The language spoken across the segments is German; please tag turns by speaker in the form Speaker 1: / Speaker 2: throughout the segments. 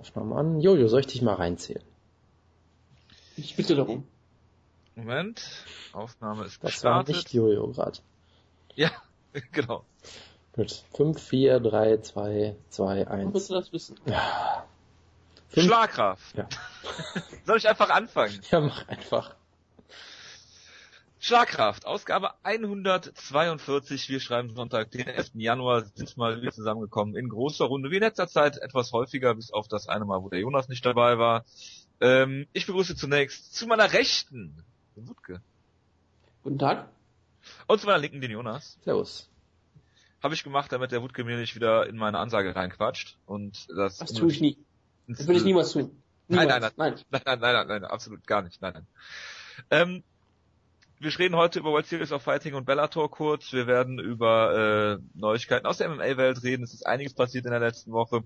Speaker 1: Aufnahme an. Jojo, soll ich dich mal reinzählen?
Speaker 2: Ich bitte darum.
Speaker 3: Moment, Aufnahme ist
Speaker 1: Das war
Speaker 3: gestartet.
Speaker 1: nicht Jojo gerade.
Speaker 3: Ja, genau.
Speaker 1: Gut. 5, 4, 3, 2, 2,
Speaker 2: Warum
Speaker 1: 1.
Speaker 2: willst du das wissen?
Speaker 1: Ja. Fünf-
Speaker 3: Schlagkraft.
Speaker 1: Ja.
Speaker 3: Soll ich einfach anfangen?
Speaker 1: ja, mach einfach.
Speaker 3: Schlagkraft, Ausgabe 142. Wir schreiben Sonntag, den 11. Januar, sind mal wieder zusammengekommen in großer Runde, wie in letzter Zeit etwas häufiger, bis auf das eine Mal, wo der Jonas nicht dabei war. Ähm, ich begrüße zunächst zu meiner Rechten den Wutke
Speaker 2: Guten Tag.
Speaker 3: und zu meiner Linken den Jonas.
Speaker 1: Servus.
Speaker 3: Habe ich gemacht, damit der Wutke mir nicht wieder in meine Ansage reinquatscht. Und das,
Speaker 2: Das tue ich nie. Das würde ich niemals tun.
Speaker 3: Nein,
Speaker 2: Niemals.
Speaker 3: nein,
Speaker 2: nein.
Speaker 3: Nein, nein, nein, nein, nein, absolut gar nicht. Nein, nein. Ähm, wir reden heute über World Series of Fighting und Bellator kurz. Wir werden über äh, Neuigkeiten aus der MMA-Welt reden. Es ist einiges passiert in der letzten Woche.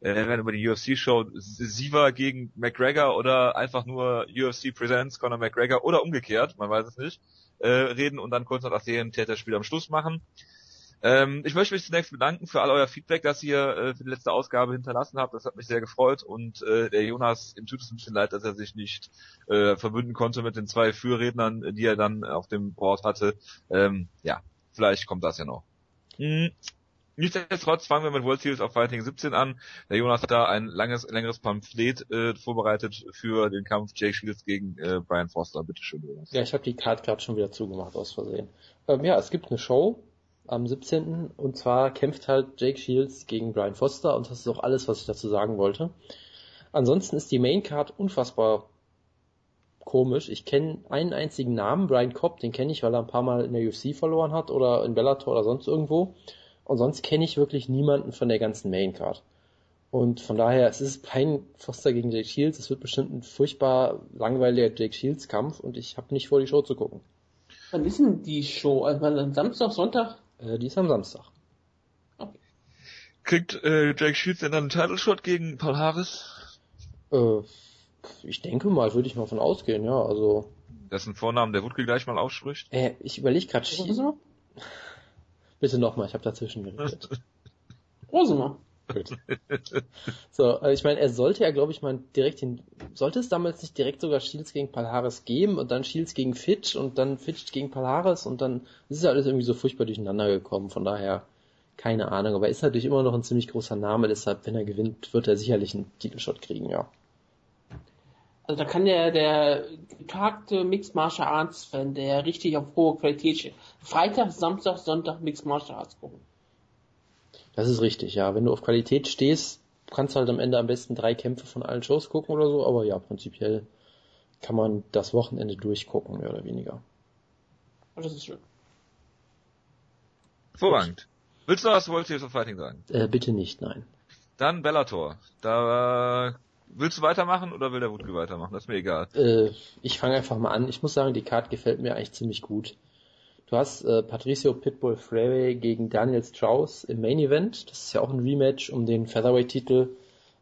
Speaker 3: Äh, wir werden über die UFC-Show Siva gegen McGregor oder einfach nur UFC Presents Conor McGregor oder umgekehrt, man weiß es nicht, äh, reden und dann kurz noch das Serientäterspiel am Schluss machen. Ähm, ich möchte mich zunächst bedanken für all euer Feedback, das ihr äh, für die letzte Ausgabe hinterlassen habt. Das hat mich sehr gefreut und äh, der Jonas, ihm tut es ein bisschen leid, dass er sich nicht äh, verbünden konnte mit den zwei Fürrednern, die er dann auf dem Board hatte. Ähm, ja, vielleicht kommt das ja noch. Hm. Nichtsdestotrotz fangen wir mit World Series of Fighting 17 an. Der Jonas hat da ein langes, längeres Pamphlet äh, vorbereitet für den Kampf Jake Shields gegen äh, Brian Foster. Bitte schön, Jonas.
Speaker 1: Ja, ich habe die Card gerade schon wieder zugemacht aus Versehen. Ähm, ja, es gibt eine Show am 17. und zwar kämpft halt Jake Shields gegen Brian Foster und das ist auch alles, was ich dazu sagen wollte. Ansonsten ist die Main Card unfassbar komisch. Ich kenne einen einzigen Namen, Brian Cobb, den kenne ich, weil er ein paar Mal in der UFC verloren hat oder in Bellator oder sonst irgendwo. Und sonst kenne ich wirklich niemanden von der ganzen Main Card. Und von daher, es ist kein Foster gegen Jake Shields, es wird bestimmt ein furchtbar langweiliger Jake Shields Kampf und ich habe nicht vor, die Show zu gucken.
Speaker 2: Wann ist denn die Show? Also dann Samstag, Sonntag?
Speaker 1: Äh, die ist am Samstag.
Speaker 3: Kriegt äh, Jake Shields denn dann einen Title Shot gegen Paul Harris?
Speaker 1: Äh, ich denke mal, würde ich mal von ausgehen, ja. Also,
Speaker 3: Dessen Vornamen der Wutke gleich mal ausspricht.
Speaker 1: äh, ich überlege gerade.
Speaker 2: Rosenmer?
Speaker 1: Bitte nochmal, ich habe dazwischen geredet.
Speaker 2: Rosenmer.
Speaker 1: Gut. So, äh, ich meine, er sollte ja, glaube ich, mal direkt den. Sollte es damals nicht direkt sogar Shields gegen Palhares geben und dann Shields gegen Fitch und dann Fitch gegen Palhares und dann das ist ja alles irgendwie so furchtbar durcheinander gekommen. Von daher, keine Ahnung. Aber er ist natürlich immer noch ein ziemlich großer Name, deshalb, wenn er gewinnt, wird er sicherlich einen Titelshot kriegen, ja.
Speaker 2: Also da kann der, der getagte Mixed Martial Arts Fan, der richtig auf hohe Qualität steht, Freitag, Samstag, Sonntag Mixed Martial Arts gucken.
Speaker 1: Das ist richtig, ja. Wenn du auf Qualität stehst, kannst du halt am Ende am besten drei Kämpfe von allen Shows gucken oder so, aber ja, prinzipiell kann man das Wochenende durchgucken, mehr oder weniger.
Speaker 2: Und das ist schön.
Speaker 3: Hervorragend. Willst du was World Series of Fighting sagen?
Speaker 1: Äh, bitte nicht, nein.
Speaker 3: Dann Bellator. Da äh, willst du weitermachen oder will der Wutke weitermachen? Das ist mir egal.
Speaker 1: Äh, ich fange einfach mal an. Ich muss sagen, die Card gefällt mir eigentlich ziemlich gut. Du hast äh, Patricio Pitbull Freire gegen Daniel Strauss im Main Event. Das ist ja auch ein Rematch um den Featherweight-Titel.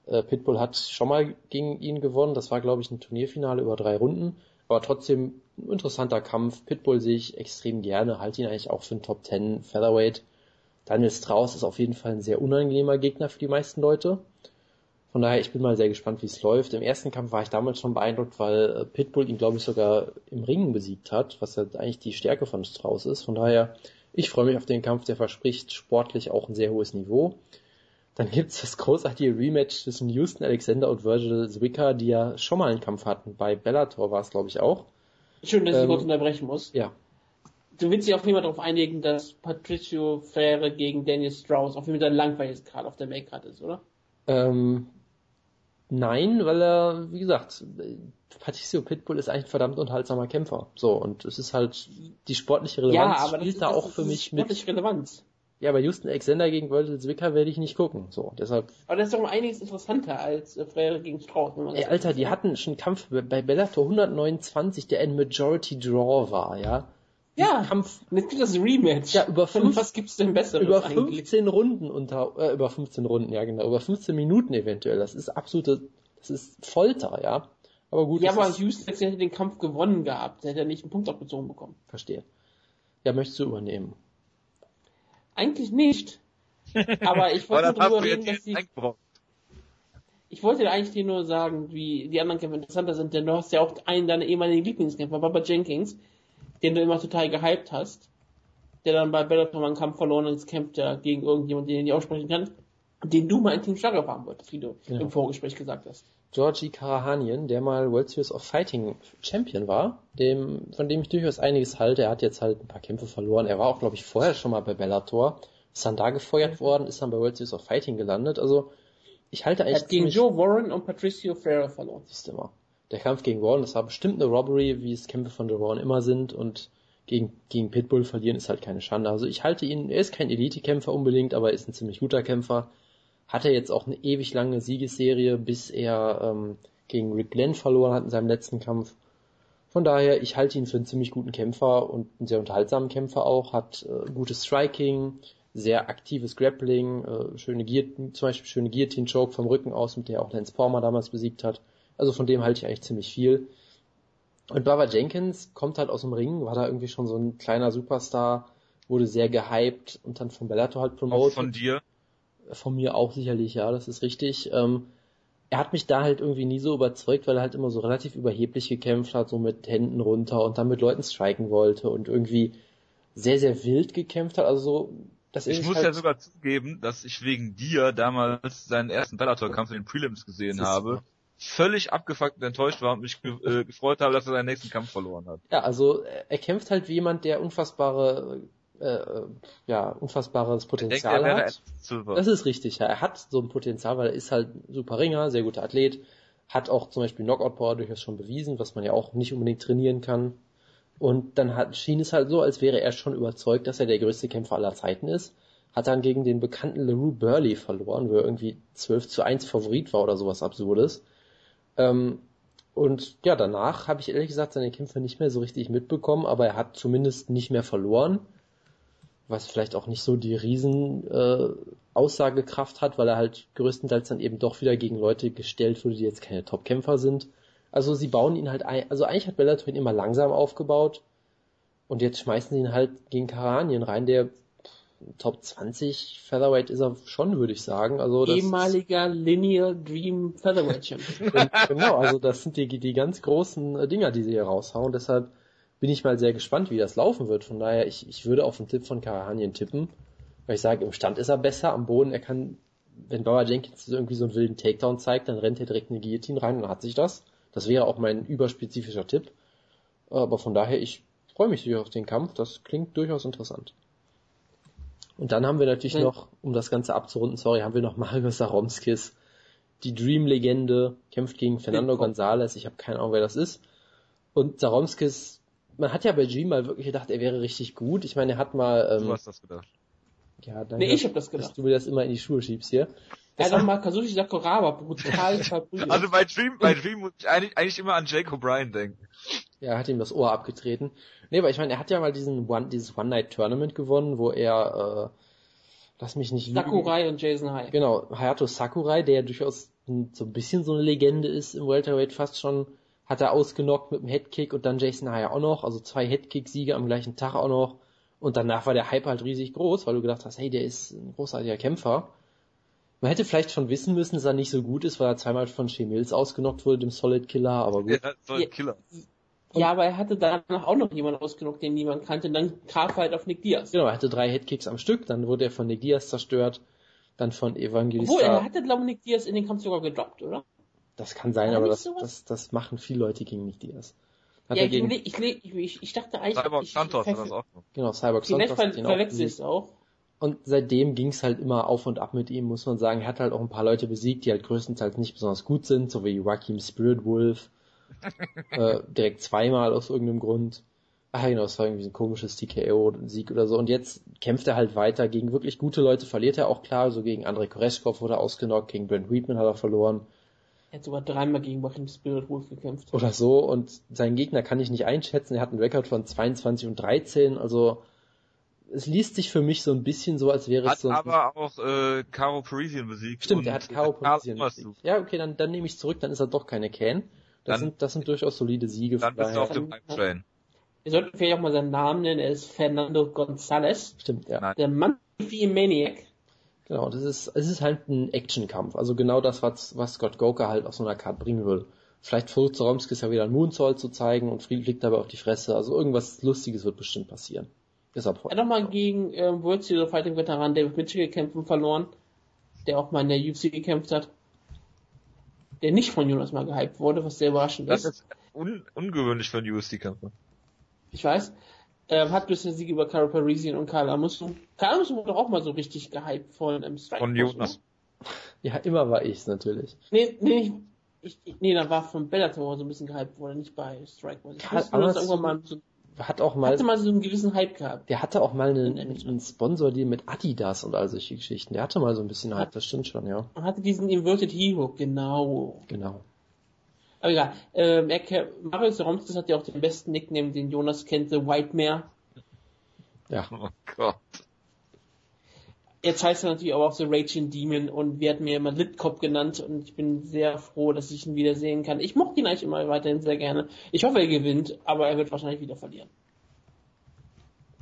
Speaker 1: Äh, Pitbull hat schon mal gegen ihn gewonnen. Das war, glaube ich, ein Turnierfinale über drei Runden. Aber trotzdem ein interessanter Kampf. Pitbull sehe ich extrem gerne. Halte ihn eigentlich auch für einen Top 10 Featherweight. Daniel Strauss ist auf jeden Fall ein sehr unangenehmer Gegner für die meisten Leute. Von daher, ich bin mal sehr gespannt, wie es läuft. Im ersten Kampf war ich damals schon beeindruckt, weil äh, Pitbull ihn, glaube ich, sogar im Ringen besiegt hat, was ja eigentlich die Stärke von Strauss ist. Von daher, ich freue mich auf den Kampf, der verspricht sportlich auch ein sehr hohes Niveau. Dann gibt's das großartige Rematch zwischen Houston Alexander und Virgil Zwicker, die ja schon mal einen Kampf hatten. Bei Bellator war es, glaube ich, auch.
Speaker 2: Schön, dass ich
Speaker 1: Ähm,
Speaker 2: kurz unterbrechen muss.
Speaker 1: Ja,
Speaker 2: Du willst dich auf jeden Fall darauf einigen, dass Patricio Freire gegen Daniel Strauss auf jeden Fall langweilig gerade auf der Make-Card ist, oder?
Speaker 1: Ähm, nein, weil er, wie gesagt, Patricio Pitbull ist eigentlich ein verdammt unterhaltsamer Kämpfer. So, und es ist halt, die sportliche Relevanz spielt da auch für mich mit.
Speaker 2: sportlich Relevanz.
Speaker 1: Ja, bei Houston Alexander gegen Virgil Zwicker werde ich nicht gucken. So, deshalb,
Speaker 2: Aber das ist doch um einiges interessanter als äh, Freire gegen man
Speaker 1: ey,
Speaker 2: das
Speaker 1: Alter, die hatten schon einen Kampf bei Bellator 129, der ein Majority Draw war, ja.
Speaker 2: Ja,
Speaker 1: Kampf
Speaker 2: gibt das Rematch.
Speaker 1: Ja, über fünf-
Speaker 2: was gibt's denn besseres
Speaker 1: über
Speaker 2: eigentlich?
Speaker 1: 15 Runden unter, äh, über 15 Runden, ja genau, über 15 Minuten eventuell. Das ist absolute, das ist Folter, ja. Aber gut,
Speaker 2: Ja, aber
Speaker 1: ist,
Speaker 2: Houston hätte den Kampf gewonnen gehabt. Der hätte nicht einen Punkt abgezogen bekommen.
Speaker 1: verstehe. Ja, möchtest du übernehmen?
Speaker 2: Eigentlich nicht. Aber ich wollte
Speaker 3: du
Speaker 2: reden, dass die. Ich wollte dir eigentlich dir nur sagen, wie die anderen Kämpfer interessanter sind, denn du hast ja auch einen deiner ehemaligen Lieblingskämpfer, Baba Jenkins, den du immer total gehypt hast, der dann bei Bellator mal einen Kampf verloren und jetzt kämpft er gegen irgendjemanden, den er nicht aussprechen kann, den du mal in Team Startup haben wolltest, wie du
Speaker 1: Genau.
Speaker 2: im Vorgespräch gesagt hast.
Speaker 1: Georgie Karahanian, der mal World Series of Fighting Champion war, dem, von dem ich durchaus einiges halte. Er hat jetzt halt ein paar Kämpfe verloren. Er war auch, glaube ich, vorher schon mal bei Bellator. Ist dann da gefeuert worden, ist dann bei World Series of Fighting gelandet. Also, ich halte
Speaker 2: Er
Speaker 1: eigentlich
Speaker 2: hat gegen Joe Warren und Patricio Ferrer verloren.
Speaker 1: Siehst du immer. Der Kampf gegen Warren, das war bestimmt eine Robbery, wie es Kämpfe von Warren immer sind und gegen, gegen Pitbull verlieren ist halt keine Schande. Also ich halte ihn, er ist kein Elite-Kämpfer unbedingt, aber er ist ein ziemlich guter Kämpfer. Hat er jetzt auch eine ewig lange Siegesserie, bis er ähm, gegen Rick Glenn verloren hat in seinem letzten Kampf. Von daher, ich halte ihn für einen ziemlich guten Kämpfer und einen sehr unterhaltsamen Kämpfer auch, hat äh, gutes Striking, sehr aktives Grappling, äh, schöne Guillotine, zum Beispiel schöne Guillotine-Choke vom Rücken aus, mit der er auch Lance Palmer damals besiegt hat. Also von dem halte ich eigentlich ziemlich viel. Und Baba Jenkins kommt halt aus dem Ring, war da irgendwie schon so ein kleiner Superstar, wurde sehr gehypt und dann von Bellator halt
Speaker 3: Auch
Speaker 1: promoted.
Speaker 3: von dir.
Speaker 1: Von mir auch sicherlich, ja, das ist richtig. Ähm, er hat mich da halt irgendwie nie so überzeugt, weil er halt immer so relativ überheblich gekämpft hat, so mit Händen runter und dann mit Leuten striken wollte und irgendwie sehr, sehr wild gekämpft hat. Also so, das
Speaker 3: Ich muss
Speaker 1: halt,
Speaker 3: ja sogar zugeben, dass ich wegen dir damals seinen ersten Bellator-Kampf in den Prelims gesehen habe,
Speaker 1: so.
Speaker 3: Völlig abgefuckt und enttäuscht war und mich ge äh, gefreut habe, dass er seinen nächsten Kampf verloren hat.
Speaker 1: Ja, also er kämpft halt wie jemand, der unfassbare, äh, äh, ja, unfassbares
Speaker 3: denke,
Speaker 1: Potenzial
Speaker 3: wäre
Speaker 1: hat. Das ist richtig, ja. Er hat so ein Potenzial, weil er ist halt ein super Ringer, sehr guter Athlet, hat auch zum Beispiel Knockout-Power durchaus schon bewiesen, was man ja auch nicht unbedingt trainieren kann. Und dann hat, schien es halt so, als wäre er schon überzeugt, dass er der größte Kämpfer aller Zeiten ist. Hat dann gegen den bekannten LaRue Burley verloren, wo er irgendwie 12 zu 1 Favorit war oder sowas Absurdes. Ähm, und ja, danach habe ich ehrlich gesagt seine Kämpfe nicht mehr so richtig mitbekommen, aber er hat zumindest nicht mehr verloren was vielleicht auch nicht so die riesen äh, hat, weil er halt größtenteils dann eben doch wieder gegen Leute gestellt wurde, die jetzt keine Top-Kämpfer sind. Also sie bauen ihn halt ein, also eigentlich hat Bellator ihn immer langsam aufgebaut und jetzt schmeißen sie ihn halt gegen Karanien rein, der Top 20 Featherweight ist er schon, würde ich sagen. Also das
Speaker 2: Ehemaliger Linear Dream Featherweight Champion.
Speaker 1: genau, also das sind die, die ganz großen äh, Dinger, die sie hier raushauen. Deshalb bin ich mal sehr gespannt, wie das laufen wird. Von daher, ich, ich würde auf den Tipp von Karahanien tippen, weil ich sage, im Stand ist er besser, am Boden, er kann, wenn Bauer Jenkins irgendwie so einen wilden Takedown zeigt, dann rennt er direkt eine Guillotine rein und hat sich das. Das wäre auch mein überspezifischer Tipp. Aber von daher, ich freue mich auf den Kampf, das klingt durchaus interessant. Und dann haben wir natürlich
Speaker 2: Wenn-
Speaker 1: noch, um das Ganze abzurunden, sorry, haben wir noch Mario Saromskis, die Dream-Legende, kämpft gegen Fernando
Speaker 2: Bitcoin.
Speaker 1: Gonzalez, ich habe keine Ahnung, wer das ist. Und Saromskis, man hat ja bei Dream mal wirklich gedacht, er wäre richtig gut. Ich meine, er hat mal, ähm,
Speaker 3: Du hast das gedacht.
Speaker 1: ja, danke,
Speaker 2: Nee, ich hab das
Speaker 1: dass
Speaker 2: gedacht.
Speaker 1: du mir das immer in die Schuhe schiebst hier.
Speaker 2: Er hat mal Kazushi Sakuraba brutal verprügelt.
Speaker 3: Also bei Dream, bei Dream muss ich eigentlich, eigentlich immer an Jake O'Brien denken.
Speaker 1: Ja, er hat ihm das Ohr abgetreten. Nee, aber ich meine, er hat ja mal diesen One, dieses One-Night-Tournament gewonnen, wo er, äh, lass mich nicht lügen.
Speaker 2: Sakurai und Jason High.
Speaker 1: Genau, Hayato Sakurai, der ja durchaus so ein bisschen so eine Legende ist im Welterweight fast schon, hat er ausgenockt mit einem Headkick und dann Jason Haya auch noch, also zwei Headkick-Siege am gleichen Tag auch noch. Und danach war der Hype halt riesig groß, weil du gedacht hast, hey, der ist ein großartiger Kämpfer. Man hätte vielleicht schon wissen müssen, dass er nicht so gut ist, weil er zweimal von Shea Mills ausgenockt wurde, dem Solid Killer, aber gut.
Speaker 3: Ja, so ein
Speaker 2: Ja.
Speaker 3: Killer.
Speaker 2: Ja, aber er hatte danach auch noch jemanden ausgenockt, den niemand kannte, und dann traf er halt auf Nick Diaz.
Speaker 1: Genau, er hatte drei Headkicks am Stück, dann wurde er von Nick Diaz zerstört, dann von Evangelista.
Speaker 2: Obwohl, er hatte, glaube ich, Nick Diaz in den Kampf sogar gedroppt, oder?
Speaker 1: das kann sein, aber das,
Speaker 2: sowas?
Speaker 1: das, das machen viele Leute gegen Nick Diaz. Hat
Speaker 2: ja,
Speaker 1: gegen,
Speaker 2: ich, ich, ich, dachte eigentlich,
Speaker 3: Cyborg
Speaker 2: ich,
Speaker 3: Santos hat das auch
Speaker 1: genau, Cyborg
Speaker 2: Vielleicht
Speaker 1: Santos
Speaker 2: ver
Speaker 1: hat ihn auch
Speaker 2: verletzt
Speaker 1: besiegt.
Speaker 2: ist auch.
Speaker 1: Und seitdem ging es halt immer auf und ab mit ihm, muss man sagen. Er hat halt auch ein paar Leute besiegt, die halt größtenteils nicht besonders gut sind, so wie Joachim Spirit Wolf. äh, direkt zweimal aus irgendeinem Grund. Ach genau, es war irgendwie so ein komisches TKO-Sieg oder so. Und jetzt kämpft er halt weiter gegen wirklich gute Leute, verliert er auch klar. So gegen Andrei Koreshkov wurde er ausgenockt, gegen Brent Weedman hat er verloren.
Speaker 2: Er hat sogar dreimal gegen Joachim Spirit Wolf gekämpft.
Speaker 1: Oder so. Und seinen Gegner kann ich nicht einschätzen. Er hat einen Rekord von 22 und 13. Also es liest sich für mich so ein bisschen so, als wäre es
Speaker 3: Hat
Speaker 1: so ein
Speaker 3: aber auch äh, Caro Parisian besiegt.
Speaker 1: Stimmt, er hat Caro Parisian besiegt. Ja, okay, dann, dann nehme ich zurück, dann ist er doch keine Can. Das,
Speaker 3: Dann-
Speaker 1: sind, das sind durchaus solide Siege.
Speaker 3: Dann
Speaker 1: von
Speaker 3: bist du auf dem Train.
Speaker 2: Wir sollten vielleicht auch mal seinen Namen nennen. Er ist Fernando González.
Speaker 1: Stimmt, ja.
Speaker 3: Nein.
Speaker 2: Der Monkey Maniac.
Speaker 1: Genau, das ist, es ist halt ein Actionkampf. Also genau das, was, was Scott Goker halt auf so einer Karte bringen will. Vielleicht versucht Zoromskis ja wieder einen Moonsault zu zeigen und Fried fliegt dabei auf die Fresse. Also irgendwas Lustiges wird bestimmt passieren.
Speaker 2: Ist ab Er hat nochmal gegen ähm, World Series of Fighting Veteran David Mitchell gekämpft und verloren, der auch mal in der UFC gekämpft hat. Der nicht von Jonas mal gehypt wurde, was sehr überraschend
Speaker 3: ist. Das ist un ungewöhnlich für einen UFC-Kämpfer.
Speaker 2: Ich weiß. Ähm, hat bis der Sieg über Caro Parisian und Karl Amusu. Karl Amusu wurde auch mal so richtig gehypt von ähm,
Speaker 3: Strike. Von Jonas.
Speaker 1: Ja, immer war ich's natürlich.
Speaker 2: Nee, nee, ich, nee, da war von Bellator so ein bisschen gehypt wurde, nicht bei Strike. Ich
Speaker 1: Karl Amusu mal so hat auch mal,
Speaker 2: hatte mal so einen gewissen Hype gehabt.
Speaker 1: Der hatte auch mal einen, einen Sponsor, die mit Adidas und all solche Geschichten. Der hatte mal so ein bisschen Hype, das stimmt schon, ja.
Speaker 2: Und hatte diesen Inverted Hero, genau.
Speaker 1: Genau.
Speaker 2: Aber egal. Ähm, er, Marius Romskis hat ja auch den besten Nickname, den Jonas kennt, The White Mare.
Speaker 1: Ja.
Speaker 3: Oh Gott.
Speaker 2: Jetzt heißt er natürlich auch The Raging Demon und wir hatten mir immer Litkop genannt und ich bin sehr froh, dass ich ihn wieder sehen kann. Ich mochte ihn eigentlich immer weiterhin sehr gerne. Ich hoffe, er gewinnt, aber er wird wahrscheinlich wieder verlieren.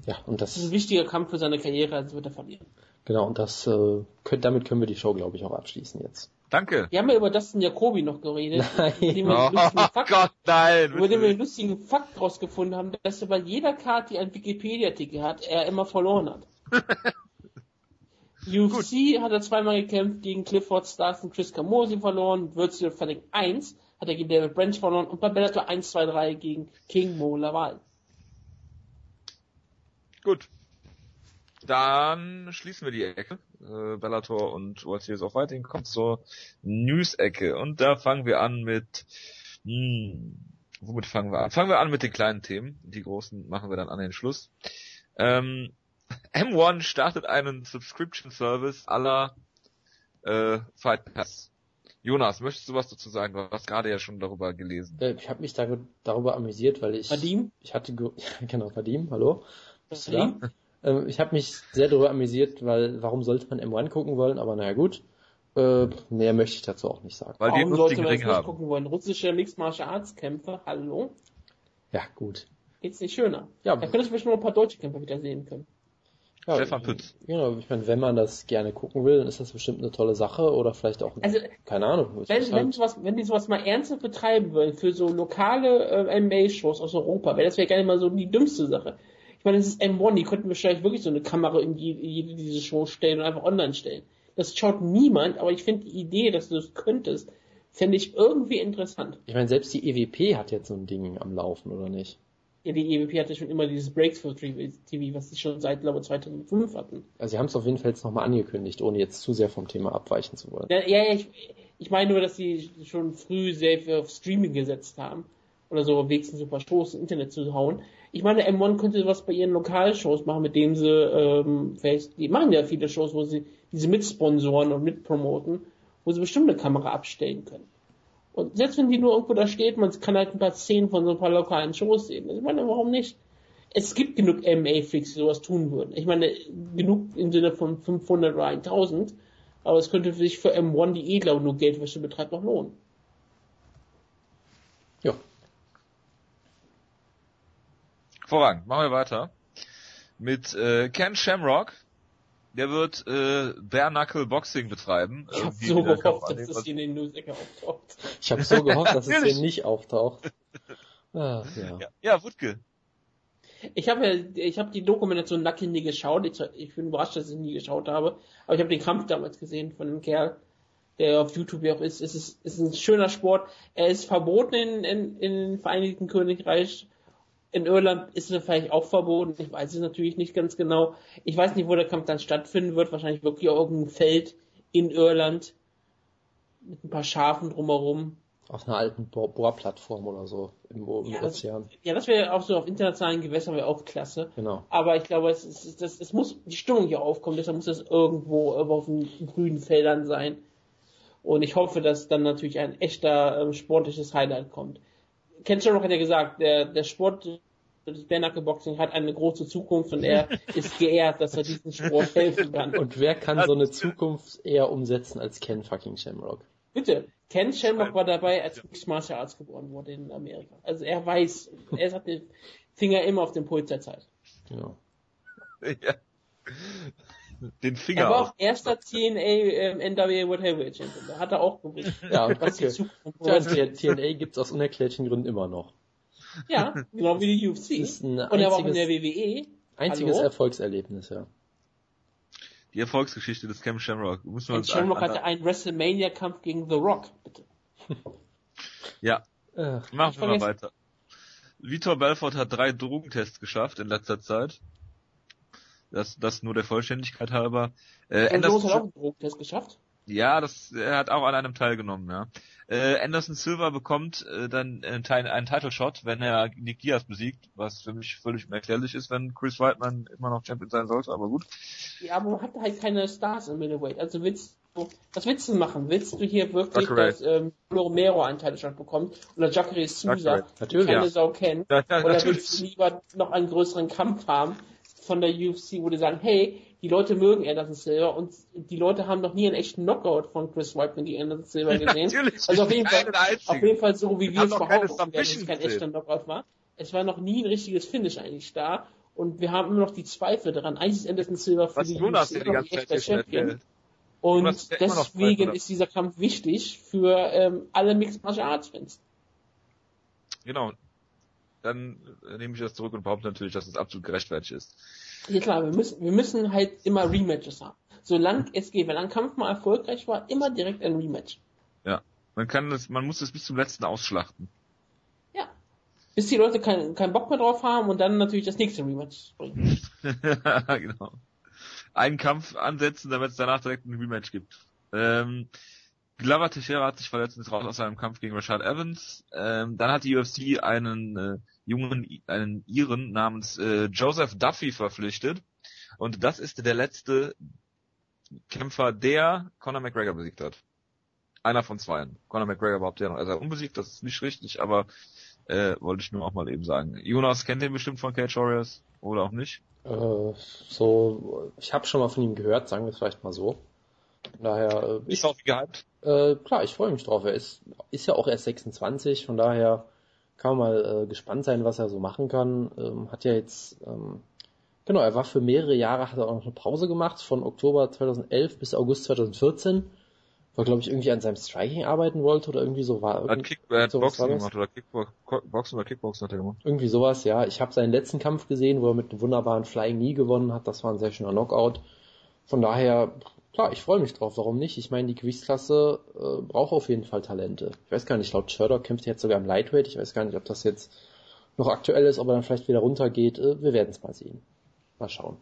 Speaker 1: Ja, und das,
Speaker 2: das ist ein wichtiger Kampf für seine Karriere, also wird er verlieren.
Speaker 1: Genau, und das äh, können, damit können wir die Show, glaube ich, auch abschließen jetzt.
Speaker 3: Danke.
Speaker 2: Wir haben ja über Dustin Jacobi noch geredet.
Speaker 1: Nein.
Speaker 3: Oh, oh Gott, nein.
Speaker 2: Über den wir einen lustigen Fakt rausgefunden haben, dass er bei jeder Karte, die einen Wikipedia-Artikel hat, er immer verloren hat. UFC hat er zweimal gekämpft gegen Clifford Stars und Chris Camosi verloren, Virtual Fighting 1 hat er gegen David Branch verloren und bei Bellator 1, 2, 3 gegen King Mo Laval.
Speaker 3: Gut. Dann schließen wir die Ecke. Äh, Bellator und World Series of Fighting kommt zur News-Ecke. Und da fangen wir an mit, hm, womit fangen wir an? Fangen wir an mit den kleinen Themen. Die großen machen wir dann an den Schluss. Ähm, M1 startet einen Subscription Service aller äh, Fight Pass. Jonas, möchtest du was dazu sagen? Du hast gerade ja schon darüber gelesen.
Speaker 1: Äh, ich habe mich da, darüber amüsiert, weil ich
Speaker 2: Vadim?
Speaker 1: ich hatte genau Vadim, hallo. Bist Vadim? Ähm, ich habe mich sehr darüber amüsiert, weil warum sollte man M1 gucken wollen, aber naja gut. Äh, mehr möchte ich dazu auch nicht sagen.
Speaker 2: Weil warum sollte man das nicht gucken wollen? Russische Mixed Martial Arts Kämpfer, hallo?
Speaker 1: Ja, gut.
Speaker 2: Geht's nicht schöner? Ja. Da könntest du bestimmt noch ein paar deutsche Kämpfer wieder sehen können.
Speaker 3: Ja, Stefan Pütz.
Speaker 1: Genau, ich meine, wenn man das gerne gucken will, dann ist das bestimmt eine tolle Sache oder vielleicht auch,
Speaker 2: also,
Speaker 1: keine Ahnung.
Speaker 2: Wenn, wenn, halt sowas, wenn die sowas mal ernsthaft betreiben wollen für so lokale äh, NBA-Shows aus Europa, wäre das wäre gar nicht mal so die dümmste Sache. Ich meine, das ist M1, die könnten wahrscheinlich wirklich so eine Kamera in jede diese Show stellen und einfach online stellen. Das schaut niemand, aber ich finde die Idee, dass du das könntest, fände ich irgendwie interessant.
Speaker 1: Ich meine, selbst die EWP hat jetzt so ein Ding am Laufen, oder nicht?
Speaker 2: Ja, die EWP hatte schon immer dieses Breakthrough TV, was sie schon seit, glaube ich, 2005 hatten.
Speaker 1: Also sie haben es auf jeden Fall jetzt nochmal angekündigt, ohne jetzt zu sehr vom Thema abweichen zu wollen.
Speaker 2: Ja, ja, ich, ich meine nur, dass sie schon früh sehr auf Streaming gesetzt haben. Oder so wenigstens ein paar Shows im Internet zu hauen. Ich meine, M1 könnte was bei ihren Lokalshows machen, mit denen sie, ähm, vielleicht, die machen ja viele Shows, wo sie diese mitsponsoren und mitpromoten, wo sie bestimmt eine Kamera abstellen können. Und selbst wenn die nur irgendwo da steht, man kann halt ein paar Szenen von so ein paar lokalen Shows sehen. Ich meine, warum nicht? Es gibt genug MA-Freaks, die sowas tun würden. Ich meine, genug im Sinne von 500 oder 1000, aber es könnte sich für M1, die eh, glaube ich, nur Geldwäsche betreibt, noch lohnen.
Speaker 1: Ja.
Speaker 3: Vorrang, machen wir weiter. Mit äh, Ken Shamrock, der wird äh, Bare Knuckle Boxing betreiben.
Speaker 2: Ich habe so gehofft, dass es hier in den News-Ecke auftaucht.
Speaker 1: Ich habe so gehofft, dass es hier nicht auftaucht.
Speaker 3: Ach, ja. ja, ja Wutke.
Speaker 2: Ich habe ja, ich habe die Dokumentation Lucky nie geschaut. Ich, ich, bin überrascht, dass ich nie geschaut habe. Aber ich habe den Kampf damals gesehen von dem Kerl, der auf YouTube ja auch ist. Es ist, es ist ein schöner Sport. Er ist verboten in, in, in den Vereinigten Königreich in Irland ist es vielleicht auch verboten. Ich weiß es natürlich nicht ganz genau. Ich weiß nicht, wo der Kampf dann stattfinden wird. Wahrscheinlich wirklich auf irgendeinem Feld in Irland mit ein paar Schafen drumherum.
Speaker 1: Auf einer alten Bohrplattform oder so im, im
Speaker 2: ja,
Speaker 1: Ozean.
Speaker 2: Das, ja, das wäre auch so auf internationalen Gewässern wäre auch klasse.
Speaker 1: Genau.
Speaker 2: Aber ich glaube, es, ist, das, es muss die Stimmung hier aufkommen, deshalb muss das irgendwo auf den grünen Feldern sein. Und ich hoffe, dass dann natürlich ein echter ähm, sportliches Highlight kommt. Ken Shamrock hat ja gesagt, der, der Sport das Bare Boxing hat eine große Zukunft und er ist geehrt, dass er diesen Sport helfen kann.
Speaker 1: Und wer kann so eine Zukunft eher umsetzen als Ken fucking Shamrock?
Speaker 2: Bitte, Ken Shamrock war dabei, als Mixed Martial Arts geboren wurde in Amerika. Also er weiß, er hat den Finger immer auf dem Puls der Zeit.
Speaker 1: Genau.
Speaker 3: Ja. Den Finger
Speaker 2: Er war
Speaker 3: auf.
Speaker 2: auch erster TNA ähm, NWA World Heavyweight Champion. Da hat er auch gewusst.
Speaker 1: Ja,
Speaker 2: was
Speaker 1: okay.
Speaker 2: Bringt.
Speaker 1: TNA gibt's aus unerklärlichen Gründen immer noch.
Speaker 2: Ja, genau wie die UFC.
Speaker 1: Ist ein
Speaker 2: Und er war auch in der
Speaker 1: einziges,
Speaker 2: WWE.
Speaker 1: einziges
Speaker 2: Hallo?
Speaker 1: Erfolgserlebnis, ja.
Speaker 3: Die Erfolgsgeschichte des Cam Shamrock. Man
Speaker 2: Und
Speaker 3: uns
Speaker 2: Shamrock hatte einen WrestleMania-Kampf gegen The Rock. Bitte.
Speaker 3: Ja,
Speaker 1: Ach,
Speaker 3: machen wir mal weiter. Vitor Belfort hat drei Drogentests geschafft in letzter Zeit. Das, das nur der Vollständigkeit halber. Äh, Anderson,
Speaker 2: hat auch einen Drogentest geschafft.
Speaker 3: ja, das, er hat auch an einem teilgenommen, ja. Äh, Anderson Silva bekommt äh, dann einen, Teil- einen Title Shot, wenn er Nick Diaz besiegt, was für mich völlig unerklärlich ist, wenn Chris Whiteman immer noch Champion sein sollte, aber gut.
Speaker 2: Ja, aber man hat halt keine Stars im Middleweight. Also willst du, was willst du machen? Willst du hier wirklich,
Speaker 3: Jacare.
Speaker 2: dass ähm, Romero einen Title-Shot bekommt oder Jacare Souza, die keine
Speaker 3: ja.
Speaker 2: Sau kennt?
Speaker 3: Ja, ja,
Speaker 2: Oder
Speaker 3: natürlich.
Speaker 2: willst du lieber noch einen größeren Kampf haben von der UFC, wo die sagen, hey, die Leute mögen Anderson Silva und die Leute haben noch nie einen echten Knockout von Chris Whiteman gegen Anderson Silva gesehen.
Speaker 3: Natürlich,
Speaker 2: Also auf jeden, Fall, auf jeden Fall so, wie wir es behaupten, dass es kein echter Knockout war. Es war noch nie ein richtiges Finish eigentlich da. Und wir haben immer noch die Zweifel daran. Eigentlich ist Anderson Silva für
Speaker 3: Was
Speaker 2: die
Speaker 3: Jonas
Speaker 2: UFC
Speaker 3: die ganze Zeit
Speaker 2: echter Champion.
Speaker 3: erzählt.
Speaker 2: Und
Speaker 3: Jonas ja
Speaker 2: deswegen
Speaker 3: Zweifel.
Speaker 2: ist dieser Kampf wichtig für ähm, alle Mixed Martial Arts Fans.
Speaker 3: Genau. Dann nehme ich das zurück und behaupte natürlich, dass es absolut gerechtfertigt ist.
Speaker 2: Ja klar, wir müssen, wir müssen halt immer Rematches haben. Solange es geht, wenn ein Kampf mal erfolgreich war, immer direkt ein Rematch.
Speaker 3: Man kann das, man muss es bis zum letzten ausschlachten.
Speaker 2: Ja. Bis die Leute keinen keinen Bock mehr drauf haben und dann natürlich das nächste Rematch bringen.
Speaker 3: genau. Einen Kampf ansetzen, damit es danach direkt ein Rematch gibt. Ähm, Glover Teixeira hat sich verletzt und ist raus aus seinem Kampf gegen Rashad Evans. Ähm, dann hat die UFC einen äh, jungen, einen Iren namens äh, Joseph Duffy verpflichtet. Und das ist der letzte Kämpfer, der Conor McGregor besiegt hat. Einer von zweien. Conor McGregor behauptet ja noch, er sei unbesiegt, das ist nicht richtig, aber äh, wollte ich nur auch mal eben sagen. Jonas kennt den bestimmt von Cage Warriors oder auch nicht.
Speaker 1: äh, so, ich habe schon mal von ihm gehört, sagen wir es vielleicht mal so. Von daher, äh,
Speaker 3: Ist auch wie gehypt.
Speaker 1: Äh, klar, ich freue mich drauf. Er ist, ist ja auch erst 26, von daher kann man mal äh, gespannt sein, was er so machen kann. Ähm, hat ja jetzt, ähm, genau, er war für mehrere Jahre, hat er auch noch eine Pause gemacht, von Oktober 2011 bis August 2014, weil, glaube ich, irgendwie an seinem Striking arbeiten wollte oder irgendwie so war.
Speaker 3: Hat, Kick,
Speaker 1: sowas
Speaker 3: Boxen gemacht oder Kickbox, Boxen oder Kickboxen hat er gemacht.
Speaker 1: irgendwie sowas, ja. Ich habe seinen letzten Kampf gesehen, wo er mit einem wunderbaren Flying Knee gewonnen hat. Das war ein sehr schöner Knockout. Von daher, klar, ich freue mich drauf. Warum nicht? Ich meine, die Gewichtsklasse äh, braucht auf jeden Fall Talente. Ich weiß gar nicht, laut Sherdock kämpft er jetzt sogar im Lightweight. Ich weiß gar nicht, ob das jetzt noch aktuell ist, ob er dann vielleicht wieder runtergeht. Äh, wir werden es mal sehen. Mal schauen.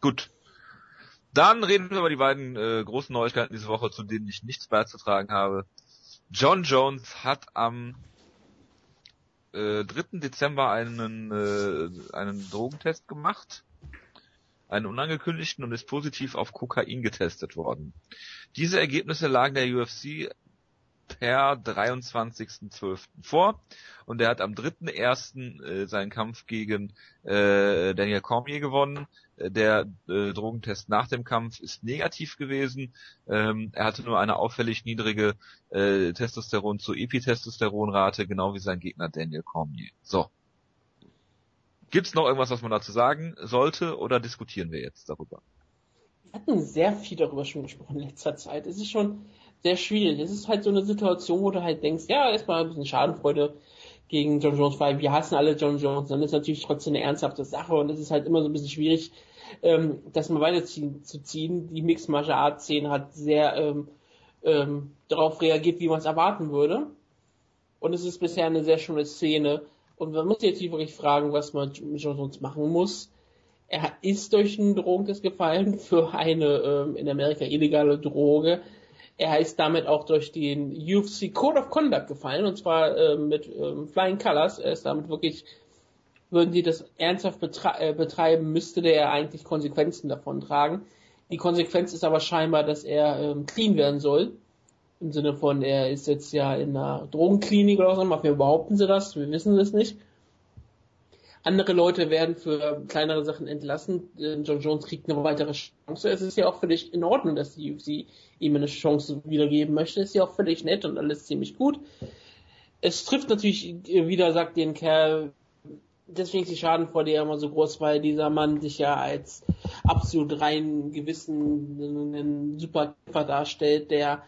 Speaker 3: Gut. Dann reden wir über die beiden äh, großen Neuigkeiten diese Woche, zu denen ich nichts beizutragen habe. John Jones hat am äh, 3. Dezember einen, äh, einen Drogentest gemacht, einen unangekündigten und ist positiv auf Kokain getestet worden. Diese Ergebnisse lagen der UFC per 23.12. vor und er hat am 3.1. Äh, seinen Kampf gegen äh, Daniel Cormier gewonnen. Äh, Der äh, Drogentest nach dem Kampf ist negativ gewesen. Ähm, er hatte nur eine auffällig niedrige äh, Testosteron zu Epitestosteronrate, genau wie sein Gegner Daniel Cormier. So. Gibt's noch irgendwas, was man dazu sagen sollte oder diskutieren wir jetzt darüber?
Speaker 2: Wir hatten sehr viel darüber schon gesprochen in letzter Zeit. Es ist schon sehr schwierig. Es ist halt so eine Situation, wo du halt denkst, ja, erstmal ein bisschen Schadenfreude gegen John Jones, weil wir hassen alle John Jones. Dann ist natürlich trotzdem eine ernsthafte Sache und es ist halt immer so ein bisschen schwierig, ähm, das mal weiterziehen zu ziehen. Die Mixed Martial Arts Szene hat sehr ähm, ähm, darauf reagiert, wie man es erwarten würde. Und es ist bisher eine sehr schöne Szene. Und man muss jetzt wirklich fragen, was man mit John machen muss. Er ist durch einen Drogentest gefallen für eine ähm, in Amerika illegale Droge. Er ist damit auch durch den UFC Code of Conduct gefallen, und zwar ähm, mit ähm, Flying Colors. Er ist damit wirklich, würden die das ernsthaft betre äh, betreiben, müsste der eigentlich Konsequenzen davon tragen. Die Konsequenz ist aber scheinbar, dass er ähm, clean werden soll. Im Sinne von, er ist jetzt ja in einer Drogenklinik oder so, wir behaupten sie das, wir wissen es nicht. Andere Leute werden für kleinere Sachen entlassen. Äh, John Jones kriegt eine weitere Chance. Es ist ja auch völlig in Ordnung, dass die UFC ihm eine Chance wiedergeben möchte. Ist ja auch völlig nett und alles ziemlich gut. Es trifft natürlich äh, wieder, sagt den Kerl, deswegen ist die Schadenfreude ja immer so groß, weil dieser Mann sich ja als absolut rein Gewissen einen super Kämpfer darstellt, der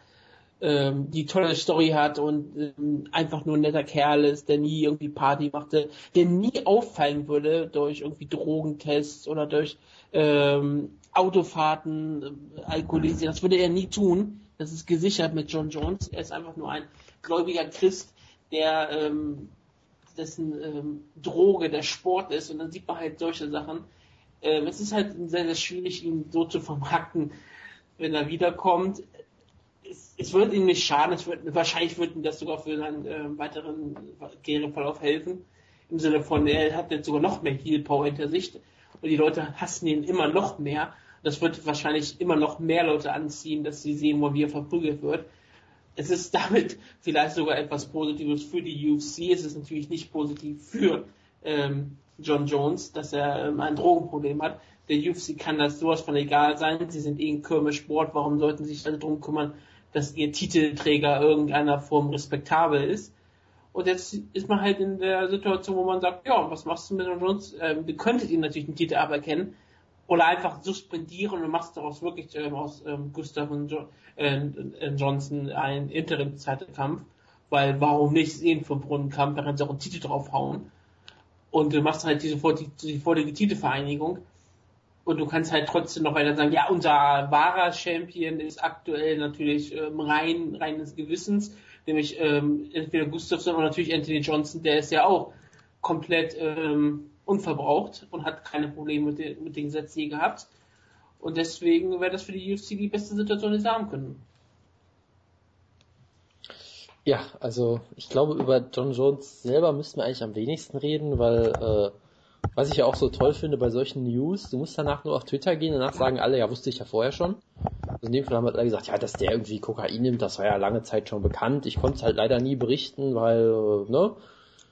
Speaker 2: ähm, die tolle Story hat und ähm, einfach nur ein netter Kerl ist, der nie irgendwie Party machte, der nie auffallen würde durch irgendwie Drogentests oder durch ähm, Autofahrten, äh, Alkoholisieren. Das würde er nie tun. Das ist gesichert mit John Jones. Er ist einfach nur ein gläubiger Christ, der ähm, dessen ähm, Droge der Sport ist und dann sieht man halt solche Sachen. Ähm, es ist halt sehr, sehr schwierig, ihn so zu vermarkten, wenn er wiederkommt es, wird ihm nicht schaden, es wird, wahrscheinlich wird ihm das sogar für seinen äh, weiteren Karriereverlauf helfen. Im Sinne von, er hat jetzt sogar noch mehr Heal Power hinter sich und die Leute hassen ihn immer noch mehr. Das wird wahrscheinlich immer noch mehr Leute anziehen, dass sie sehen wollen, wie er verprügelt wird. Es ist damit vielleicht sogar etwas Positives für die UFC. Es ist natürlich nicht positiv für ähm, John Jones, dass er ähm, ein Drogenproblem hat. Der UFC kann das sowas von egal sein. Sie sind eh ein Kirmesport. Warum sollten sie sich alle drum kümmern, dass ihr Titelträger irgendeiner Form respektabel ist. Und jetzt ist man halt in der Situation, wo man sagt, ja, was machst du mit uns? Ähm, ihr könntet ihn natürlich den Titel aberkennen oder einfach suspendieren und machst daraus wirklich ähm, aus ähm, Gustav und jo äh, äh, Johnson einen Interim-Zeitkampf, weil warum nicht den vom Brunnenkampf, da kannst du auch einen Titel draufhauen und du machst halt diese die, die Titelvereinigung und du kannst halt trotzdem noch weiter sagen, ja, unser wahrer Champion ist aktuell natürlich ähm, rein, reines Gewissens, nämlich ähm, entweder Gustafsson oder natürlich Anthony Johnson, der ist ja auch komplett ähm, unverbraucht und hat keine Probleme mit, den, mit den Gesetzen je gehabt. Und deswegen wäre das für die UFC die beste Situation, die sie haben können.
Speaker 1: Ja, also ich glaube, über John Jones selber müssten wir eigentlich am wenigsten reden, weil äh, was ich ja auch so toll finde bei solchen News, du musst danach nur auf Twitter gehen, danach sagen alle, ja, wusste ich ja vorher schon. Also in dem Fall haben halt alle gesagt, ja, dass der irgendwie Kokain nimmt, das war ja lange Zeit schon bekannt. Ich konnte es halt leider nie berichten, weil, ne,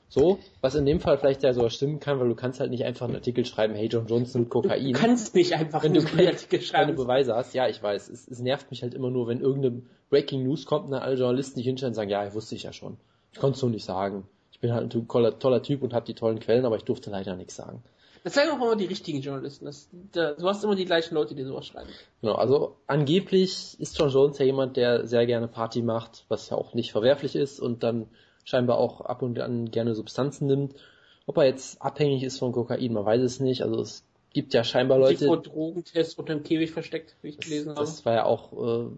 Speaker 1: so, was in dem Fall vielleicht ja sogar stimmen kann, weil du kannst halt nicht einfach einen Artikel schreiben, hey, John Johnson mit Kokain.
Speaker 2: Du kannst nicht einfach
Speaker 1: wenn du keine, keine Beweise hast. Ja, ich weiß. Es, es nervt mich halt immer nur, wenn irgendeine Breaking News kommt und dann alle Journalisten nicht hinstellen und sagen, ja, wusste ich ja schon. Ich konnte es so nicht sagen ich bin halt ein toller, toller Typ und habe die tollen Quellen, aber ich durfte leider nichts sagen.
Speaker 2: Das zeigen auch immer die richtigen Journalisten. Das, da, du hast immer die gleichen Leute, die sowas schreiben.
Speaker 1: Genau, also angeblich ist John Jones ja jemand, der sehr gerne Party macht, was ja auch nicht verwerflich ist und dann scheinbar auch ab und an gerne Substanzen nimmt. Ob er jetzt abhängig ist von Kokain, man weiß es nicht. Also es gibt ja scheinbar Leute. Sich
Speaker 2: vor Drogentest unter dem Käfig versteckt, wie ich gelesen
Speaker 1: habe. Das war ja auch äh,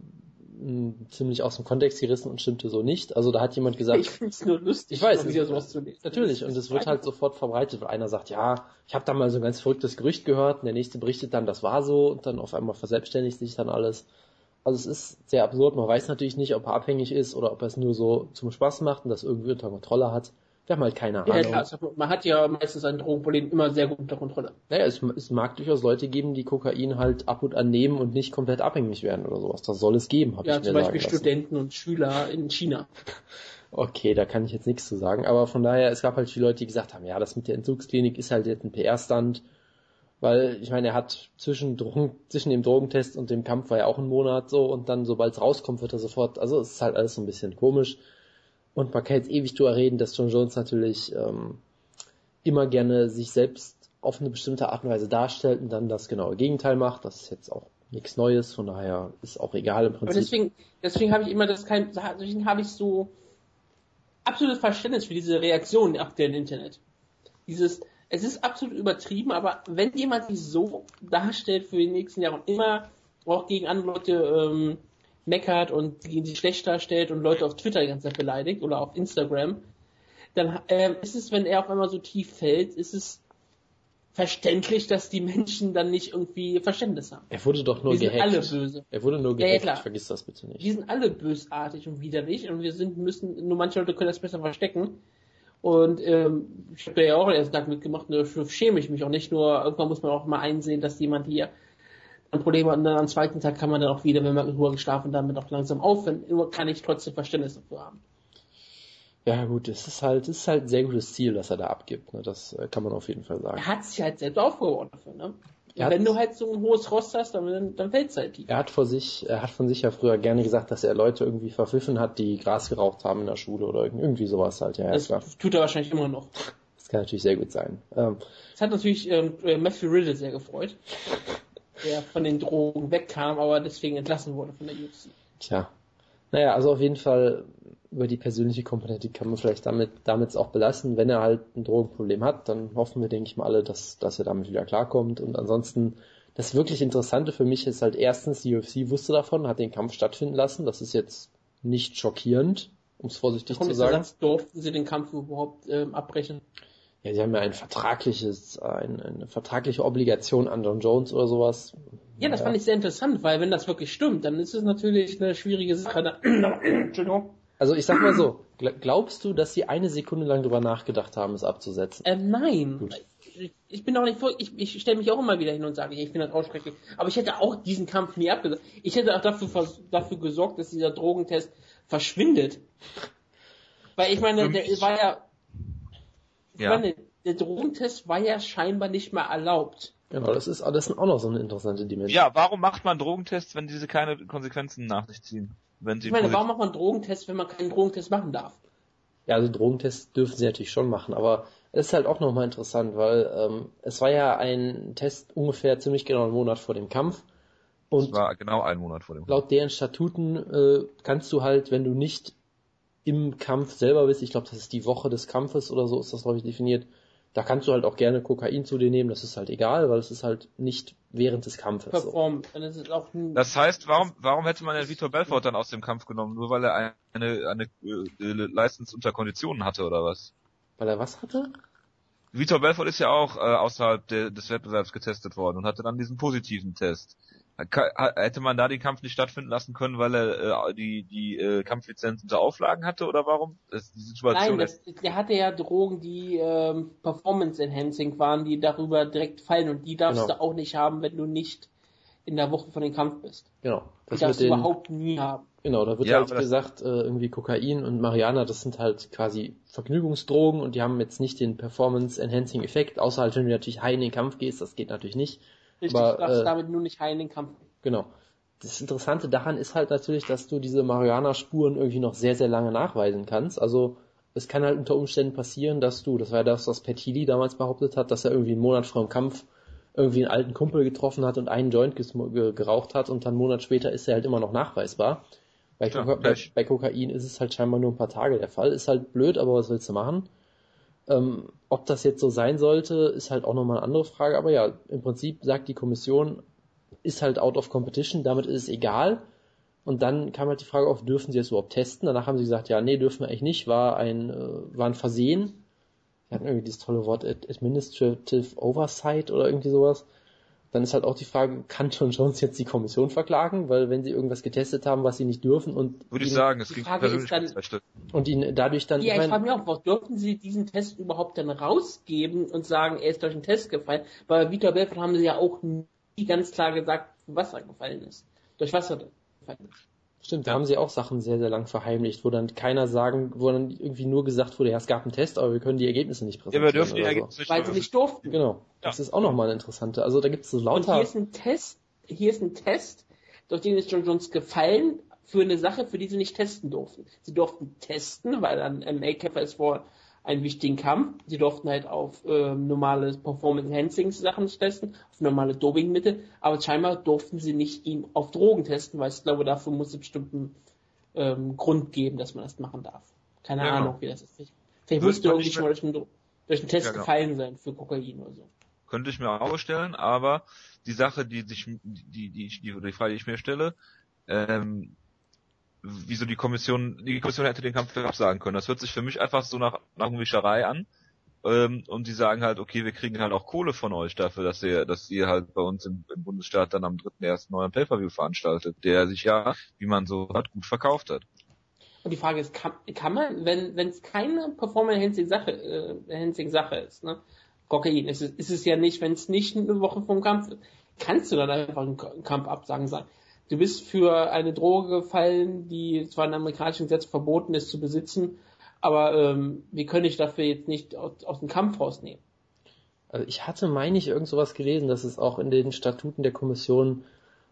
Speaker 1: ziemlich aus dem Kontext gerissen und stimmte so nicht. Also da hat jemand gesagt.
Speaker 2: Ich finde es nur lustig,
Speaker 1: ich weiß, wieder sowas zu lesen. Natürlich, und es wird halt sofort verbreitet, weil einer sagt, ja, ich habe da mal so ein ganz verrücktes Gerücht gehört, und der nächste berichtet dann, das war so, und dann auf einmal verselbstständigt sich dann alles. Also es ist sehr absurd, man weiß natürlich nicht, ob er abhängig ist oder ob er es nur so zum Spaß macht und das irgendwie unter Kontrolle hat. Wir haben halt keine Ahnung. Ja, klar,
Speaker 2: man hat ja meistens ein Drogenproblem immer sehr gut unter Kontrolle.
Speaker 1: Naja, es, es mag durchaus Leute geben, die Kokain halt ab und an nehmen und nicht komplett abhängig werden oder sowas. Das soll es geben, habe
Speaker 2: ja,
Speaker 1: ich mir
Speaker 2: sagen Ja, zum Beispiel Studenten und Schüler in China.
Speaker 1: Okay, da kann ich jetzt nichts zu sagen. Aber von daher, es gab halt viele Leute, die gesagt haben, ja, das mit der Entzugsklinik ist halt jetzt ein PR-Stand. Weil, ich meine, er hat zwischen, Drogen, zwischen dem Drogentest und dem Kampf war ja auch ein Monat so und dann, sobald es rauskommt, wird er sofort, also es ist halt alles so ein bisschen komisch. Und man kann jetzt ewig drüber reden, dass John Jones natürlich ähm, immer gerne sich selbst auf eine bestimmte Art und Weise darstellt und dann das genaue Gegenteil macht. Das ist jetzt auch nichts Neues, von daher ist auch egal im Prinzip. Aber
Speaker 2: deswegen, deswegen habe ich immer das kein, deswegen habe ich so absolutes Verständnis für diese Reaktion aktuell im Internet. Dieses, es ist absolut übertrieben, aber wenn jemand sich so darstellt für die nächsten Jahre und immer auch gegen andere Leute ähm, meckert und die, die schlecht darstellt und Leute auf Twitter die ganze Zeit beleidigt oder auf Instagram, dann äh, ist es, wenn er auf einmal so tief fällt, ist es verständlich, dass die Menschen dann nicht irgendwie Verständnis haben.
Speaker 1: Er wurde doch nur
Speaker 2: wir
Speaker 1: gehackt.
Speaker 2: Wir sind alle böse.
Speaker 1: Er wurde nur gehackt, ja, ja, vergiss das bitte nicht.
Speaker 2: Wir sind alle bösartig und widerlich und wir sind, müssen, nur manche Leute können das besser verstecken. Und ähm, ich habe ja auch den ersten Tag mitgemacht und dafür schäme ich mich auch nicht. Nur irgendwann muss man auch mal einsehen, dass jemand hier Problem hat und dann am zweiten Tag kann man dann auch wieder, wenn man in Ruhe geschlafen damit auch langsam aufhören. Nur kann ich trotzdem Verständnis dafür haben.
Speaker 1: Ja gut, es ist halt, es ist halt ein sehr gutes Ziel, das er da abgibt. Ne? Das äh, kann man auf jeden Fall sagen.
Speaker 2: Er hat sich halt selbst aufgebaut dafür. Ne? wenn du halt so ein hohes Rost hast, dann, dann fällt's halt
Speaker 1: tief. Er hat vor sich, er hat von sich ja früher gerne gesagt, dass er Leute irgendwie verpfiffen hat, die Gras geraucht haben in der Schule oder irgendwie sowas halt. Ja,
Speaker 2: das tut er wahrscheinlich immer noch.
Speaker 1: Das kann natürlich sehr gut sein. Ähm,
Speaker 2: das hat natürlich ähm, Matthew Riddle sehr gefreut. Der von den Drogen wegkam, aber deswegen entlassen wurde von der UFC.
Speaker 1: Tja. Naja, also auf jeden Fall über die persönliche Komponente kann man vielleicht damit damit auch belassen. Wenn er halt ein Drogenproblem hat, dann hoffen wir, denke ich mal alle, dass, dass er damit wieder klarkommt. Und ansonsten, das wirklich Interessante für mich ist halt erstens, die UFC wusste davon, hat den Kampf stattfinden lassen. Das ist jetzt nicht schockierend, um es vorsichtig zu sagen.
Speaker 2: Durften sie den Kampf überhaupt ähm, abbrechen?
Speaker 1: Ja, sie haben ja ein vertragliches, ein, eine vertragliche Obligation an John Jones oder sowas.
Speaker 2: Ja, das ja. fand ich sehr interessant, weil wenn das wirklich stimmt, dann ist es natürlich eine schwierige Sache.
Speaker 1: Entschuldigung. Also ich sag mal so, glaubst du, dass sie eine Sekunde lang drüber nachgedacht haben, es abzusetzen?
Speaker 2: Äh, nein. Gut. Ich bin auch nicht vor, ich, ich stelle mich auch immer wieder hin und sage, ich finde das auch schrecklich. Aber ich hätte auch diesen Kampf nie abgesagt. Ich hätte auch dafür, dafür gesorgt, dass dieser Drogentest verschwindet. Weil ich meine, der war ja ja. Meine, der Drogentest war ja scheinbar nicht mehr erlaubt.
Speaker 1: Genau, das ist, das ist auch noch so eine interessante Dimension.
Speaker 3: Ja, warum macht man Drogentests, wenn diese keine Konsequenzen nach sich ziehen? Wenn
Speaker 2: sie ich meine, warum macht man Drogentests, wenn man keinen Drogentest machen darf?
Speaker 1: Ja, also Drogentests dürfen sie natürlich schon machen, aber es ist halt auch nochmal interessant, weil ähm, es war ja ein Test ungefähr ziemlich genau einen Monat vor dem Kampf.
Speaker 3: Und es war genau einen Monat vor dem
Speaker 1: Kampf. Laut deren Statuten äh, kannst du halt, wenn du nicht im Kampf selber bist, ich glaube, das ist die Woche des Kampfes oder so ist das, glaube ich, definiert, da kannst du halt auch gerne Kokain zu dir nehmen, das ist halt egal, weil es ist halt nicht während des Kampfes. Performt.
Speaker 3: So. Das heißt, warum, warum hätte man den Vitor Belfort dann aus dem Kampf genommen? Nur weil er eine, eine, eine äh, License unter Konditionen hatte oder was?
Speaker 1: Weil er was hatte?
Speaker 3: Vitor Belfort ist ja auch äh, außerhalb de, des Wettbewerbs getestet worden und hatte dann diesen positiven Test. Hätte man da den Kampf nicht stattfinden lassen können, weil er äh, die, die äh, Kampflizenz unter Auflagen hatte oder warum?
Speaker 2: Das die Situation Nein, das, der hatte ja Drogen, die ähm, Performance Enhancing waren, die darüber direkt fallen und die darfst genau. du auch nicht haben, wenn du nicht in der Woche von dem Kampf bist.
Speaker 1: Genau.
Speaker 2: Das die darfst du überhaupt nie haben.
Speaker 1: Genau, da wird ja, halt gesagt, äh, irgendwie Kokain und Mariana, das sind halt quasi Vergnügungsdrogen und die haben jetzt nicht den Performance Enhancing Effekt, außer halt wenn du natürlich high in den Kampf gehst, das geht natürlich nicht.
Speaker 2: Richtig, aber, du darfst äh, damit nur nicht heilen den Kampf.
Speaker 1: Genau. Das Interessante daran ist halt natürlich, dass du diese Marihuana-Spuren irgendwie noch sehr, sehr lange nachweisen kannst. Also es kann halt unter Umständen passieren, dass du, das war ja das, was Petili damals behauptet hat, dass er irgendwie einen Monat vor dem Kampf irgendwie einen alten Kumpel getroffen hat und einen Joint geraucht hat und dann einen Monat später ist er halt immer noch nachweisbar. Bei, ja, bei, bei, Kokain ist es halt scheinbar nur ein paar Tage der Fall. Ist halt blöd, aber was willst du machen? Ähm, ob das jetzt so sein sollte, ist halt auch nochmal eine andere Frage. Aber ja, im Prinzip sagt die Kommission, ist halt out of competition, damit ist es egal. Und dann kam halt die Frage auf, dürfen sie es überhaupt testen? Danach haben sie gesagt, ja, nee, dürfen wir eigentlich nicht, war ein, äh, war ein Versehen. Sie hatten irgendwie dieses tolle Wort Administrative Oversight oder irgendwie sowas dann ist halt auch die Frage, kann John Jones jetzt die Kommission verklagen? Weil wenn sie irgendwas getestet haben, was sie nicht dürfen und
Speaker 3: würde ich sagen, es ging persönlich
Speaker 2: dann,
Speaker 1: und ihn dadurch dann
Speaker 2: ja, ich, ich frage mich auch, was dürfen sie diesen Test überhaupt dann rausgeben und sagen, er ist durch den Test gefallen? Weil Vitor Belfort haben sie ja auch nie ganz klar gesagt, was er gefallen ist, durch was er gefallen ist.
Speaker 1: Stimmt, da haben sie auch Sachen sehr, sehr lang verheimlicht, wo dann keiner sagen, wo dann irgendwie nur gesagt wurde, ja, es gab einen Test, aber wir können die Ergebnisse nicht
Speaker 3: präsentieren. Ja, wir dürfen die Ergebnisse
Speaker 2: so. nicht Weil sie nicht durften.
Speaker 1: Genau. Ja. Das ist auch nochmal eine interessante. Also da gibt es so lauter...
Speaker 2: Und hier ist ein Test, hier ist ein Test, durch den ist John Jones gefallen für eine Sache, für die sie nicht testen durften. Sie durften testen, weil dann MA-Käfer ist vor einen wichtigen Kampf. Sie durften halt auf äh, normale Performance-Enhancing-Sachen testen, auf normale Dopingmittel, aber scheinbar durften sie nicht ihn auf Drogen testen, weil ich glaube, dafür muss es bestimmten ähm, Grund geben, dass man das machen darf. Keine ja, Ahnung, wie das ist. Vielleicht musste irgendwie schon mal durch einen, durch einen Test ja, genau. gefallen sein für Kokain oder so.
Speaker 3: Könnte ich mir auch vorstellen, aber die Sache, die sich, die, die, die, die Frage, die ich mir stelle, ähm, wieso die Kommission, die Kommission hätte den Kampf absagen können. Das hört sich für mich einfach so nach, nach Wischerei an. Ähm, und die sagen halt, okay, wir kriegen halt auch Kohle von euch dafür, dass ihr, dass ihr halt bei uns im, im Bundesstaat dann am 3.1. neuen Pay-Per-View veranstaltet, der sich ja, wie man so hat, gut verkauft hat.
Speaker 2: Und die Frage ist, kann, kann man, wenn wenn es keine Performance-Enhancing-Sache äh, Enhancing Sache ist, ne? Kokain ist es, ist es ja nicht, wenn es nicht eine Woche vom Kampf ist, kannst du dann einfach einen Kampf absagen sagen du bist für eine Droge gefallen, die zwar in amerikanischen Gesetz verboten ist zu besitzen, aber ähm, wir können dich dafür jetzt nicht aus, aus dem Kampf rausnehmen.
Speaker 1: Also ich hatte, meine ich, irgend sowas gelesen, dass es auch in den Statuten der Kommission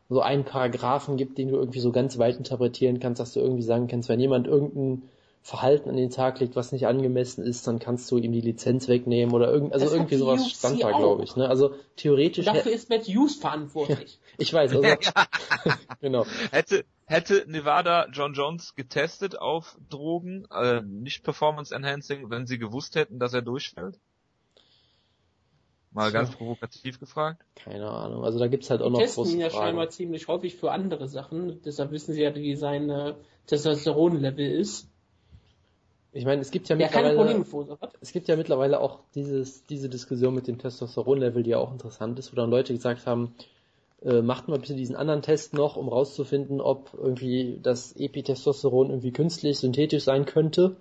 Speaker 1: so einen Paragraphen gibt, den du irgendwie so ganz weit interpretieren kannst, dass du irgendwie sagen kannst, wenn jemand irgendein Verhalten an den Tag legt, was nicht angemessen ist, dann kannst du ihm die Lizenz wegnehmen oder irgend, also
Speaker 2: Das
Speaker 1: irgendwie
Speaker 2: hat die
Speaker 1: sowas
Speaker 2: UFC
Speaker 1: stand da,
Speaker 2: auch.
Speaker 1: glaube ich. Ne? Also theoretisch.
Speaker 2: Und dafür ist Matt Hughes verantwortlich.
Speaker 1: ich weiß, also, genau.
Speaker 3: Hätte, hätte Nevada John Jones getestet auf Drogen, äh, nicht Performance Enhancing, wenn sie gewusst hätten, dass er durchfällt? Mal ganz provokativ gefragt.
Speaker 1: Keine Ahnung. Also da gibt's halt auch
Speaker 2: Die
Speaker 1: noch
Speaker 2: testen
Speaker 1: große
Speaker 2: ihn ja
Speaker 1: Fragen.
Speaker 2: scheinbar ziemlich häufig für andere Sachen. Deshalb wissen sie ja, wie sein Testosteronlevel ist.
Speaker 1: Ich meine, es gibt ja
Speaker 2: keine
Speaker 1: mittlerweile, es gibt ja mittlerweile auch dieses, diese Diskussion mit dem Testosteronlevel, die ja auch interessant ist, wo dann Leute gesagt haben, äh, macht mal bitte diesen anderen Test noch, um rauszufinden, ob irgendwie das Epitestosteron irgendwie künstlich, synthetisch sein könnte.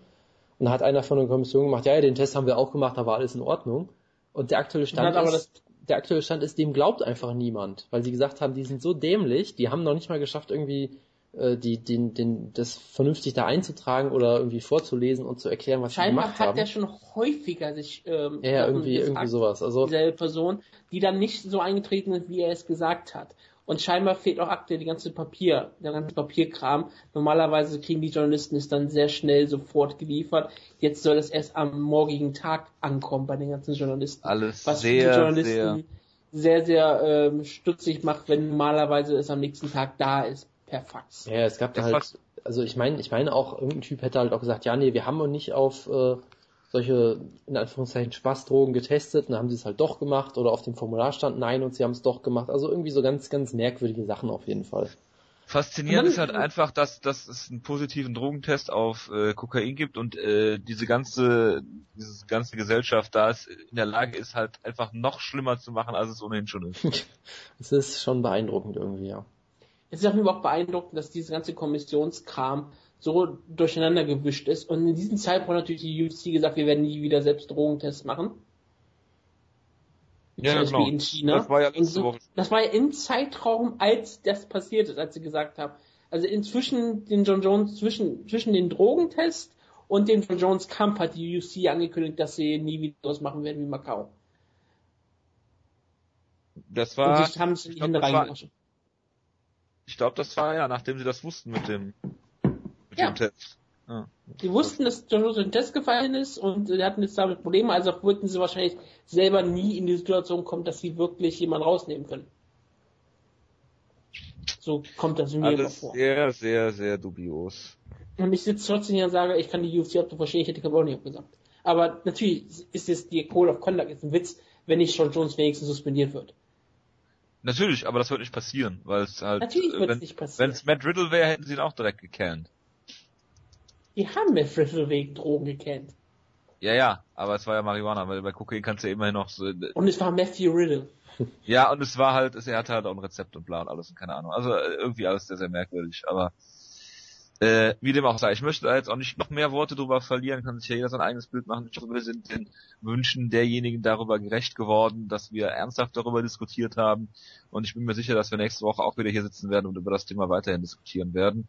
Speaker 1: Und da hat einer von der Kommission gemacht, ja, ja, den Test haben wir auch gemacht, da war alles in Ordnung. Und der aktuelle Stand
Speaker 2: aber
Speaker 1: ist, der aktuelle Stand ist, dem glaubt einfach niemand, weil sie gesagt haben, die sind so dämlich, die haben noch nicht mal geschafft, irgendwie äh, die, den, den, das vernünftig da einzutragen oder irgendwie vorzulesen und zu erklären, was sie
Speaker 2: Scheinbar
Speaker 1: gemacht
Speaker 2: hat
Speaker 1: haben.
Speaker 2: er schon häufiger sich ähm,
Speaker 1: ja, irgendwie,
Speaker 2: gefragt,
Speaker 1: irgendwie sowas. Also
Speaker 2: dieselbe Person, die dann nicht so eingetreten ist, wie er es gesagt hat. Und scheinbar fehlt auch aktuell die ganze Papier, der ganze Papierkram. Normalerweise kriegen die Journalisten es dann sehr schnell sofort geliefert. Jetzt soll es erst am morgigen Tag ankommen bei den ganzen Journalisten.
Speaker 3: Alles
Speaker 2: was
Speaker 3: sehr,
Speaker 2: die Journalisten sehr, sehr, ähm, stutzig macht, wenn normalerweise es am nächsten Tag da ist, per Fax.
Speaker 1: Ja, es gab da
Speaker 3: Das
Speaker 1: halt,
Speaker 3: was-
Speaker 1: also ich meine, ich meine auch, irgendein Typ hätte halt auch gesagt, ja, nee, wir haben noch nicht auf äh, solche, in Anführungszeichen, Spaßdrogen getestet, und dann haben sie es halt doch gemacht, oder auf dem Formular stand nein und sie haben es doch gemacht. Also irgendwie so ganz, ganz merkwürdige Sachen auf jeden Fall.
Speaker 3: Faszinierend ist halt einfach, dass, dass es einen positiven Drogentest auf äh, Kokain gibt und äh, diese ganze diese ganze Gesellschaft da ist in der Lage ist halt einfach noch schlimmer zu machen, als es ohnehin schon ist.
Speaker 1: Es ist schon beeindruckend irgendwie, ja.
Speaker 2: Es ist auch überhaupt beeindruckend, dass diese ganze Kommissionskram so durcheinander gewischt ist. Und in diesem Zeitpunkt hat natürlich die UFC gesagt, wir werden nie wieder selbst Drogentests machen.
Speaker 3: Ja,
Speaker 2: Zum Beispiel
Speaker 3: genau.
Speaker 2: in China.
Speaker 3: Das war ja letzte
Speaker 2: Und so,
Speaker 3: Woche.
Speaker 2: Das war ja im Zeitraum, als das passiert ist, als sie gesagt haben. Also inzwischen den John Jones, zwischen, zwischen den Drogentest und dem John Jones Kampf hat die UFC angekündigt, dass sie nie wieder was machen werden wie Macau.
Speaker 3: Das
Speaker 2: Und
Speaker 3: war
Speaker 2: sich haben sie in die Hände reingewaschen.
Speaker 3: Ich glaube, das war ja, nachdem sie das wussten mit dem mit
Speaker 2: Ja.
Speaker 3: dem Test. Ja.
Speaker 2: Die wussten, dass John Jones in den Test gefallen ist und sie hatten jetzt damit Probleme, also wollten sie wahrscheinlich selber nie in die Situation kommen, dass sie wirklich jemanden rausnehmen können. So kommt das mir immer
Speaker 3: Alles
Speaker 2: vor.
Speaker 3: sehr, sehr, sehr dubios.
Speaker 2: Und ich sitze trotzdem hier und sage, ich kann die UFC auch verstehen, ich hätte nicht gesagt. Aber natürlich ist es die Code of Conduct ist ein Witz, wenn nicht John Jones wenigstens suspendiert wird.
Speaker 3: Natürlich, aber das wird nicht passieren, weil es halt
Speaker 2: Natürlich
Speaker 3: äh,
Speaker 2: wird es nicht passieren.
Speaker 3: wenn es Matt Riddle wäre, hätten sie ihn auch direkt gecannt.
Speaker 2: Die haben Matt Riddle wegen Drogen gekannt.
Speaker 3: Ja, ja, aber es war ja Marihuana, weil bei Kokain kannst du ja immerhin noch so,
Speaker 2: Und es war Matthew Riddle.
Speaker 3: Ja, und es war halt, es- er hatte halt auch ein Rezept und bla und alles und keine Ahnung. Also äh, irgendwie alles sehr, sehr merkwürdig. Aber äh, wie dem auch sei, ich möchte da jetzt auch nicht noch mehr Worte drüber verlieren, kann sich ja jeder sein eigenes Bild machen. Ich hoffe, wir sind den Wünschen derjenigen darüber gerecht geworden, dass wir ernsthaft darüber diskutiert haben. Und ich bin mir sicher, dass wir nächste Woche auch wieder hier sitzen werden und über das Thema weiterhin diskutieren werden.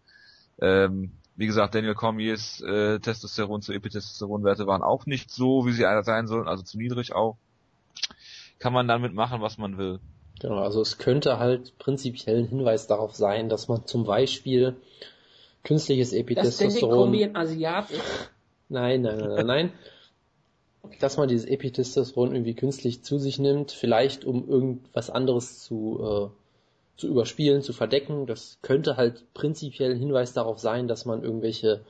Speaker 3: Ähm, wie gesagt, Daniel Cormiers äh, Testosteron zu Epitestosteronwerte waren auch nicht so, wie sie sein sollen, also zu niedrig auch. Kann man damit machen, was man will.
Speaker 1: Genau, also es könnte halt prinzipiell ein Hinweis darauf sein, dass man zum Beispiel künstliches
Speaker 2: Das
Speaker 1: Epitestosteron
Speaker 2: ein Asiat ist.
Speaker 1: Nein, nein, nein, nein, nein. Dass man dieses Epitestosteron irgendwie künstlich zu sich nimmt, vielleicht um irgendwas anderes zu, äh, zu überspielen, zu verdecken. Das könnte halt prinzipiell ein Hinweis darauf sein, dass man irgendwelche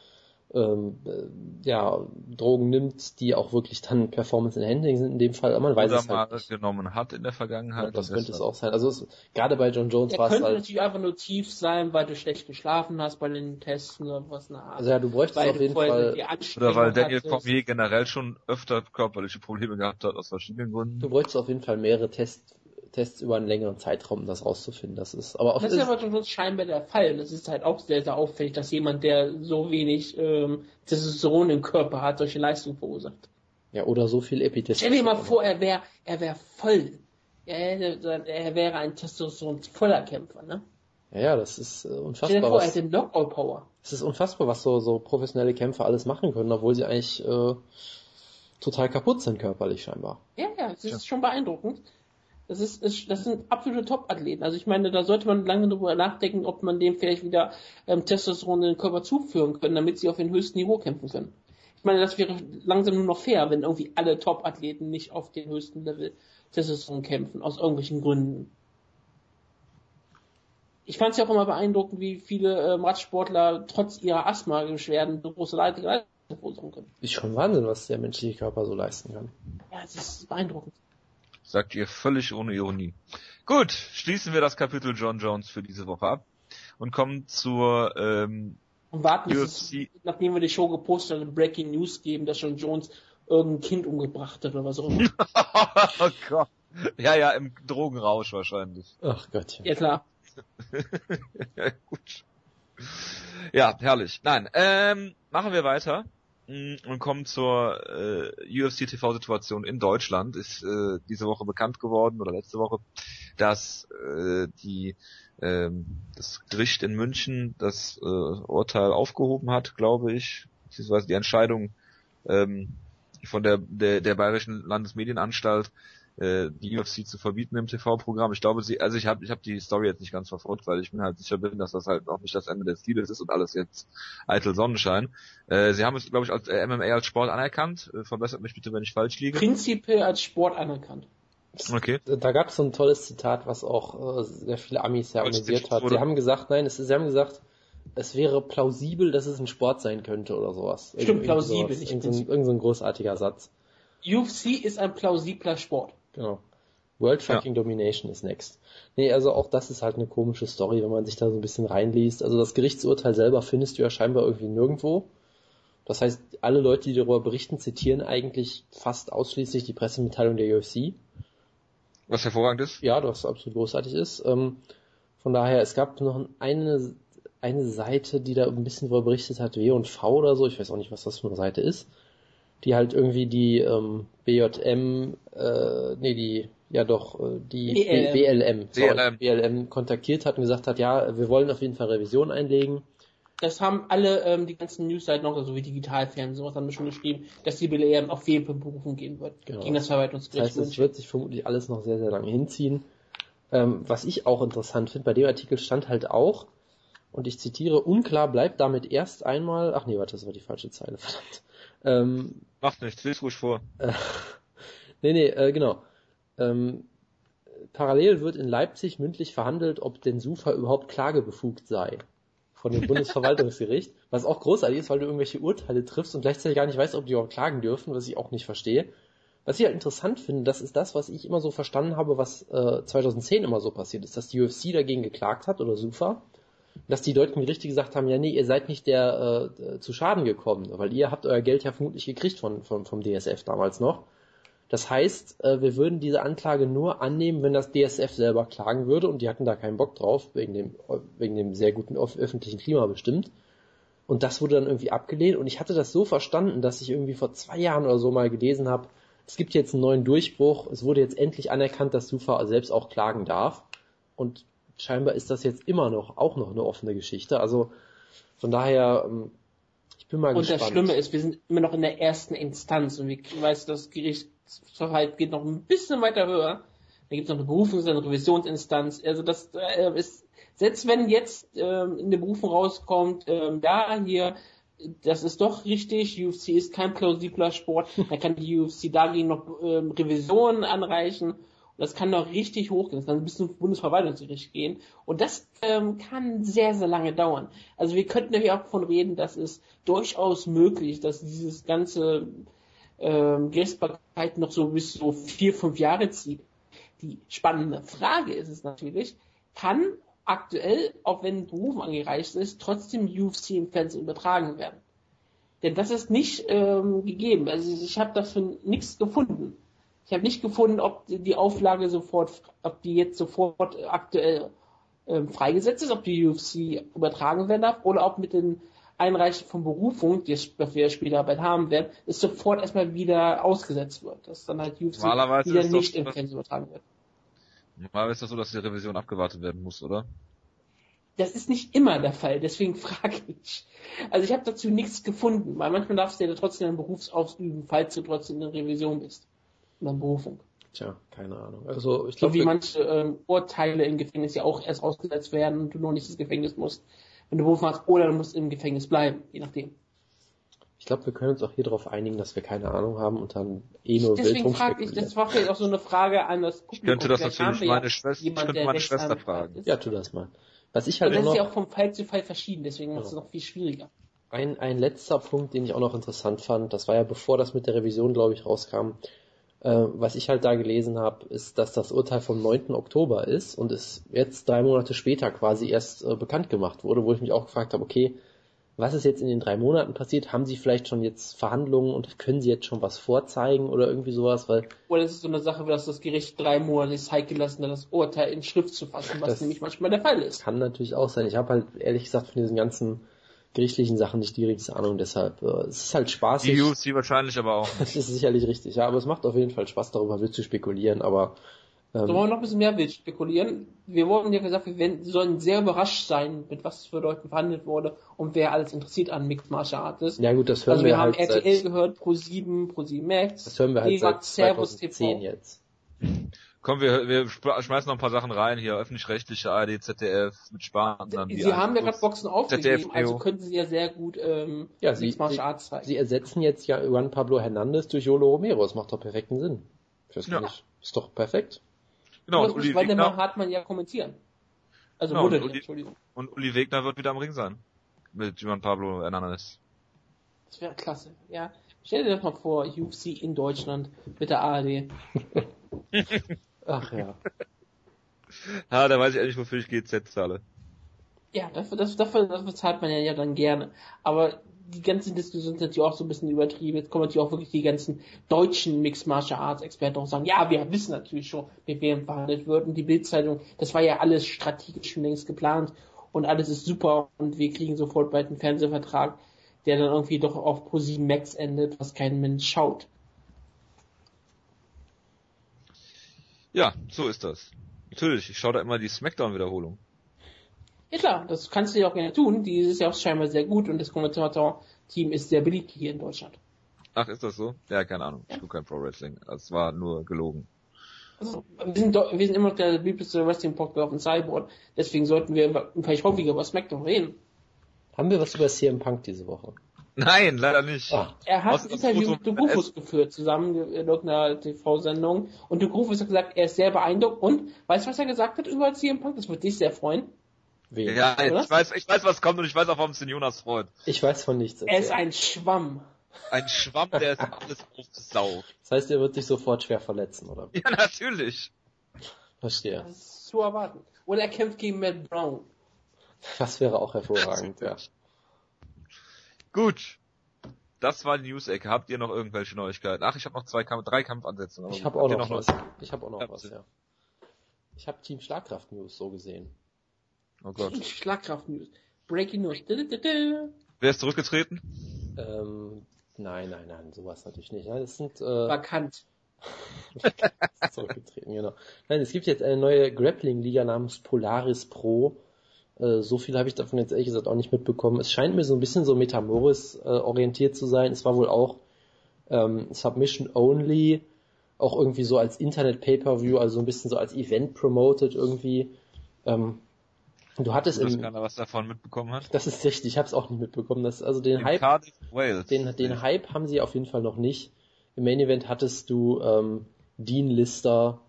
Speaker 1: ähm, äh, ja, Drogen nimmt, die auch wirklich dann Performance Enhancing sind in dem Fall. Aber man weiß
Speaker 3: Oder
Speaker 1: es
Speaker 3: mal
Speaker 1: halt nicht.
Speaker 3: genommen hat in der Vergangenheit.
Speaker 1: Ja, das könnte es auch sein. Also es, gerade bei John Jones war es
Speaker 2: könnte
Speaker 1: halt.
Speaker 2: natürlich einfach nur tief sein, weil du schlecht geschlafen hast bei den Tests oder was in der Art.
Speaker 1: Also ja, du bräuchtest
Speaker 2: weil
Speaker 1: auf jeden Fall.
Speaker 3: Oder weil Daniel
Speaker 2: hattest.
Speaker 3: Cormier generell schon öfter körperliche Probleme gehabt hat, aus verschiedenen Gründen.
Speaker 1: Du bräuchtest auf jeden Fall mehrere Tests, Tests über einen längeren Zeitraum, um das rauszufinden. Das ist, aber auch
Speaker 2: Das ist aber John Jones scheinbar der Fall. Das ist halt auch sehr, sehr auffällig, dass jemand, der so wenig ähm, Testosteron im Körper hat, solche Leistungen verursacht.
Speaker 1: ja, oder so viel Epitestosteron.
Speaker 2: Stell dir mal vor, er wäre er wär voll. Er, hätte, er wäre ein Testosteron-voller Kämpfer, ne?
Speaker 1: Ja, ja, das ist äh,
Speaker 2: Stell dir
Speaker 1: unfassbar,
Speaker 2: vor, er hätte Knockout-Power.
Speaker 1: es ist unfassbar, was so, so professionelle Kämpfer alles machen können, obwohl sie eigentlich äh, total kaputt sind körperlich scheinbar.
Speaker 2: Ja, ja, das ist schon beeindruckend. Das ist, ist das sind absolute Top-Athleten. Also ich meine, da sollte man lange darüber nachdenken, ob man dem vielleicht wieder ähm, Testosteron in den Körper zuführen können, damit sie auf dem höchsten Niveau kämpfen können. Ich meine, das wäre langsam nur noch fair, wenn irgendwie alle Top-Athleten nicht auf dem höchsten Level Testosteron kämpfen, aus irgendwelchen Gründen. Ich fand es ja auch immer beeindruckend, wie viele ähm, Radsportler trotz ihrer Asthma-Beschwerden so große Leistung können.
Speaker 1: Ist schon Wahnsinn, was der menschliche Körper so leisten kann.
Speaker 2: Ja, es ist beeindruckend.
Speaker 3: Sagt ihr völlig ohne Ironie. Gut, schließen wir das Kapitel John Jones für diese Woche ab und kommen zur ähm,
Speaker 2: und warten, bis es, nachdem wir die Show gepostet haben, Breaking News geben, dass John Jones irgendein Kind umgebracht hat oder was auch immer.
Speaker 3: oh Gott. Ja, ja, im Drogenrausch wahrscheinlich.
Speaker 1: Ach Gott.
Speaker 2: Ja, klar.
Speaker 3: Gut. Ja, herrlich. Nein, ähm, machen wir weiter und kommen zur äh, UFC TV-Situation in Deutschland. Ist äh, diese Woche bekannt geworden oder letzte Woche, dass äh, die ähm, das Gericht in München das äh, Urteil aufgehoben hat, glaube ich, beziehungsweise die Entscheidung ähm, von der, der, der Bayerischen Landesmedienanstalt, äh, die UFC zu verbieten im TV-Programm. Ich glaube, sie, also ich habe ich hab die Story jetzt nicht ganz verfolgt, weil ich mir halt sicher bin, dass das halt auch nicht das Ende des Deals ist und alles jetzt eitel Sonnenschein. Äh, sie haben es, glaube ich, als äh, MMA als Sport anerkannt. Äh, verbessert mich bitte, wenn ich falsch liege.
Speaker 2: Prinzipiell als Sport anerkannt.
Speaker 3: Okay.
Speaker 1: Da gab es so ein tolles Zitat, was auch äh, sehr viele Amis ja amüsiert hat. Sie haben gesagt, nein, es, sie haben gesagt, es wäre plausibel, dass es ein Sport sein könnte oder sowas.
Speaker 2: Stimmt, plausibel.
Speaker 1: Sowas. Irgend, so, irgend so ein großartiger Satz.
Speaker 2: UFC ist ein plausibler Sport.
Speaker 1: Genau. World Fucking ja. Domination is next. Nee, also auch das ist halt eine komische Story, wenn man sich da so ein bisschen reinliest. Also das Gerichtsurteil selber findest du ja scheinbar irgendwie nirgendwo. Das heißt, alle Leute, die darüber berichten, zitieren eigentlich fast ausschließlich die Pressemitteilung der UFC.
Speaker 3: Was hervorragend ist?
Speaker 1: Ja, was absolut großartig ist. Ähm, von daher, es gab noch eine, eine Seite, die da ein bisschen darüber berichtet hat, W und V oder so, ich weiß auch nicht, was das für eine Seite ist, die halt irgendwie die ähm, BJM, äh, nee, die, ja doch, äh, die BLM, BLM, BLM kontaktiert hat und gesagt hat, ja, wir wollen auf jeden Fall Revision einlegen
Speaker 2: das haben alle ähm, die ganzen Newsseiten noch, also wie Digitalfernsehen, sowas haben wir schon geschrieben, dass die BLM auf jeden Fall Berufung gehen wird
Speaker 1: genau. gegen das Verwaltungsgericht. Das heißt, es wird sich vermutlich alles noch sehr, sehr lange hinziehen. Ähm, was ich auch interessant finde, bei dem Artikel stand halt auch, und ich zitiere, unklar bleibt damit erst einmal, ach nee, warte, das war die falsche Zeile, verdammt. Ähm,
Speaker 3: Macht nichts, lies ruhig vor.
Speaker 1: Äh, nee, nee, äh, genau. Ähm, parallel wird in Leipzig mündlich verhandelt, ob denn Sufa überhaupt klagebefugt sei von dem Bundesverwaltungsgericht, was auch großartig ist, weil du irgendwelche Urteile triffst und gleichzeitig gar nicht weißt, ob die überhaupt klagen dürfen, was ich auch nicht verstehe. Was ich halt interessant finde, das ist das, was ich immer so verstanden habe, was äh, 2010 immer so passiert ist, dass die UFC dagegen geklagt hat oder SUFA, dass die deutschen Gerichte gesagt haben, ja nee, ihr seid nicht der äh, zu Schaden gekommen, weil ihr habt euer Geld ja vermutlich gekriegt von, von vom DSF damals noch. Das heißt, äh, wir würden diese Anklage nur annehmen, wenn das DSF selber klagen würde und die hatten da keinen Bock drauf, wegen dem, wegen dem sehr guten öffentlichen Klima bestimmt. Und das wurde dann irgendwie abgelehnt und ich hatte das so verstanden, dass ich irgendwie vor zwei Jahren oder so mal gelesen habe, es gibt jetzt einen neuen Durchbruch, es wurde jetzt endlich anerkannt, dass Sufa selbst auch klagen darf. Und scheinbar ist das jetzt immer noch, auch noch eine offene Geschichte. Also von daher, ähm, ich bin mal
Speaker 2: und
Speaker 1: gespannt.
Speaker 2: Und das Schlimme ist, wir sind immer noch in der ersten Instanz und wie weiß das Gericht Gerichtsverhalt geht noch ein bisschen weiter höher. Da gibt es noch eine Berufungs- und eine Revisionsinstanz. Also das äh, ist, selbst wenn jetzt ähm, in der Berufung rauskommt, ähm, ja, hier, das ist doch richtig, UFC ist kein plausibler Sport, dann kann die UFC dagegen noch ähm, Revisionen anreichen. Das kann noch richtig hochgehen. Das kann bis zum Bundesverwaltungsgericht gehen. Und das ähm, kann sehr, sehr lange dauern. Also wir könnten ja auch davon reden, dass es durchaus möglich, dass dieses ganze ähm, Gerichtsbarkeit noch so bis so vier, fünf Jahre zieht. Die spannende Frage ist es natürlich, kann aktuell, auch wenn Beruf angereicht ist, trotzdem UFC im Fernsehen übertragen werden? Denn das ist nicht ähm, gegeben. Also ich habe dafür nichts gefunden. Ich habe nicht gefunden, ob die Auflage sofort, ob die jetzt sofort aktuell ähm, freigesetzt ist, ob die UFC übertragen werden darf oder ob mit den Einreichen von Berufung, die wir später bald haben werden, ist sofort erstmal wieder ausgesetzt wird. Dass dann halt UFC wieder nicht im Fernsehen übertragen wird.
Speaker 3: Normalerweise ist das so, dass die Revision abgewartet werden muss, oder?
Speaker 2: Das ist nicht immer der Fall, deswegen frage ich. Also ich habe dazu nichts gefunden, weil manchmal darfst du ja trotzdem einen Beruf ausüben, falls du trotzdem in der Revision bist. In der Berufung.
Speaker 1: Tja, keine Ahnung. Also ich
Speaker 2: So
Speaker 1: glaube,
Speaker 2: wie manche ähm, Urteile im Gefängnis ja auch erst ausgesetzt werden und du noch nicht ins Gefängnis musst, wenn du Beruf machst, oder du musst im Gefängnis bleiben, je nachdem.
Speaker 1: ich glaube, wir können uns auch hier darauf einigen, dass wir keine Ahnung haben und dann eh nur
Speaker 2: Deswegen frage ich, das war vielleicht auch so eine Frage an das Publikum.
Speaker 3: Ich könnte das
Speaker 2: Vielleicht
Speaker 3: natürlich
Speaker 2: ja
Speaker 3: meine Schwester, ich
Speaker 2: jemanden,
Speaker 3: könnte
Speaker 2: der
Speaker 3: meine Schwester fragen.
Speaker 2: ist.
Speaker 1: Ja, tu das mal. Was ich halt
Speaker 2: Aber das ist ja
Speaker 1: noch,
Speaker 2: auch vom Fall zu Fall verschieden, deswegen macht es
Speaker 1: Ja.
Speaker 2: noch viel schwieriger.
Speaker 1: ein, ein letzter Punkt, den ich auch noch interessant fand, das war ja bevor das mit der Revision, glaube ich, rauskam, äh, was ich halt da gelesen habe, ist, dass das Urteil vom 9. Oktober ist und es jetzt drei Monate später quasi erst äh, bekannt gemacht wurde, wo ich mich auch gefragt habe, okay, was ist jetzt in den drei Monaten passiert? Haben Sie vielleicht schon jetzt Verhandlungen und können Sie jetzt schon was vorzeigen oder irgendwie sowas? Weil
Speaker 2: Oder es ist so eine Sache, dass das Gericht drei Monate Zeit gelassen hat, das Urteil in Schrift zu fassen, was nämlich manchmal der Fall ist.
Speaker 1: kann natürlich auch sein. Ich habe halt ehrlich gesagt von diesen ganzen gerichtlichen Sachen nicht die richtige Ahnung, deshalb äh, es ist halt spaßig.
Speaker 3: Die UFC wahrscheinlich aber auch.
Speaker 1: Das ist sicherlich richtig, ja, aber es macht auf jeden Fall Spaß, darüber wild zu spekulieren, aber ähm,
Speaker 2: So wollen wir noch ein bisschen mehr wild spekulieren. Wir wurden ja gesagt, wir werden, sollen sehr überrascht sein, mit was für Leuten verhandelt wurde und wer alles interessiert an Mixed Martial Artists.
Speaker 1: ja gut, das hören
Speaker 2: Also
Speaker 1: wir,
Speaker 2: wir haben
Speaker 1: halt
Speaker 2: RTL gehört, Pro7, Pro7 Max,
Speaker 1: das hören wir halt seit
Speaker 2: Servus
Speaker 1: 2010
Speaker 2: TV.
Speaker 1: jetzt.
Speaker 3: Komm, wir, wir schmeißen noch ein paar Sachen rein hier. Öffentlich-rechtliche ARD, ZDF mit Sparen. dann die
Speaker 2: Sie haben ja gerade Boxen aufgegeben,
Speaker 3: ZDF,
Speaker 2: also könnten sie ja sehr gut ähm,
Speaker 1: Ja, sie-
Speaker 2: Martial
Speaker 1: sie-
Speaker 2: Arts zeigen.
Speaker 1: Sie ersetzen jetzt ja Juan Pablo Hernandez durch Jolo Romero, das macht doch perfekten Sinn. Ich gar
Speaker 3: Ja.
Speaker 1: nicht, ist doch perfekt.
Speaker 3: Genau, und
Speaker 2: das muss
Speaker 3: Uli,
Speaker 2: Waldemar
Speaker 3: Wegner,
Speaker 2: Hartmann ja kommentieren. Also
Speaker 3: Genau, und
Speaker 2: moderieren,
Speaker 3: Uli-
Speaker 2: Entschuldigung.
Speaker 3: und Uli Wegner wird wieder am Ring sein. Mit Juan Pablo Hernandez.
Speaker 2: Das wäre klasse, ja. Stell dir das mal vor, UFC in Deutschland mit der ARD.
Speaker 1: Ach ja.
Speaker 3: Ha, da weiß ich endlich, wofür ich GZ zahle.
Speaker 2: Ja, dafür, das, dafür, dafür zahlt man ja, ja dann gerne. Aber die ganzen Diskussionen sind natürlich auch so ein bisschen übertrieben. Jetzt kommen natürlich auch wirklich die ganzen deutschen Mixed Martial Arts Experten auch sagen, ja, wir wissen natürlich schon, mit wem verhandelt wird. Und die Bildzeitung, das war ja alles strategisch schon längst geplant und alles ist super und wir kriegen sofort bald einen Fernsehvertrag, der dann irgendwie doch auf ProSieben Max endet, was kein Mensch schaut.
Speaker 3: Ja, so ist das. Natürlich, ich schaue da immer die Smackdown-Wiederholung.
Speaker 2: Ja klar, das kannst du ja auch gerne tun. Die ist ja auch scheinbar sehr gut und das Kommentator-Team ist sehr beliebt hier in Deutschland.
Speaker 3: Ach, ist das so? Ja, keine Ahnung. Ich gucke kein Pro Wrestling. Das war nur gelogen.
Speaker 2: Also, wir sind, wir sind immer noch der beliebteste Wrestling-Podcast auf dem Cyborg, deswegen sollten wir vielleicht häufiger über SmackDown reden.
Speaker 1: Haben wir was über CM Punk diese Woche?
Speaker 3: Nein, leider nicht.
Speaker 2: Er hat
Speaker 3: Aus-
Speaker 2: ein Interview
Speaker 3: Foto-
Speaker 2: mit De Grufus geführt, zusammen in irgendeiner TV-Sendung. Und De Grufus hat gesagt, er ist sehr beeindruckt. Und, weißt du, was er gesagt hat über CM Punk? Das würde dich sehr freuen.
Speaker 1: wen?
Speaker 3: Ja,
Speaker 2: Oder?
Speaker 3: ich weiß, ich weiß, was kommt und ich weiß auch, warum es den Jonas freut.
Speaker 1: Ich weiß von nichts.
Speaker 2: Er ist ein Schwamm.
Speaker 3: Ein Schwamm, der ist alles aufgesaugt.
Speaker 1: Das heißt, er wird sich sofort schwer verletzen, oder?
Speaker 3: Ja, natürlich.
Speaker 1: Verstehe.
Speaker 2: Das ist zu erwarten. Oder er kämpft gegen Matt Brown.
Speaker 1: Das wäre auch hervorragend, ja.
Speaker 3: Gut. Das war die News-Ecke. Habt ihr noch irgendwelche Neuigkeiten? Ach, ich habe noch zwei Kampf drei Kampfansätze. aber
Speaker 1: Ich habe auch
Speaker 3: ihr
Speaker 1: noch was. Ich habe auch noch was, ja. Ich habe Team Schlagkraft News so gesehen.
Speaker 3: Oh Gott.
Speaker 2: Schlagkraft-News. Breaking News. Dü-dü-dü-dü.
Speaker 3: Wer ist zurückgetreten?
Speaker 1: Ähm, nein, nein, nein, sowas natürlich nicht. Nein, das sind äh,
Speaker 2: Vakant.
Speaker 1: zurückgetreten, genau. Nein, es gibt jetzt eine neue Grappling-Liga namens Polaris Pro. Äh, so viel habe ich davon jetzt ehrlich gesagt auch nicht mitbekommen. Es scheint mir so ein bisschen so Metamoris äh, orientiert zu sein. Es war wohl auch ähm, Submission Only, auch irgendwie so als Internet Pay-per-View, also so ein bisschen so als Event promoted irgendwie. Ähm, du hattest
Speaker 3: Dass
Speaker 1: im,
Speaker 3: keiner was davon mitbekommen hat.
Speaker 1: das ist richtig, ich habe es auch nicht mitbekommen. Das, also den
Speaker 3: In
Speaker 1: Hype,
Speaker 3: Cardiff, Wales.
Speaker 1: den, den Hype haben sie auf jeden Fall noch nicht. Im Main Event hattest du ähm, Dean Lister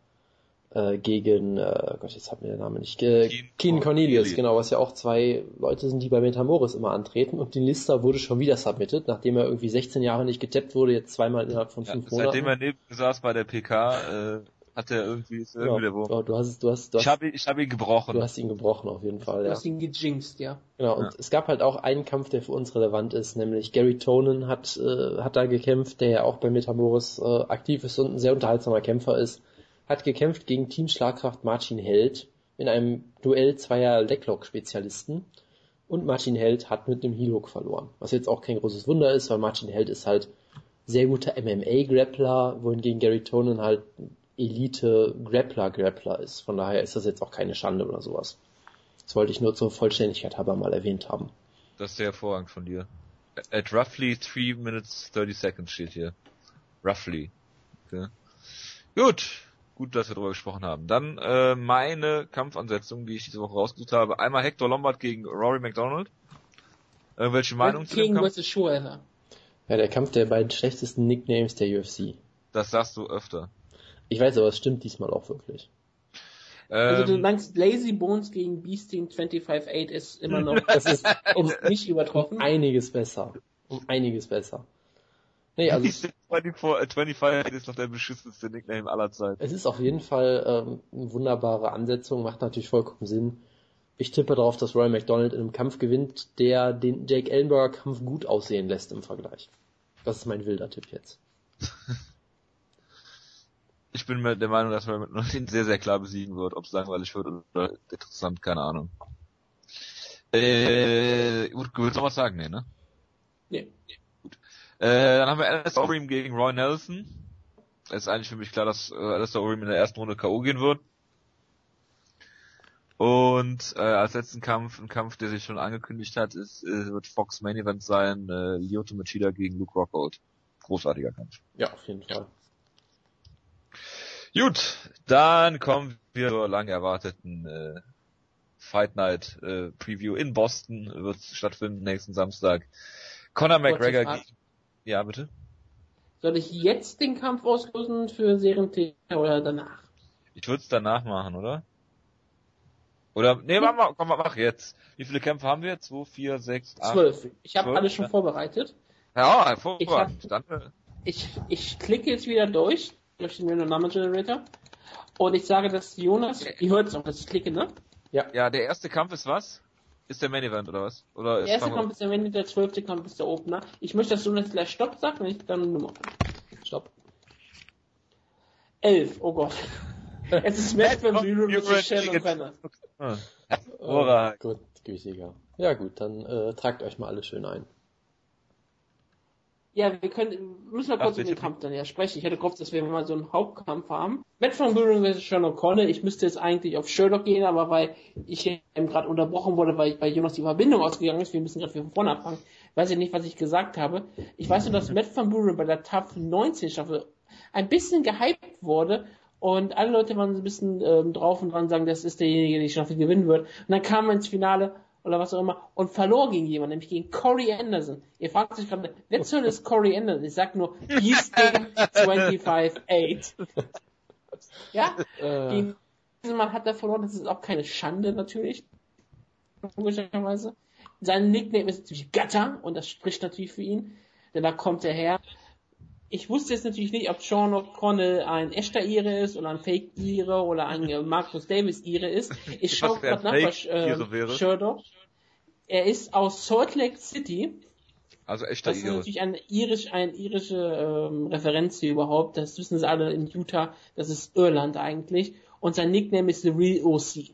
Speaker 1: äh, gegen, äh, Gott, jetzt hat mir der Name nicht, äh,
Speaker 3: Keen
Speaker 1: Cornelius,
Speaker 3: Cornelius.
Speaker 1: genau, was ja auch zwei Leute sind, die bei Metamoris immer antreten. Und Dean Lister wurde schon wieder submitted, nachdem er irgendwie 16 Jahre nicht getappt wurde, jetzt zweimal innerhalb von
Speaker 3: ja,
Speaker 1: fünf
Speaker 3: seitdem
Speaker 1: Monaten.
Speaker 3: er neben saß bei der PK, äh, hat er irgendwie, ist irgendwie der Wurm.
Speaker 1: ja, du hast du hast, du
Speaker 3: Ich
Speaker 1: hast,
Speaker 3: habe ihn, ich hab ihn gebrochen.
Speaker 1: du hast ihn gebrochen auf jeden Fall,
Speaker 2: Du
Speaker 1: ja.
Speaker 2: hast ihn gejinxt, ja.
Speaker 1: Genau, und
Speaker 3: Ja.
Speaker 1: es gab halt auch einen Kampf, der für uns relevant ist, nämlich Gary Tonen hat, äh, hat da gekämpft, der ja auch bei Metamoris äh, aktiv ist und ein sehr unterhaltsamer Kämpfer ist, hat gekämpft gegen Team Schlagkraft Martin Held in einem Duell zweier Leglock-Spezialisten und Martin Held hat mit einem Heel-Hook verloren, was jetzt auch kein großes Wunder ist, weil Martin Held ist halt sehr guter MMA-Grappler, wohingegen Gary Tonen halt Elite-Grappler-Grappler ist. Von daher ist das jetzt auch keine Schande oder sowas. Das wollte ich nur zur Vollständigkeit halber mal erwähnt haben.
Speaker 3: Das ist sehr hervorragend von dir. At roughly 3 minutes 30 seconds steht hier. Roughly. Okay. Gut. Gut, dass wir darüber gesprochen haben. Dann äh, meine Kampfansetzung, die ich diese Woche rausgesucht habe. Einmal Hector Lombard gegen Rory McDonald. Irgendwelche Meinungen zu dem Kampf?
Speaker 2: Schroeder.
Speaker 1: Ja, der Kampf der beiden schlechtesten Nicknames der UFC.
Speaker 3: Das sagst du öfter.
Speaker 1: Ich weiß, aber es stimmt diesmal auch wirklich.
Speaker 2: Also du
Speaker 3: Ähm,
Speaker 2: meinst Lazy Bones gegen Beast Team 25-8 ist immer noch
Speaker 1: Das ist um
Speaker 2: nicht übertroffen.
Speaker 1: einiges besser. Um einiges besser. Nee, also
Speaker 3: 24, äh, 25 ist noch der beschissenste Nickname aller Zeiten.
Speaker 1: es ist auf jeden Fall ähm, eine wunderbare Ansetzung, macht natürlich vollkommen Sinn. Ich tippe darauf, dass Roy McDonald in einem Kampf gewinnt, der den Jake Ellenberger Kampf gut aussehen lässt im Vergleich. Das ist mein wilder Tipp jetzt.
Speaker 3: Ich bin der Meinung, dass man mit ihn sehr, sehr klar besiegen wird. Ob es langweilig wird oder interessant, keine Ahnung. Äh, gut, willst du noch was sagen? Nee, ne?
Speaker 2: Nee.
Speaker 3: Äh, dann haben wir Alistair Overeem gegen Roy Nelson. Es ist eigentlich für mich klar, dass äh, Alistair Overeem in der ersten Runde K.O. gehen wird. Und äh, als letzten Kampf, ein Kampf, der sich schon angekündigt hat, ist, äh, wird Fox Main Event sein, äh, Lyoto Machida gegen Luke Rockhold. Großartiger Kampf.
Speaker 1: Ja, auf jeden Fall.
Speaker 3: Gut, dann kommen wir zur lang erwarteten äh, Fight Night äh, Preview in Boston. Wird stattfinden nächsten Samstag. Conor McGregor gegen... Ja, bitte?
Speaker 2: Soll ich jetzt den Kampf auslösen für Serien oder danach?
Speaker 3: Ich würde es danach machen, oder? Oder, nee, mach, mach, komm, mach jetzt. Wie viele Kämpfe haben wir? Zwei, vier, sechs, acht?
Speaker 2: Zwölf. Ich habe alles schon
Speaker 3: ja.
Speaker 2: vorbereitet.
Speaker 3: Ja, hervorragend.
Speaker 2: Ich
Speaker 3: äh,
Speaker 2: Ich, ich klicke jetzt wieder durch, durch den Random Number Generator. Und ich sage, dass Jonas, ihr hört es auch, dass ich klicke, ne?
Speaker 3: ja, der erste Kampf ist was? Ist der Main Event, oder was? Oder
Speaker 2: Der erste Kampf ist der Ende, der zwölfte Kampf ist der Opener. Ich möchte, dass Jonas gleich Stopp sagt, wenn ich dann eine Nummer.
Speaker 1: Stopp.
Speaker 2: Elf, oh Gott. Es ist Matt von Zero vs. Shannon Brenner.
Speaker 3: Ah,
Speaker 1: Äh,
Speaker 3: Hervorragend.
Speaker 1: gut, gütiger. Ja gut, dann äh, tragt euch mal alle schön ein.
Speaker 2: Ja, wir können, müssen wir kurz über den Kampf dann ja sprechen. Ich hätte gehofft, dass wir mal so einen Hauptkampf haben. Matt von Buren vs. Sherlock O'Connell. Ich müsste jetzt eigentlich auf Sherlock gehen, aber weil ich eben gerade unterbrochen wurde, weil bei Jonas die Verbindung ausgegangen ist, wir müssen gerade wieder von vorne anfangen. Weiß ich nicht, was ich gesagt habe. Ich weiß nur, dass Matt van Buren bei der TAF 19 Staffel ein bisschen gehypt wurde und alle Leute waren so ein bisschen ähm, drauf und dran sagen, das ist derjenige, der die Staffel gewinnen wird. Und dann kam er ins Finale oder was auch immer und verlor gegen jemanden, nämlich gegen Corey Anderson. Ihr fragt sich gerade, wer zur ist Corey Anderson? Ich sag nur, Beasting 25-8. Ja,
Speaker 1: Äh,
Speaker 2: gegen diesen Mann hat er verloren, das ist auch keine Schande natürlich. Logischerweise. Sein Nickname ist natürlich Gatter und das spricht natürlich für ihn, denn da kommt er her. Ich wusste jetzt natürlich nicht, ob Sean O'Connell ein echter Ire ist oder ein Fake Ire oder ein äh, Marcus Davis Ire ist. Ich schaue
Speaker 3: Was
Speaker 2: gerade nach
Speaker 3: Ire wäre?
Speaker 2: äh, Sherdock. Er ist aus Salt Lake City.
Speaker 3: Also echter
Speaker 2: Das ist
Speaker 3: Ire.
Speaker 2: natürlich eine irisch, eine irische ähm, Referenz hier überhaupt. Das wissen sie alle in Utah. Das ist Irland eigentlich. Und sein Nickname ist The Real OC.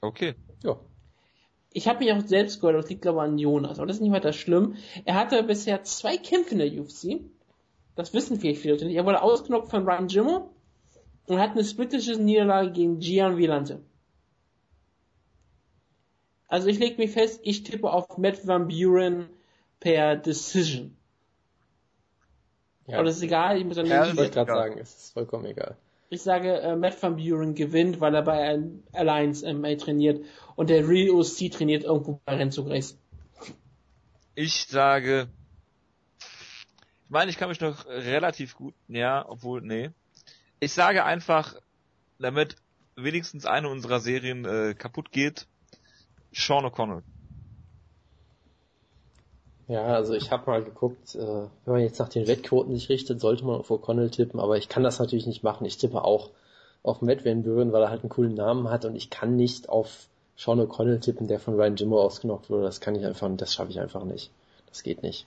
Speaker 3: Okay.
Speaker 1: ja.
Speaker 2: Ich habe mich auch selbst gehört, das liegt glaube ich an Jonas, aber das ist nicht weiter schlimm. Er hatte bisher zwei Kämpfe in der UFC. Das wissen vielleicht viele Leute nicht. Er wurde ausgenockt von Ryan Jimmo und hat eine splittische Niederlage gegen Gian Villante. Also ich lege mich fest, ich tippe auf Matt Van Buren per Decision.
Speaker 1: ja
Speaker 2: Aber das ist egal, ich muss dann
Speaker 3: Ja,
Speaker 1: ich wollte gerade sagen, es ist vollkommen egal.
Speaker 2: Ich sage, äh, Matt Van Buren gewinnt, weil er bei Al- Alliance MMA trainiert und der Real OC trainiert irgendwo bei Renzo Grace.
Speaker 3: Ich sage, ich meine, ich kann mich noch relativ gut, ja, obwohl, nee. Ich sage einfach, damit wenigstens eine unserer Serien äh, kaputt geht, Sean O'Connell.
Speaker 1: Ja, also ich habe mal geguckt, äh, wenn man jetzt nach den Wettquoten sich richtet, sollte man auf O'Connell tippen, aber ich kann das natürlich nicht machen. Ich tippe auch auf Matt Van Buren, weil er halt einen coolen Namen hat und ich kann nicht auf Sean O'Connell tippen, der von Ryan Jimmo ausgenockt wurde. Das kann ich einfach, das schaffe ich einfach nicht. Das geht nicht.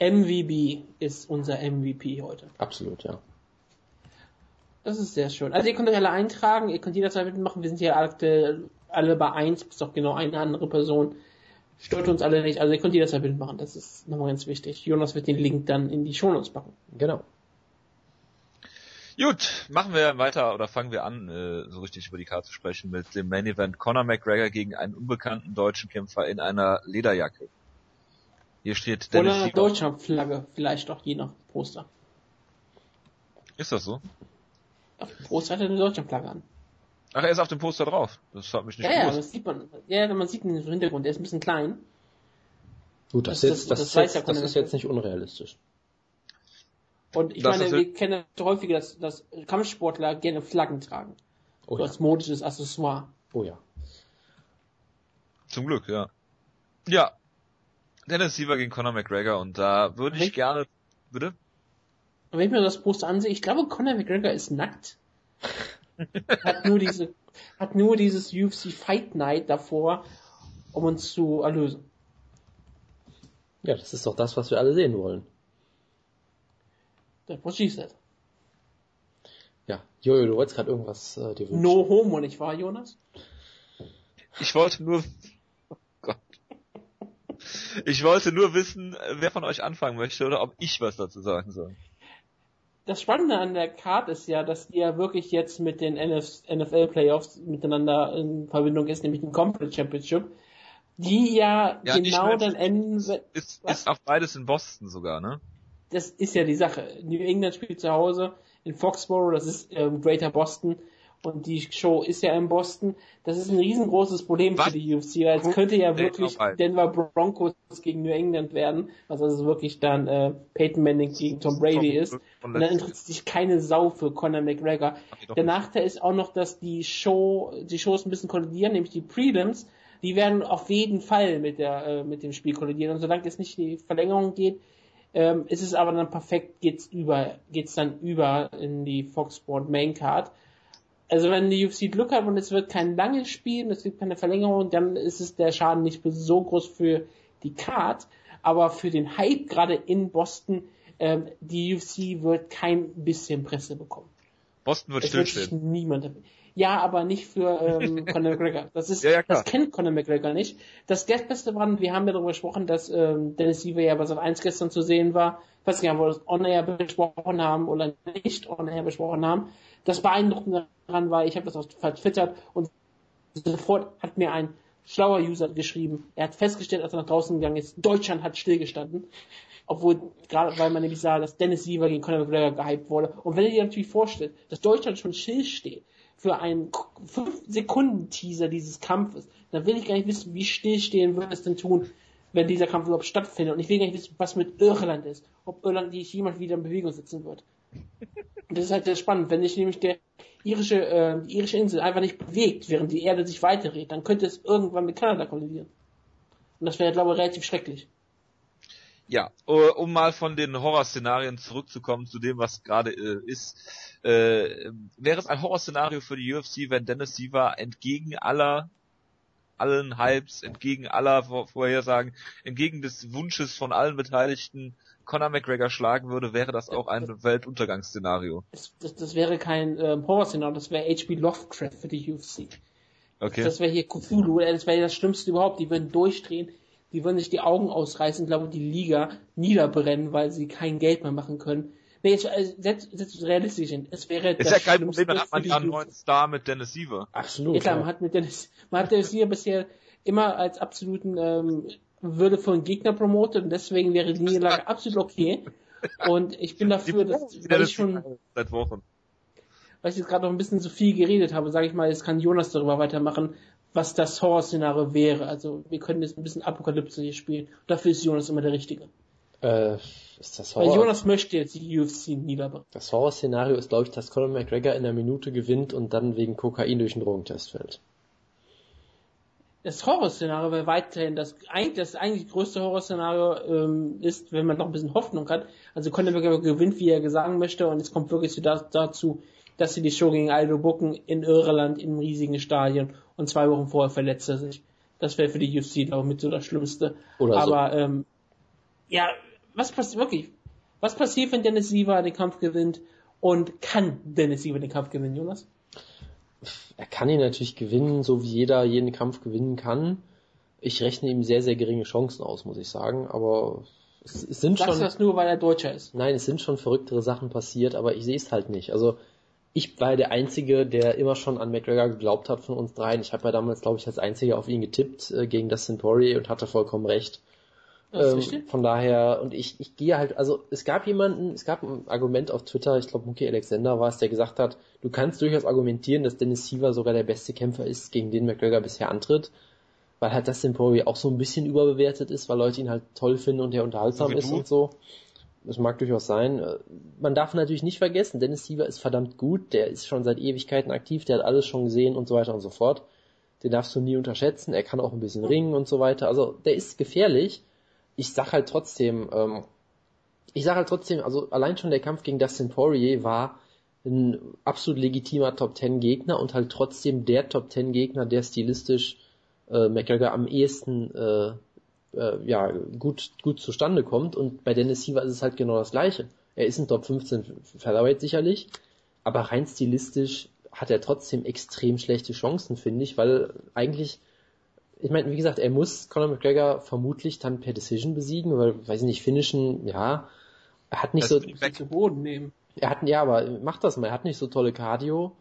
Speaker 2: MVB ist unser MVP heute.
Speaker 1: Absolut, ja.
Speaker 2: Das ist sehr schön. Also ihr könnt euch alle eintragen, ihr könnt jederzeit mitmachen. Wir sind hier aktuell alle bei eins, bis doch genau eine andere Person. Stört uns alle nicht. Also ihr könnt jederzeit mitmachen. Das ist nochmal ganz wichtig. Jonas wird den Link dann in die Shownotes packen.
Speaker 1: Genau.
Speaker 3: Gut, machen wir weiter oder fangen wir an, äh, so richtig über die Karte zu sprechen mit dem Main Event Conor McGregor gegen einen unbekannten deutschen Kämpfer in einer Lederjacke. Hier steht
Speaker 2: Oder
Speaker 3: Dennis
Speaker 2: eine
Speaker 3: Siever.
Speaker 2: Deutschlandflagge, vielleicht auch je nach Poster.
Speaker 3: Ist das so?
Speaker 2: Auf dem Poster hat er eine Deutschlandflagge an.
Speaker 3: Ach, er ist auf dem Poster drauf. Das hat mich nicht
Speaker 2: Ja, ja,
Speaker 3: gewusst.
Speaker 2: das sieht man. Ja, man sieht ihn im Hintergrund, der ist ein bisschen klein.
Speaker 1: Gut, das,
Speaker 2: Das-
Speaker 1: ist jetzt, das,
Speaker 2: das
Speaker 1: jetzt,
Speaker 2: ja
Speaker 1: das ist jetzt nicht unrealistisch.
Speaker 2: Und ich
Speaker 3: Das
Speaker 2: meine, wir kennen häufiger, dass, dass Kampfsportler gerne Flaggen tragen.
Speaker 1: Oh
Speaker 2: so
Speaker 1: ja.
Speaker 2: als modisches Accessoire.
Speaker 1: Oh ja.
Speaker 3: Zum Glück, ja. Ja. Dennis Siever gegen Conor McGregor und da würde ich
Speaker 2: Richtig.
Speaker 3: gerne, bitte?
Speaker 2: Wenn ich mir das Poster ansehe, ich glaube, Conor McGregor ist nackt. hat nur diese, hat nur dieses UFC Fight Night davor, um uns zu erlösen.
Speaker 1: Ja, das ist doch das, was wir alle sehen wollen.
Speaker 2: Das was she said.
Speaker 1: Ja. Jojo, du wolltest gerade irgendwas äh, dir wünschen.
Speaker 2: No homo, nicht wahr, Jonas?
Speaker 3: Ich wollte nur, oh Gott. Ich wollte nur wissen, wer von euch anfangen möchte oder ob ich was dazu sagen soll.
Speaker 2: Das Spannende an der Card ist ja, dass die ja wirklich jetzt mit den NF NFL Playoffs miteinander in Verbindung ist, nämlich den Conference Championship, die ja,
Speaker 3: Ja,
Speaker 2: genau dann enden,
Speaker 3: Ist, ist auch beides in Boston sogar, ne?
Speaker 2: Das ist ja die Sache. New England spielt zu Hause in Foxborough, das ist ähm, Greater Boston und die Show ist ja in Boston. Das ist ein riesengroßes Problem
Speaker 3: Was?
Speaker 2: für die UFC, weil es könnte ja wirklich. Denver Broncos gegen New England werden, was also wirklich dann äh, Peyton Manning gegen Tom Brady ist. Und dann interessiert sich keine Sau für Conor McGregor. Der. Nachteil ist auch noch, dass die Show, die Shows ein bisschen kollidieren, nämlich die Prelims, die werden auf jeden Fall mit der, äh, mit dem Spiel kollidieren. Und solange es nicht in die Verlängerung geht, ähm, ist es aber dann perfekt, geht's über, geht's dann über in die Fox Sport Main Card. Also wenn die UFC Glück hat und es wird kein langes Spiel, und es gibt keine Verlängerung, dann ist es der Schaden nicht so groß für die Card, aber für den Hype gerade in Boston, ähm, die UFC wird kein bisschen Presse bekommen.
Speaker 3: Boston wird
Speaker 2: Es wird
Speaker 3: stillstehen.
Speaker 2: niemand. Ja, aber nicht für ähm, Conor McGregor. Das ist,
Speaker 3: Ja, ja,
Speaker 2: das kennt Conor McGregor nicht. Das Beste war, wir haben ja darüber gesprochen, dass ähm, Dennis Siever ja bei Sat 1 gestern zu sehen war. Ich weiß nicht, ob wir das on-air besprochen haben oder nicht on-air besprochen haben. Das Beeindruckende daran war, ich habe das auch vertwittert und sofort hat mir ein schlauer User geschrieben. Er hat festgestellt, als er nach draußen gegangen ist, Deutschland hat stillgestanden. Obwohl, gerade weil man nämlich sah, dass Dennis Siever gegen Conor McGregor gehypt wurde. Und wenn ihr dir natürlich vorstellt, dass Deutschland schon still steht für einen 5-Sekunden-Teaser dieses Kampfes, dann will ich gar nicht wissen, wie stillstehen würde es denn tun, wenn dieser Kampf überhaupt stattfindet. Und ich will gar nicht wissen, was mit Irland ist. Ob Irland nicht jemand wieder in Bewegung setzen wird. Das ist halt sehr spannend. Wenn sich nämlich der irische, äh, die irische Insel einfach nicht bewegt, während die Erde sich weiterdreht, dann könnte es irgendwann mit Kanada kollidieren. Und das wäre, glaube ich, relativ schrecklich.
Speaker 3: Ja, äh, um mal von den Horrorszenarien zurückzukommen zu dem, was gerade äh, ist, äh, wäre es ein Horrorszenario für die UFC, wenn Dennis Siever entgegen aller allen Hypes, entgegen aller Vor Vorhersagen, entgegen des Wunsches von allen Beteiligten Conor McGregor schlagen würde, wäre das auch ein Weltuntergangsszenario.
Speaker 2: Das, das, das wäre kein ähm, Horrorszenario, das wäre H.P. Lovecraft für die UFC.
Speaker 3: Okay.
Speaker 2: Das wäre hier Cthulhu, äh, das wäre das Schlimmste überhaupt. Die würden durchdrehen, die würden sich die Augen ausreißen, glaube die Liga niederbrennen, weil sie kein Geld mehr machen können. Nee, jetzt, äh, setz, setz realistisch hin. Es wäre
Speaker 3: ist ja kein Problem, dann hat man ja
Speaker 2: die
Speaker 3: einen neuen Star mit Dennis Siever.
Speaker 1: Absolut.
Speaker 2: Ja klar, man hat mit Dennis, man hat Dennis hier bisher immer als absoluten ähm, würdevollen Gegner promotet und deswegen wäre die Niederlage absolut okay. Und ich bin dafür, dass, weil ich schon,
Speaker 3: Siever seit Wochen.
Speaker 2: weil ich jetzt gerade noch ein bisschen zu viel geredet habe, sage ich mal, jetzt kann Jonas darüber weitermachen, was das Horrorszenario wäre. Also wir können jetzt ein bisschen Apokalypse hier spielen. Dafür ist Jonas immer der Richtige.
Speaker 1: Äh, ist das
Speaker 2: Weil
Speaker 1: Horror?
Speaker 2: Jonas möchte jetzt die UFC niederbrennen.
Speaker 1: Das Horrorszenario ist, glaube ich, dass Conor McGregor in der Minute gewinnt und dann wegen Kokain durch den Drogentest fällt.
Speaker 2: Das Horrorszenario wäre weiterhin das eigentlich das eigentlich größte Horrorszenario ähm, ist, wenn man noch ein bisschen Hoffnung hat. Also Conor McGregor gewinnt, wie er sagen möchte, und es kommt wirklich da, dazu, dass sie die Show gegen Aldo bucken in Irland im riesigen Stadion und zwei Wochen vorher verletzt er sich. Das wäre für die UFC glaube ich mit so das Schlimmste.
Speaker 1: Oder so.
Speaker 2: Aber ähm, ja, was passiert wirklich? Was passiert, wenn Dennis Siever den Kampf gewinnt? Und kann Dennis Siever den Kampf gewinnen, Jonas?
Speaker 1: Er kann ihn natürlich gewinnen, so wie jeder jeden Kampf gewinnen kann. Ich rechne ihm sehr, sehr geringe Chancen aus, muss ich sagen. Aber es, es sind
Speaker 2: Sagst
Speaker 1: schon.
Speaker 2: du das nur, weil er Deutscher ist?
Speaker 1: Nein, es sind schon verrücktere Sachen passiert, aber ich sehe es halt nicht. Also ich war der Einzige, der immer schon an McGregor geglaubt hat von uns dreien. Ich habe ja damals, glaube ich, als Einziger auf ihn getippt äh, gegen das Centauri und hatte vollkommen recht. Ähm, von daher, und ich, ich gehe halt, also es gab jemanden, es gab ein Argument auf Twitter, ich glaube Mookie Alexander war es, der gesagt hat, du kannst durchaus argumentieren, dass Dennis Siever sogar der beste Kämpfer ist, gegen den McGregor bisher antritt, weil halt Dustin Poirier auch so ein bisschen überbewertet ist, weil Leute ihn halt toll finden und der unterhaltsam ist und so. Das mag durchaus sein. Man darf natürlich nicht vergessen, Dennis Siever ist verdammt gut, der ist schon seit Ewigkeiten aktiv, der hat alles schon gesehen und so weiter und so fort. Den darfst du nie unterschätzen, er kann auch ein bisschen ringen und so weiter. Also der ist gefährlich, ich sag halt trotzdem, ähm, ich sag halt trotzdem, also allein schon der Kampf gegen Dustin Poirier war ein absolut legitimer Top Ten Gegner und halt trotzdem der Top Ten Gegner, der stilistisch äh, McGregor am ehesten äh, äh, ja gut gut zustande kommt und bei Dennis Siever ist es halt genau das gleiche. Er ist ein Top 15 Featherweight sicherlich, aber rein stilistisch hat er trotzdem extrem schlechte Chancen, finde ich, weil eigentlich ich meine, wie gesagt, er muss Conor McGregor vermutlich dann per Decision besiegen, weil, weiß ich nicht, finishen, ja, er hat nicht das so,
Speaker 2: Boden nehmen.
Speaker 1: Er hat, ja, aber macht das mal, er hat nicht so tolle Cardio,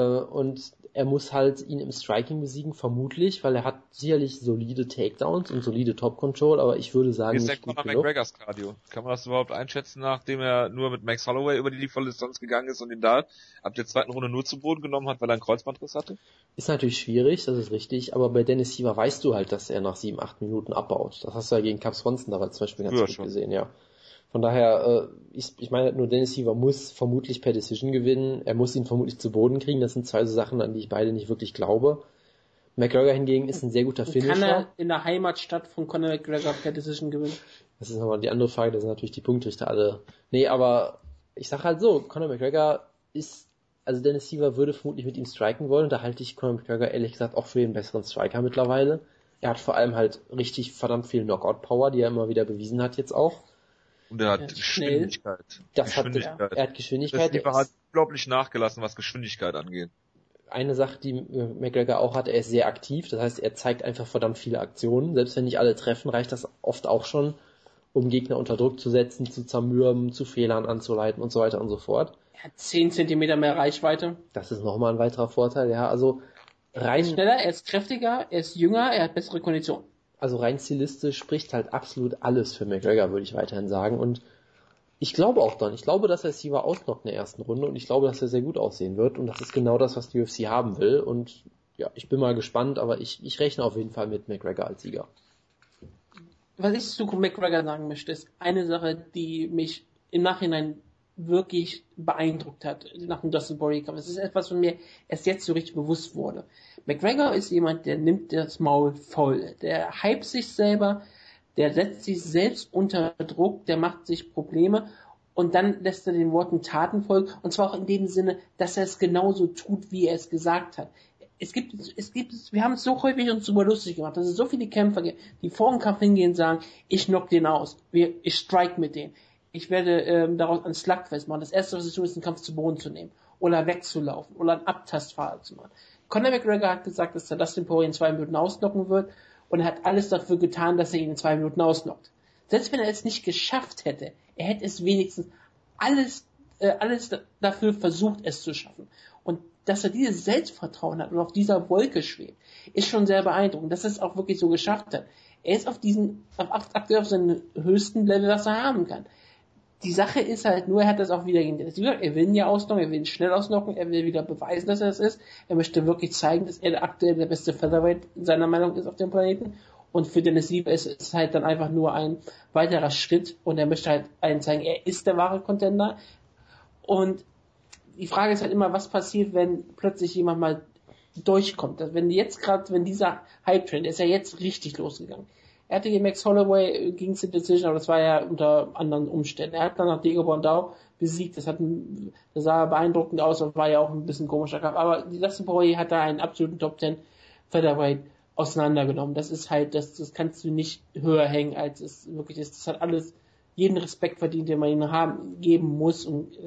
Speaker 1: und er muss halt ihn im Striking besiegen, vermutlich, weil er hat sicherlich solide Takedowns und solide Top Control, aber ich würde sagen,
Speaker 3: ist der Conor McGregors Cardio? Kann man das überhaupt einschätzen, nachdem er nur mit Max Holloway über die Lieferdistanz gegangen ist und ihn da ab der zweiten Runde nur zu Boden genommen hat, weil er einen Kreuzbandriss hatte?
Speaker 1: Ist natürlich schwierig, das ist richtig, aber bei Dennis Siever weißt du halt, dass er nach sieben, acht Minuten abbaut. Das hast du ja gegen Cap Swanson damals zum Beispiel ganz ja, gut schon. gesehen, ja. Von daher, äh, ich, ich meine nur, Dennis Siever muss vermutlich per Decision gewinnen. Er muss ihn vermutlich zu Boden kriegen. Das sind zwei so Sachen, an die ich beide nicht wirklich glaube. McGregor hingegen ist ein sehr guter Finisher. Kann er
Speaker 2: in der Heimatstadt von Conor McGregor per Decision gewinnen?
Speaker 1: Das ist nochmal die andere Frage, da sind natürlich die Punktrichter alle. Nee, aber ich sag halt so, Conor McGregor ist, also Dennis Siever würde vermutlich mit ihm striken wollen, da halte ich Conor McGregor ehrlich gesagt auch für den besseren Striker mittlerweile. Er hat vor allem halt richtig verdammt viel Knockout-Power, die er immer wieder bewiesen hat jetzt auch.
Speaker 3: Und er hat ja, Geschwindigkeit.
Speaker 1: Das Geschwindigkeit. Hat, er hat Geschwindigkeit.
Speaker 3: Der hat unglaublich nachgelassen, was Geschwindigkeit angeht.
Speaker 1: Eine Sache, die McGregor auch hat, er ist sehr aktiv. Das heißt, er zeigt einfach verdammt viele Aktionen. Selbst wenn nicht alle treffen, reicht das oft auch schon, um Gegner unter Druck zu setzen, zu zermürben, zu Fehlern anzuleiten und so weiter und so fort.
Speaker 2: Er hat 10 Zentimeter mehr Reichweite.
Speaker 1: Das ist nochmal ein weiterer Vorteil, ja. Also
Speaker 2: rein. Er ist schneller, er ist kräftiger, er ist jünger, er hat bessere Kondition
Speaker 1: also rein stilistisch spricht halt absolut alles für McGregor, würde ich weiterhin sagen. Und ich glaube auch dann, ich glaube, dass er Siever ausnockt in der ersten Runde und ich glaube, dass er sehr gut aussehen wird und das ist genau das, was die UFC haben will. Und ja, ich bin mal gespannt, aber ich, ich rechne auf jeden Fall mit McGregor als Sieger.
Speaker 2: Was ich zu McGregor sagen möchte, ist eine Sache, die mich im Nachhinein wirklich beeindruckt hat nach dem Dustin Poirier Kampf. Es ist etwas, was mir erst jetzt so richtig bewusst wurde. McGregor ist jemand, der nimmt das Maul voll. Der hypt sich selber, der setzt sich selbst unter Druck, der macht sich Probleme und dann lässt er den Worten Taten folgen und zwar auch in dem Sinne, dass er es genauso tut, wie er es gesagt hat. Es gibt, es gibt, wir haben es so häufig uns darüber lustig gemacht, dass es so viele Kämpfer gibt, die vor dem Kampf hingehen und sagen, ich knock den aus, ich strike mit denen ich werde ähm, daraus einen Slugfest machen. Das erste, was ich tue, ist, einen Kampf zu Boden zu nehmen. Oder wegzulaufen. Oder einen Abtastfahrer zu machen. Conor McGregor hat gesagt, dass er Dustin Poirier in zwei Minuten ausnocken wird. Und er hat alles dafür getan, dass er ihn in zwei Minuten ausnockt. Selbst wenn er es nicht geschafft hätte, er hätte es wenigstens alles, äh, alles dafür versucht, es zu schaffen. Und dass er dieses Selbstvertrauen hat und auf dieser Wolke schwebt, ist schon sehr beeindruckend, dass er es auch wirklich so geschafft hat. Er ist auf diesen, auf, aktuell auf seinem höchsten Level, was er haben kann die Sache ist halt nur, er hat das auch wieder gegen Dennis Er will ihn ja ausnocken, er will ihn schnell ausnocken, er will wieder beweisen, dass er es ist. Er möchte wirklich zeigen, dass er aktuell der beste Featherweight seiner Meinung ist auf dem Planeten. Und für Dennis Siever ist es halt dann einfach nur ein weiterer Schritt und er möchte halt einen zeigen, er ist der wahre Contender. Und die Frage ist halt immer, was passiert, wenn plötzlich jemand mal durchkommt. Wenn jetzt gerade, wenn dieser Hype-Trend, ist ja jetzt richtig losgegangen er hatte gegen Max Holloway äh, ging es in Decision, aber das war ja unter anderen Umständen. Er hat dann noch Diego Bondau besiegt. Das, hat das sah beeindruckend aus und war ja auch ein bisschen komischer Kampf. Aber Dustin Poirier hat da einen absoluten Top 10 Featherweight auseinandergenommen. Das ist halt, das, das kannst du nicht höher hängen, als es wirklich ist. Das hat alles jeden Respekt verdient, den man ihm haben, geben muss. Und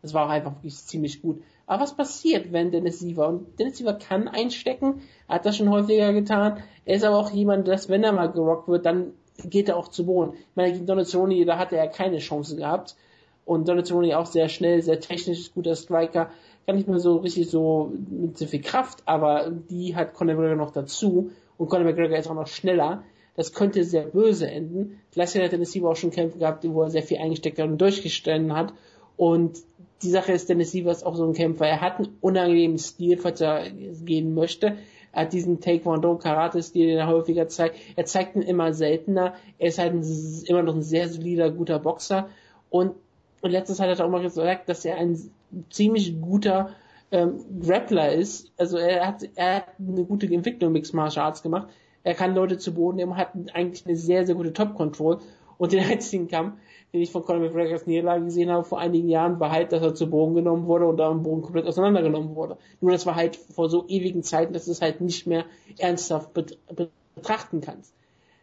Speaker 2: das war auch einfach wirklich ziemlich gut. Aber was passiert, wenn Dennis Siever, und Dennis Siever kann einstecken, hat das schon häufiger getan, er ist aber auch jemand, dass wenn er mal gerockt wird, dann geht er auch zu Boden. Ich meine, gegen Donatelli, da hatte er keine Chance gehabt. Und Donatelli auch sehr schnell, sehr technisch, guter Striker. Kann nicht mehr so richtig so mit so viel Kraft, aber die hat Conor McGregor noch dazu. Und Conor McGregor ist auch noch schneller. Das könnte sehr böse enden. Gleichzeitig hat Dennis Siever auch schon Kämpfe gehabt, wo er sehr viel eingesteckt hat und durchgestanden hat. Und die Sache ist, Dennis Siever ist auch so ein Kämpfer. Er hat einen unangenehmen Stil, falls er gehen möchte. Er hat diesen Taekwondo-Karate-Stil, den er häufiger zeigt. Er zeigt ihn immer seltener. Er ist halt ein, immer noch ein sehr solider, guter Boxer. Und, und letztes hat er auch mal gesagt, dass er ein ziemlich guter ähm, Grappler ist. Also er hat, er hat eine gute Entwicklung Mixed Martial Arts gemacht. Er kann Leute zu Boden nehmen, hat eigentlich eine sehr, sehr gute Top-Control. Und den einzigen Kampf, den ich von Conor McGregors Niederlage gesehen habe vor einigen Jahren, war halt, dass er zu Boden genommen wurde und da am Boden komplett auseinandergenommen wurde. Nur das war halt vor so ewigen Zeiten, dass du es halt nicht mehr ernsthaft betrachten kannst.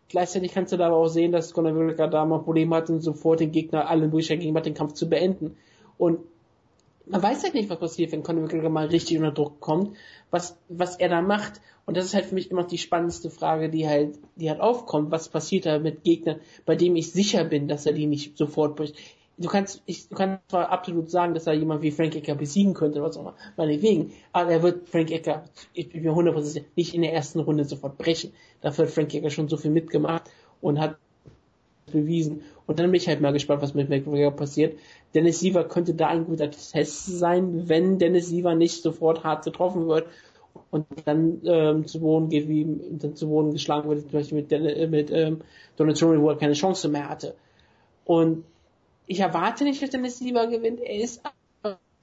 Speaker 2: Gleichzeitig kannst du da aber auch sehen, dass Conor McGregor da mal Probleme hat und sofort den Gegner allen Möglichkeiten gegeben hat, den Kampf zu beenden. Und man weiß halt nicht, was passiert, wenn Conor McGregor mal richtig unter Druck kommt, was, was er da macht. Und das ist halt für mich immer die spannendste Frage, die halt, die halt aufkommt. Was passiert da mit Gegnern, bei dem ich sicher bin, dass er die nicht sofort bricht? Du kannst, ich, du kannst zwar absolut sagen, dass er jemand wie Frank Ecker besiegen könnte, oder was auch immer, meinetwegen, aber er wird Frank Ecker, ich bin mir 100% nicht in der ersten Runde sofort brechen. Dafür hat Frank Ecker schon so viel mitgemacht und hat bewiesen. Und dann bin ich halt mal gespannt, was mit McGregor passiert. Dennis Siever könnte da ein guter Test sein, wenn Dennis Siever nicht sofort hart getroffen wird und dann ähm, zu Boden geht, wie dann zu Boden geschlagen wird, zum Beispiel mit, Den mit ähm, Cerrone, wo er keine Chance mehr hatte. Und ich erwarte nicht, dass Dennis Siever gewinnt. Er ist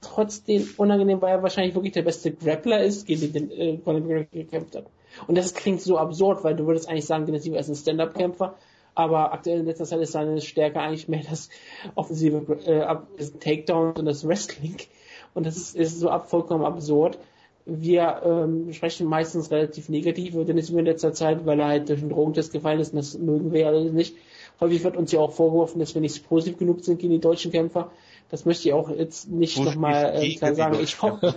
Speaker 2: trotzdem unangenehm, weil er wahrscheinlich wirklich der beste Grappler ist, gegen den äh, Conor McGregor gekämpft hat. Und das klingt so absurd, weil du würdest eigentlich sagen, Dennis Siever ist ein Stand-Up-Kämpfer, aber aktuell in letzter Zeit ist seine Stärke eigentlich mehr das offensive äh, Takedown und das Wrestling. Und das ist, ist so ab, vollkommen absurd. Wir ähm, sprechen meistens relativ negativ über Dennis in letzter Zeit, weil er halt durch den Drogentest gefallen ist und das mögen wir alle nicht. Häufig wird uns ja auch vorgeworfen, dass wir nicht positiv genug sind gegen die deutschen Kämpfer. Das möchte ich auch jetzt nicht nochmal äh, klar sagen. Ich hoffe,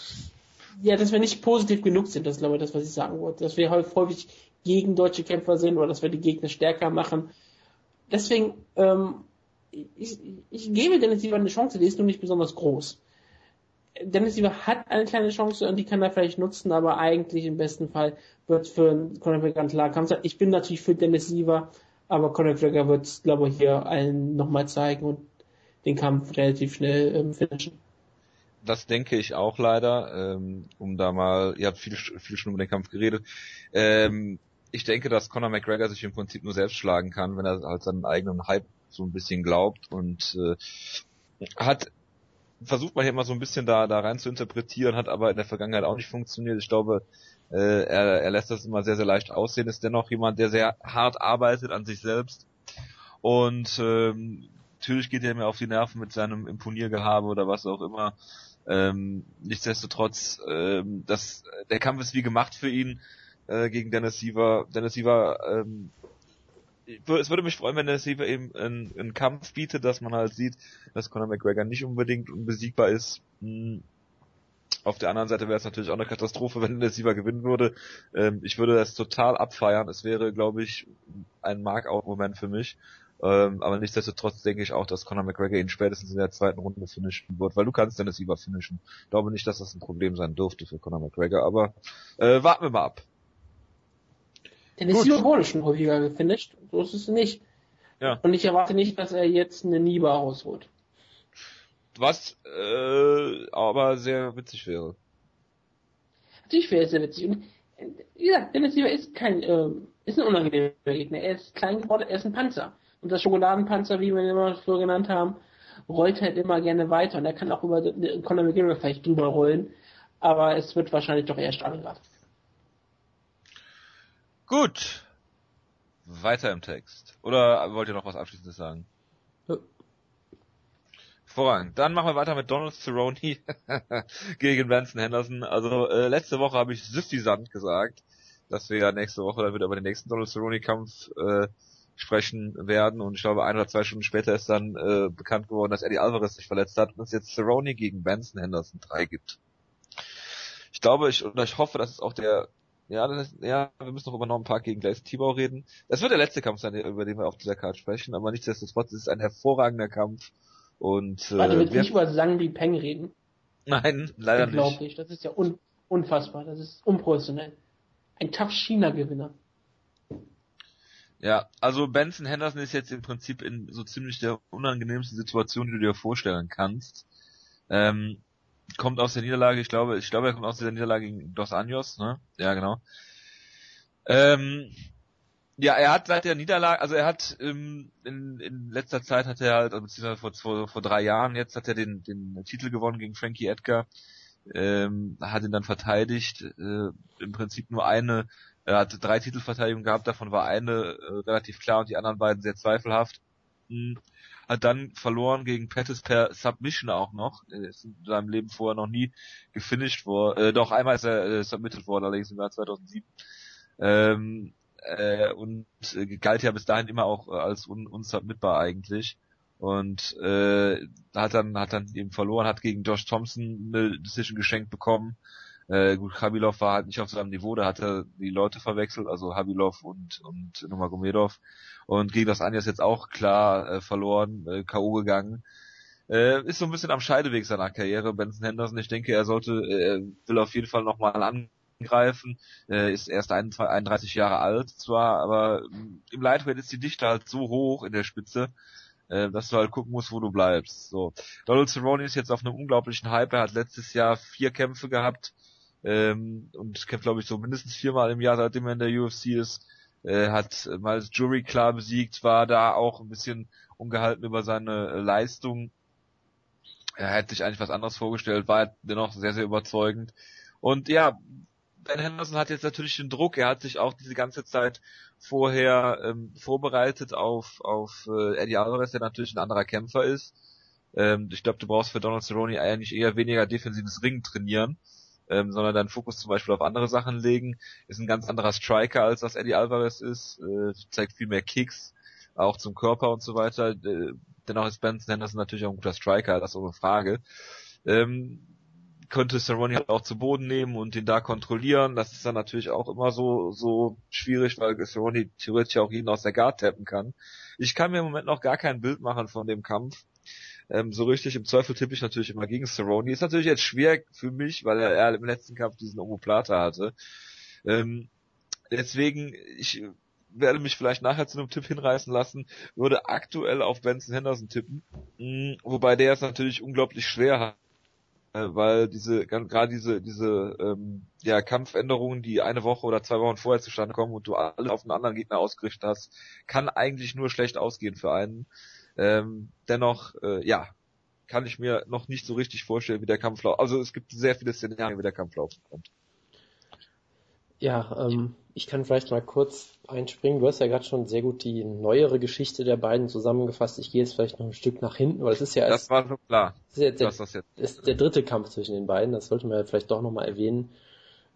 Speaker 2: ja, dass wir nicht positiv genug sind, das ist glaube ich das, was ich sagen wollte. Dass wir häufig gegen deutsche Kämpfer sind oder dass wir die Gegner stärker machen. Deswegen, ähm, ich, ich gebe Dennis Siever eine Chance, die ist nur nicht besonders groß. Dennis Siever hat eine kleine Chance und die kann er vielleicht nutzen, aber eigentlich im besten Fall wird für Conor McGregor ein klarer Kampf sein. Ich bin natürlich für Dennis Siever, aber Conor McGregor wird es, glaube ich, hier allen nochmal zeigen und den Kampf relativ schnell ähm, finishen.
Speaker 3: Das denke ich auch leider, ähm, um da mal, ihr habt viel, viel schon über den Kampf geredet. Ähm, ich denke, dass Conor McGregor sich im Prinzip nur selbst schlagen kann, wenn er halt seinen eigenen Hype so ein bisschen glaubt und äh, hat versucht man hier immer so ein bisschen da da rein zu interpretieren, hat aber in der Vergangenheit auch nicht funktioniert. Ich glaube, äh, er, er lässt das immer sehr sehr leicht aussehen. Ist dennoch jemand, der sehr hart arbeitet an sich selbst und ähm, natürlich geht er mir auf die Nerven mit seinem Imponiergehabe oder was auch immer. Ähm, nichtsdestotrotz, ähm, das, der Kampf ist wie gemacht für ihn äh, gegen Dennis Siever. Dennis Siever, ähm, es würde mich freuen, wenn Dennis Siever eben einen, einen Kampf bietet, dass man halt sieht, dass Conor McGregor nicht unbedingt unbesiegbar ist. Hm. Auf der anderen Seite wäre es natürlich auch eine Katastrophe, wenn der Siever gewinnen würde. Ähm, ich würde das total abfeiern. Es wäre, glaube ich, ein Markout-Moment für mich. Ähm, aber nichtsdestotrotz denke ich auch, dass Conor McGregor ihn spätestens in der zweiten Runde finishen wird, weil du kannst Dennis Siever finishen. Ich glaube nicht, dass das ein Problem sein dürfte für Conor McGregor, aber äh, warten wir mal ab.
Speaker 2: Dennis Siever wurde schon häufiger gefinisht, so ist es nicht. Ja. Und ich erwarte nicht, dass er jetzt eine Niba rausholt.
Speaker 3: Was äh, aber sehr witzig wäre.
Speaker 2: Natürlich wäre es sehr witzig. Und wie gesagt, Dennis Siever ist kein, äh, ist ein unangenehmer Gegner. Er ist klein geworden, er ist ein Panzer. Und das Schokoladenpanzer, wie wir ihn immer so genannt haben, rollt halt immer gerne weiter. Und er kann auch über Conor McGregor vielleicht drüber rollen. Aber es wird wahrscheinlich doch eher Stalingrad.
Speaker 3: Gut. Weiter im Text. Oder wollt ihr noch was Abschließendes sagen? Ja. Voran. Dann machen wir weiter mit Donald Cerrone gegen Benson Henderson. Also äh, letzte Woche habe ich süffisant gesagt, dass wir ja nächste Woche dann wieder über den nächsten Donald Cerrone Kampf äh, sprechen werden. Und ich glaube, ein oder zwei Stunden später ist dann äh, bekannt geworden, dass Eddie Alvarez sich verletzt hat und es jetzt Cerrone gegen Benson Henderson 3 gibt. Ich glaube, ich, oder ich hoffe, dass es auch der, ja, das ist, ja, wir müssen noch über noch ein paar gegen Gleis Tibau reden. Das wird der letzte Kampf sein, über den wir auf dieser Karte sprechen, aber nichtsdestotrotz ist es ein hervorragender Kampf. Und,
Speaker 2: äh, Warte, willst du nicht über Sang Li Peng reden?
Speaker 3: Nein, leider
Speaker 2: nicht. Unglaublich, das ist ja un unfassbar, das ist unprofessionell. Ein Tough China-Gewinner.
Speaker 3: Ja, also Benson Henderson ist jetzt im Prinzip in so ziemlich der unangenehmsten Situation, die du dir vorstellen kannst. Ähm, kommt aus der Niederlage, ich glaube, ich glaube, er kommt aus der Niederlage gegen Dos Anjos, ne? Ja, genau. Ähm, ja, er hat seit der Niederlage, also er hat ähm, in, in letzter Zeit hat er halt, also beziehungsweise vor, vor, vor drei Jahren jetzt hat er den, den Titel gewonnen gegen Frankie Edgar, ähm, hat ihn dann verteidigt, äh, im Prinzip nur eine, er hatte drei Titelverteidigungen gehabt, davon war eine äh, relativ klar und die anderen beiden sehr zweifelhaft. Hm. Hat dann verloren gegen Pettis per Submission auch noch. Ist in seinem Leben vorher noch nie gefinisht worden. Äh, doch einmal ist er äh, submitted worden, allerdings im Jahr 2007. Ähm, äh, und äh, galt ja bis dahin immer auch äh, als un unsubmitbar eigentlich und äh, hat dann hat dann eben verloren, hat gegen Josh Thompson eine Decision geschenkt bekommen. Äh, gut, Habilov war halt nicht auf seinem Niveau, da hat er die Leute verwechselt, also Habilov und und Nomagomedov und gegen das Anjas jetzt auch klar äh, verloren, äh, KO gegangen. Äh, ist so ein bisschen am Scheideweg seiner Karriere, Benson Henderson. Ich denke, er sollte, äh, will auf jeden Fall nochmal an greifen, äh, ist erst 31 Jahre alt zwar, aber im Lightweight ist die Dichte halt so hoch in der Spitze, äh, dass du halt gucken musst, wo du bleibst. So. Donald Cerrone ist jetzt auf einem unglaublichen Hype, er hat letztes Jahr vier Kämpfe gehabt ähm, und kämpft glaube ich so mindestens viermal im Jahr, seitdem er in der UFC ist. Äh, hat mal das Jury klar besiegt, war da auch ein bisschen ungehalten über seine Leistung. Er hätte sich eigentlich was anderes vorgestellt, war dennoch sehr, sehr überzeugend. Und ja, Ben Henderson hat jetzt natürlich den Druck, er hat sich auch diese ganze Zeit vorher ähm, vorbereitet auf, auf äh, Eddie Alvarez, der natürlich ein anderer Kämpfer ist. Ähm, ich glaube, du brauchst für Donald Cerrone eigentlich eher weniger defensives Ringen trainieren, ähm, sondern deinen Fokus zum Beispiel auf andere Sachen legen. Ist ein ganz anderer Striker, als was Eddie Alvarez ist, äh, zeigt viel mehr Kicks, auch zum Körper und so weiter. Äh, dennoch ist Ben Henderson natürlich auch ein guter Striker, das ist ohne Frage. Ähm, könnte Cerrone halt auch zu Boden nehmen und ihn da kontrollieren. Das ist dann natürlich auch immer so, so schwierig, weil Cerrone theoretisch auch jeden aus der Guard tappen kann. Ich kann mir im Moment noch gar kein Bild machen von dem Kampf. Ähm, so richtig im Zweifel tippe ich natürlich immer gegen Cerrone. Ist natürlich jetzt schwer für mich, weil er, er im letzten Kampf diesen Omoplata hatte. Ähm, deswegen, ich werde mich vielleicht nachher zu einem Tipp hinreißen lassen, würde aktuell auf Benson Henderson tippen, mh, wobei der es natürlich unglaublich schwer hat äh, weil diese gerade diese diese ähm, ja Kampfänderungen, die eine Woche oder zwei Wochen vorher zustande kommen und du alle auf einen anderen Gegner ausgerichtet hast, kann eigentlich nur schlecht ausgehen für einen. Ähm, dennoch, äh, ja, kann ich mir noch nicht so richtig vorstellen, wie der Kampf läuft. Also es gibt sehr viele Szenarien, wie der Kampf laufen könnte.
Speaker 1: Ja, ähm, ich kann vielleicht mal kurz einspringen. Du hast ja gerade schon sehr gut die neuere Geschichte der beiden zusammengefasst. Ich gehe jetzt vielleicht noch ein Stück nach hinten, weil es ist ja
Speaker 3: das war schon klar.
Speaker 1: Das ist, jetzt der, das ist der dritte Kampf zwischen den beiden. Das sollte man ja vielleicht doch nochmal erwähnen.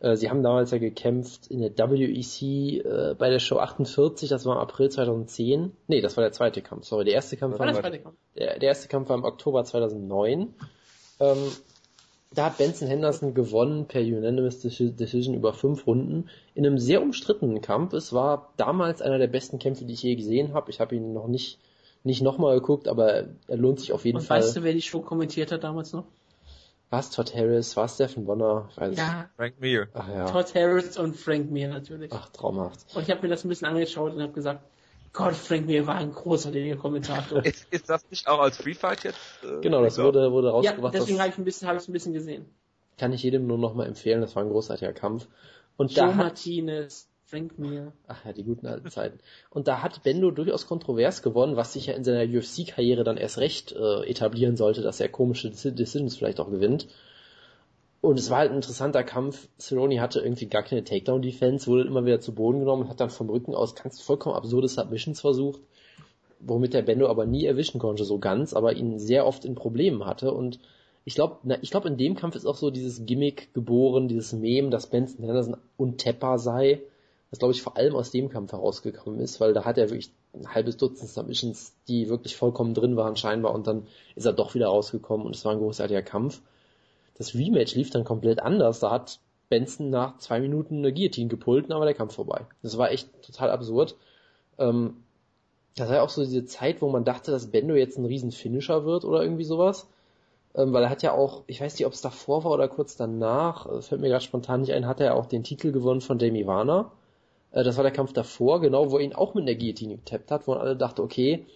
Speaker 1: Äh, sie haben damals ja gekämpft in der WEC äh, bei der Show 48, das war im April 2010. Nee, das war der zweite Kampf, sorry. Der erste Kampf war, war der, der, erste Kampf war im Oktober 2009. Ähm, da hat Benson Henderson gewonnen per Unanimous Decision über fünf Runden in einem sehr umstrittenen Kampf. Es war damals einer der besten Kämpfe, die ich je gesehen habe. Ich habe ihn noch nicht nicht nochmal geguckt, aber er lohnt sich auf jeden
Speaker 2: Und
Speaker 1: Fall.
Speaker 2: Weißt du, wer die Show kommentiert hat damals noch?
Speaker 1: War es Todd Harris? War es Stephen Bonner?
Speaker 2: Weiß ja.
Speaker 3: Frank Mir.
Speaker 2: Ach, ja. Todd Harris und Frank Mir natürlich.
Speaker 1: Ach, traumhaft.
Speaker 2: Und ich habe mir das ein bisschen angeschaut und habe gesagt, Gott, Frank Mir war ein großartiger Kommentator.
Speaker 3: ist, ist das nicht auch als Free Fight jetzt?
Speaker 1: Äh, genau, das wurde, wurde rausgebracht.
Speaker 2: Ja, deswegen habe ich ein bisschen, habe ich ein bisschen gesehen.
Speaker 1: Kann ich jedem nur noch mal empfehlen, das war ein großartiger Kampf. Und
Speaker 2: Joe
Speaker 1: da
Speaker 2: Martinez, Frank Mir.
Speaker 1: Ach ja, die guten alten Zeiten. Und da hat Bendo durchaus kontrovers gewonnen, was sich ja in seiner UFC-Karriere dann erst recht äh, etablieren sollte, dass er komische Decisions vielleicht auch gewinnt. Und es war halt ein interessanter Kampf. Cerrone hatte irgendwie gar keine Takedown-Defense, wurde immer wieder zu Boden genommen und hat dann vom Rücken aus ganz vollkommen absurde Submissions versucht, womit der Bendo aber nie erwischen konnte, so ganz, aber ihn sehr oft in Problemen hatte. Und ich glaube, ich glaube, in dem Kampf ist auch so dieses Gimmick geboren, dieses Meme, dass Benson Henderson untapper sei, was glaube ich vor allem aus dem Kampf herausgekommen ist, weil da hat er wirklich ein halbes Dutzend Submissions, die wirklich vollkommen drin waren scheinbar und dann ist er doch wieder rausgekommen und es war ein großartiger Kampf. Das Rematch lief dann komplett anders. Da hat Benson nach zwei Minuten eine Guillotine gepult, aber der Kampf vorbei. Das war echt total absurd. Ähm, das war ja auch so diese Zeit, wo man dachte, dass Bendo jetzt ein riesen Finisher wird oder irgendwie sowas. Ähm, weil er hat ja auch, ich weiß nicht, ob es davor war oder kurz danach, äh, fällt mir gerade spontan nicht ein, hat er auch den Titel gewonnen von Jamie Warner. Äh, das war der Kampf davor, genau, wo er ihn auch mit der Guillotine getappt hat, wo man alle dachte, okay,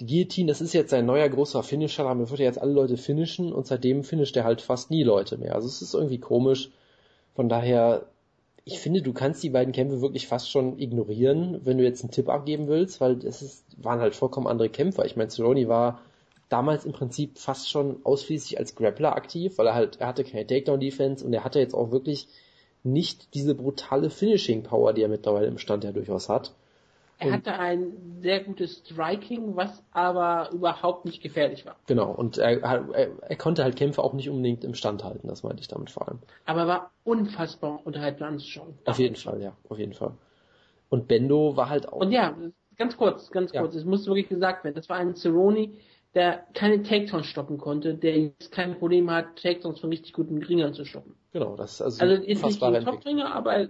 Speaker 1: die Guillotine, das ist jetzt sein neuer großer Finisher, damit wird er jetzt alle Leute finishen und seitdem finisht er halt fast nie Leute mehr. Also es ist irgendwie komisch. Von daher, ich finde, du kannst die beiden Kämpfe wirklich fast schon ignorieren, wenn du jetzt einen Tipp abgeben willst, weil es ist, waren halt vollkommen andere Kämpfer. Ich meine, Cerrone war damals im Prinzip fast schon ausschließlich als Grappler aktiv, weil er halt, er hatte keine Takedown-Defense und er hatte jetzt auch wirklich nicht diese brutale Finishing-Power, die er mittlerweile im Stand ja durchaus hat.
Speaker 2: Er hatte ein sehr gutes Striking, was aber überhaupt nicht gefährlich war.
Speaker 1: Genau, und er, er, er konnte halt Kämpfe auch nicht unbedingt im Stand halten, das meinte ich damit vor allem.
Speaker 2: Aber war unfassbar unterhaltsam anzuschauen.
Speaker 1: Auf jeden Fall, ja, auf jeden Fall. Und Bendo war halt auch.
Speaker 2: Und ja, ganz kurz, ganz kurz, ja. es muss wirklich gesagt werden, das war ein Cerrone, der keine Takedowns stoppen konnte, der jetzt kein Problem hat, Takedowns von richtig guten Ringern zu stoppen.
Speaker 1: Genau, das ist also,
Speaker 2: also ist nicht ein Top-Ringer, aber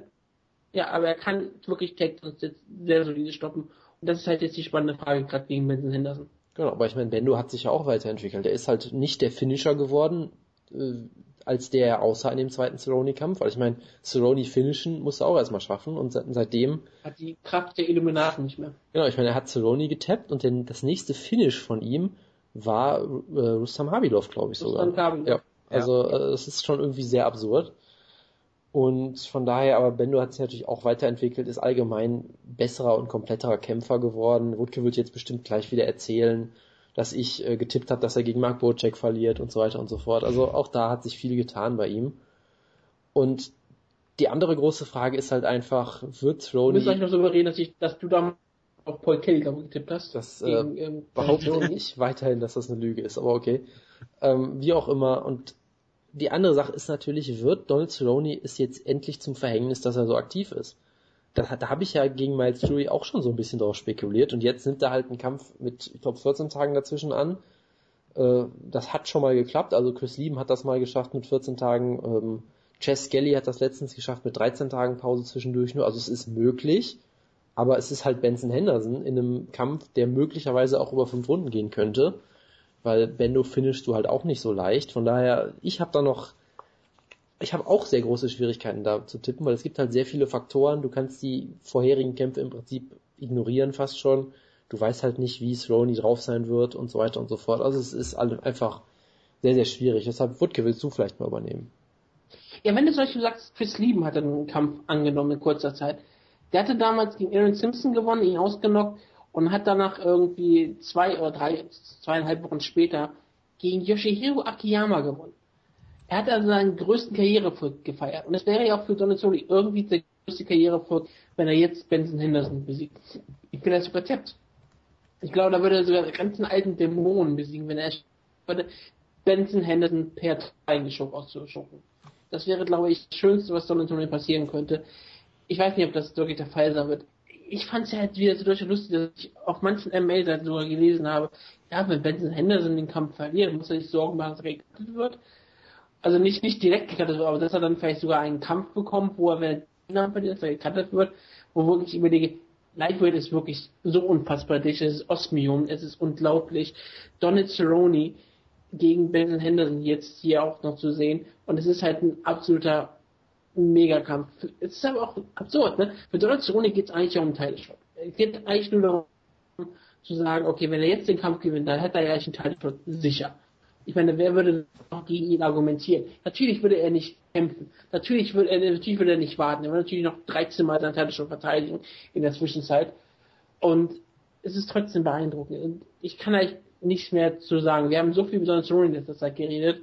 Speaker 2: ja, aber er kann wirklich Takedowns jetzt sehr solide stoppen. Und das ist halt jetzt die spannende Frage, gerade gegen Benson Henderson.
Speaker 1: Genau, aber ich meine, Bendo hat sich ja auch weiterentwickelt. Er ist halt nicht der Finisher geworden, äh, als der er aussah in dem zweiten Cerrone-Kampf. Weil ich meine, Cerrone finishen musste er auch erstmal schaffen und seitdem...
Speaker 2: Hat die Kraft der Illuminaten nicht mehr.
Speaker 1: Genau, ich meine, er hat Cerrone getappt und denn das nächste Finish von ihm war äh, Rustam Habilov, glaube ich Rustam sogar. Habilov. Ja, also. Äh, es ist schon irgendwie sehr absurd. Und von daher, aber Bendo hat sich natürlich auch weiterentwickelt, ist allgemein besserer und kompletterer Kämpfer geworden. Wutke wird jetzt bestimmt gleich wieder erzählen, dass ich äh, getippt habe, dass er gegen Mark Bocek verliert und so weiter und so fort. Also auch da hat sich viel getan bei ihm. Und die andere große Frage ist halt einfach, wird Roney...
Speaker 2: Du musst noch darüber reden, dass, ich, dass du da auf Paul Kelly getippt hast.
Speaker 1: Das äh, gegen, ähm, behaupte ich weiterhin, dass das eine Lüge ist, aber okay. Ähm, wie auch immer. Und die andere Sache ist natürlich, wird Donald Cerrone ist jetzt endlich zum Verhängnis, dass er so aktiv ist. Da, da habe ich ja gegen Miles Jury auch schon so ein bisschen drauf spekuliert und jetzt nimmt er halt einen Kampf mit, ich glaube, 14 Tagen dazwischen an. Äh, das hat schon mal geklappt, also Chris Lieben hat das mal geschafft mit 14 Tagen, ähm, Chess Skelly hat das letztens geschafft mit 13 Tagen Pause zwischendurch nur, also es ist möglich, aber es ist halt Benson Henderson in einem Kampf, der möglicherweise auch über fünf Runden gehen könnte weil Bendo finishst du halt auch nicht so leicht. Von daher, ich habe da noch, ich habe auch sehr große Schwierigkeiten da zu tippen, weil es gibt halt sehr viele Faktoren. Du kannst die vorherigen Kämpfe im Prinzip ignorieren fast schon. Du weißt halt nicht, wie Sroney drauf sein wird und so weiter und so fort. Also es ist einfach sehr, sehr schwierig. Deshalb, Wutke, willst du vielleicht mal übernehmen?
Speaker 2: Ja, wenn du zum Beispiel sagst, Chris Lieben hat einen Kampf angenommen in kurzer Zeit. Der hatte damals gegen Aaron Simpson gewonnen, ihn ausgenockt und hat danach irgendwie zwei oder drei, zweieinhalb Wochen später gegen Yoshihiro Akiyama gewonnen. Er hat also seinen größten Karriereerfolg gefeiert. Und es wäre ja auch für Donatelli irgendwie der größte Karriereerfolg, wenn er jetzt Benson Henderson besiegt. Ich bin da sogar tippt. Ich glaube, da würde er sogar die ganzen alten Dämonen besiegen, wenn er würde Benson Henderson per eingeschoben auszuschocken. Das wäre, glaube ich, das Schönste, was Donatelli passieren könnte. Ich weiß nicht, ob das wirklich der Fall sein wird ich fand es ja halt wieder so durchaus lustig, dass ich auf manchen ML-Seiten sogar gelesen habe, ja, wenn Benson Henderson den Kampf verliert, muss er sich Sorgen machen, dass er gekattet wird. Also nicht, nicht direkt gekattet wird, aber dass er dann vielleicht sogar einen Kampf bekommt, wo er, wenn er verliert, dass er gekattet wird, wo wirklich ich überlege, Lightweight ist wirklich so unfassbar dicht, es ist Osmium, es ist unglaublich. Donald Cerrone gegen Benson Henderson jetzt hier auch noch zu sehen und es ist halt ein absoluter Megakampf. Es ist aber auch absurd, ne? Für Donald Cerrone geht es eigentlich um einen Titelshot. Es geht eigentlich nur darum, zu sagen, okay, wenn er jetzt den Kampf gewinnt, dann hat er ja eigentlich einen Titelshot sicher. Ich meine, wer würde noch gegen ihn argumentieren? Natürlich würde er nicht kämpfen. Natürlich würde er, natürlich würde er nicht warten. Er würde natürlich noch 13 Mal seinen Titelshot verteidigen in der Zwischenzeit. Und es ist trotzdem beeindruckend. Und ich kann eigentlich nichts mehr zu sagen. Wir haben so viel über Donald Cerrone in letzter Zeit geredet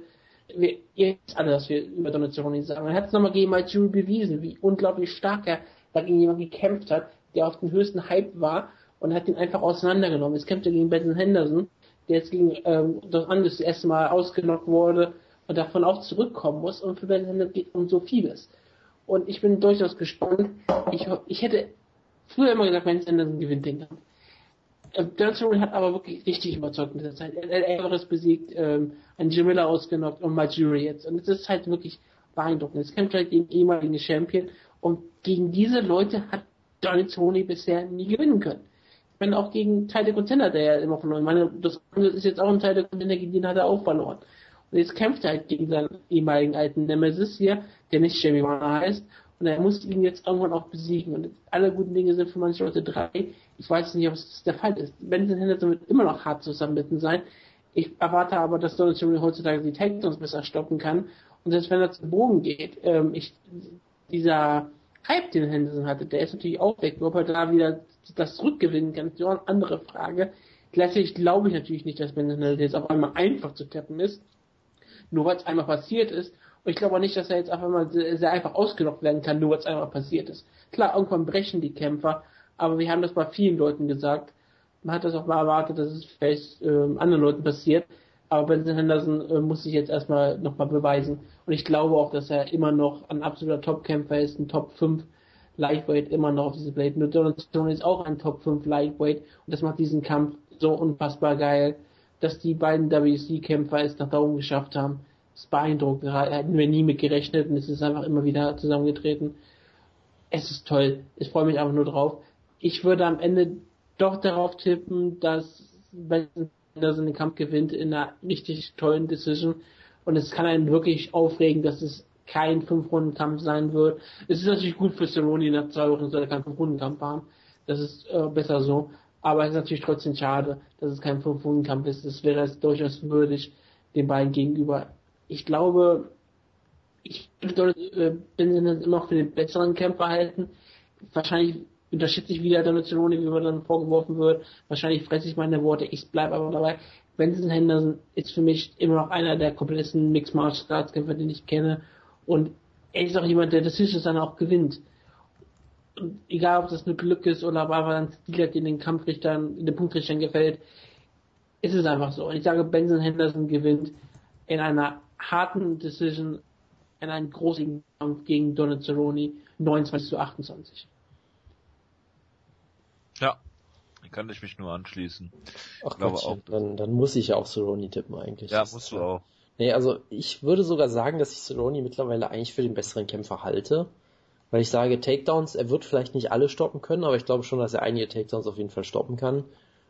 Speaker 2: wir, ihr wisst alle, dass wir über Donationen sagen. Er hat es nochmal gegen Jury bewiesen, wie unglaublich stark er dagegen jemand gekämpft hat, der auf dem höchsten Hype war und hat ihn einfach auseinandergenommen. Jetzt kämpft er gegen Benson Henderson, der jetzt gegen ähm, das andere das erste Mal ausgenockt wurde und davon auch zurückkommen muss und für Benson Henderson geht um so vieles. Und ich bin durchaus gespannt. Ich, ich hätte früher immer gesagt, Benson Henderson gewinnt den Kampf. Äh, Derek hat aber wirklich richtig überzeugt in dieser Zeit. Er hat Everest besiegt, ähm, einen Jamila ausgenockt und Majuri jetzt. Und es ist halt wirklich beeindruckend. Es kämpft halt gegen ehemalige Champion und gegen diese Leute hat Donald Tony bisher nie gewinnen können. Ich meine, auch gegen Teil der Contender, der ja immer verloren. Ich meine, das ist jetzt auch ein Teil der Contender, gegen den hat er auch verloren. Und jetzt kämpft er halt gegen seinen ehemaligen alten Nemesis hier, der nicht Jamie Warner heißt. Und er muss ihn jetzt irgendwann auch besiegen. Und alle guten Dinge sind für manche Leute drei. Ich weiß nicht, ob es der Fall ist. Benson Henderson wird immer noch hart zusammenbitten sein. Ich erwarte aber, dass Donald Cerrone heutzutage die Takedowns besser stoppen kann. Und selbst wenn er zum Bogen geht, ähm, ich, dieser Hype, den Henderson hatte, der ist natürlich auch weg. Ob er da wieder das zurückgewinnen kann, ist ja auch eine andere Frage. Gleichzeitig glaube ich natürlich nicht, dass Benson Henderson jetzt auf einmal einfach zu tappen ist. Nur weil es einmal passiert ist. Und ich glaube auch nicht, dass er jetzt auf einmal sehr, einfach ausgenockt werden kann, nur weil es einmal passiert ist. Klar, irgendwann brechen die Kämpfer, aber wir haben das bei vielen Leuten gesagt. Man hat das auch mal erwartet, dass es vielleicht äh, anderen Leuten passiert. Aber Benson Henderson äh, muss sich jetzt erstmal nochmal beweisen. Und ich glaube auch, dass er immer noch ein absoluter Top-Kämpfer ist, ein Top 5 Lightweight immer noch auf diese Blade. Nur Donald Stone ist auch ein Top 5 Lightweight. Und das macht diesen Kampf so unfassbar geil, dass die beiden WC-Kämpfer es nach da oben geschafft haben. Ist beeindruckend. Hätten wir nie mit gerechnet und es ist einfach immer wieder zusammengetreten. Es ist toll. Ich freue mich einfach nur drauf. Ich würde am Ende doch darauf tippen, dass Benson Henderson den Kampf gewinnt in einer richtig tollen Decision. Und es kann einen wirklich aufregen, dass es kein Fünf-Runden-Kampf sein wird. Es ist natürlich gut für Cerrone, nach zwei Wochen soll er keinen Fünf-Runden-Kampf haben. Das ist äh, besser so. Aber es ist natürlich trotzdem schade, dass es kein Fünf-Runden-Kampf ist. Es wäre es durchaus würdig den beiden gegenüber. Ich glaube, ich äh, Benson immer für den besseren Kämpfer halten. Wahrscheinlich unterschätze ich wieder Donald Cerrone, wie mir dann vorgeworfen wird. Wahrscheinlich fresse ich meine Worte. Ich bleibe aber dabei. Benson Henderson ist für mich immer noch einer der komplettesten Mixed Martial Arts Kämpfer, den ich kenne. Und er ist auch jemand, der Decisions dann auch gewinnt. Und egal, ob das nur Glück ist oder ob einfach ein Stil hat, in den Kampfrichtern, den Punktrichtern gefällt, ist es einfach so. Und ich sage, Benson Henderson gewinnt in einer harten Decision in einem großen Kampf gegen Donald Cerrone 29 zu 28.
Speaker 3: Ja, kann ich mich nur anschließen.
Speaker 1: Ach glaube auch. Dann, dann muss ich ja auf Cerrone tippen eigentlich.
Speaker 3: Ja, das musst du auch.
Speaker 1: Nee, also ich würde sogar sagen, dass ich Cerrone mittlerweile eigentlich für den besseren Kämpfer halte. Weil ich sage, Takedowns, er wird vielleicht nicht alle stoppen können, aber ich glaube schon, dass er einige Takedowns auf jeden Fall stoppen kann.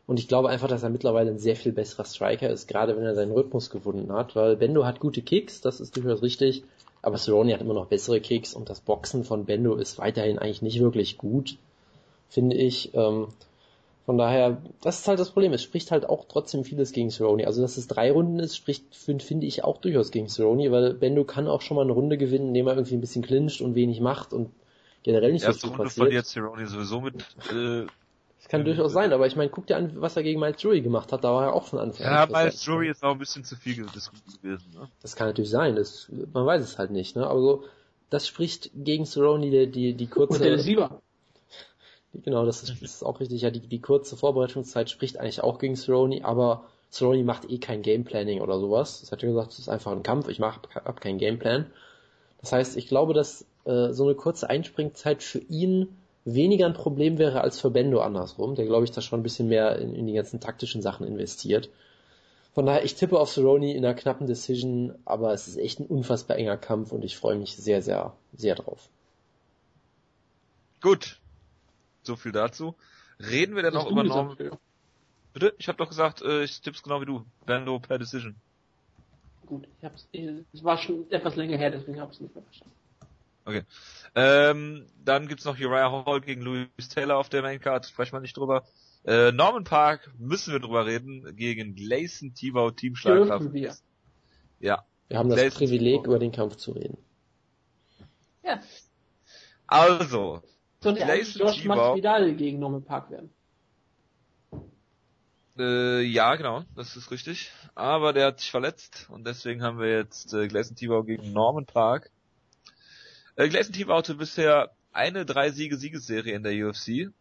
Speaker 1: Und ich glaube einfach, dass er mittlerweile ein sehr viel besserer Striker ist, gerade wenn er seinen Rhythmus gefunden hat, weil Bendo hat gute Kicks, das ist durchaus richtig, aber Cerrone hat immer noch bessere Kicks und das Boxen von Bendo ist weiterhin eigentlich nicht wirklich gut, finde ich. Ähm, von daher, das ist halt das Problem. Es spricht halt auch trotzdem vieles gegen Cerrone. Also, dass es drei Runden ist, spricht, finde ich, auch durchaus gegen Cerrone, weil Bendo kann auch schon mal eine Runde gewinnen, indem er irgendwie ein bisschen clincht und wenig macht und generell nicht
Speaker 3: Erste so viel Runde passiert. verliert Cerrone sowieso mit, äh,
Speaker 1: kann durchaus sein, aber ich meine, guck dir an, was er gegen Miles Jury gemacht hat, da war er auch von Anfang
Speaker 3: an. Ja, Miles Jury ist auch ein bisschen zu viel gewesen, ne?
Speaker 1: Das kann natürlich sein, das, man weiß es halt nicht, ne? Aber so, das spricht gegen Cerrone die, die, die kurze... Und
Speaker 2: der Sieger.
Speaker 1: Genau, das ist, das ist auch richtig. Ja, die, die kurze Vorbereitungszeit spricht eigentlich auch gegen Cerrone, aber Cerrone macht eh kein Gameplanning oder sowas. Das hat ja gesagt, es ist einfach ein Kampf, ich mach, hab keinen Gameplan. Das heißt, ich glaube, dass äh, so eine kurze Einspringzeit für ihn weniger ein Problem wäre als für Bendo andersrum, der glaube ich da schon ein bisschen mehr in, in, die ganzen taktischen Sachen investiert. Von daher, ich tippe auf Cerrone in einer knappen Decision, aber es ist echt ein unfassbar enger Kampf und ich freue mich sehr, sehr, sehr drauf.
Speaker 3: Gut, so viel dazu. Reden wir denn noch über Norman? Bitte? Ich habe doch gesagt, äh, ich tipp's genau wie du. Bando per Decision.
Speaker 2: Gut, ich hab's, es war schon etwas länger her, deswegen habe ich es nicht mehr verstanden.
Speaker 3: Okay. Ähm, dann gibt's noch Uriah Hall gegen Louis Taylor auf der Maincard, sprechen wir nicht drüber. Äh, Norman Park müssen wir drüber reden, gegen Gleison Tibau Teamschlagkraft.
Speaker 2: Dürfen wir.
Speaker 3: Ja.
Speaker 1: Wir haben das Privileg, über den Kampf zu reden.
Speaker 2: Ja.
Speaker 3: Also,
Speaker 2: sollte eigentlich Josh Masvidal gegen Norman Park werden.
Speaker 3: Äh, ja, genau, das ist richtig. Aber der hat sich verletzt und deswegen haben wir jetzt äh, Gleison Tibau gegen Norman Park. Äh, Gleison Tibau hatte bisher eine drei Siege Siegesserie in der UFC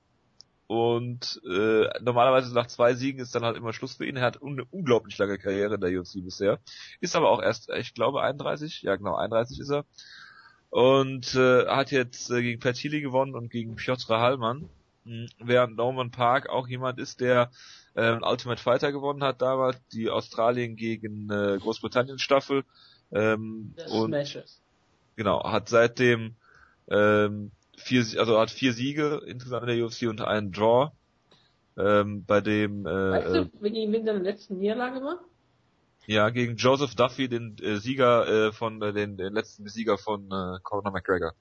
Speaker 3: und äh, normalerweise nach zwei Siegen ist dann halt immer Schluss für ihn. Er hat eine unglaublich lange Karriere in der UFC bisher. Ist aber auch erst, ich glaube, 31. Ja, genau, 31 ist er und äh, hat jetzt äh, gegen Pertili gewonnen und gegen Piotr Hallmann, hm, während Norman Park auch jemand ist, der äh, Ultimate Fighter gewonnen hat damals, die Australien gegen äh, Großbritannien Staffel ähm, und
Speaker 2: Smashes.
Speaker 3: Genau hat seitdem ähm, vier also hat vier Siege insgesamt in der UFC und einen Draw ähm, bei dem äh,
Speaker 2: weißt du, wenn ihn seine letzten Niederlage war?
Speaker 3: Ja, gegen Joseph Duffy, den äh, Sieger äh, von äh, den, den letzten Sieger von äh, Conor McGregor.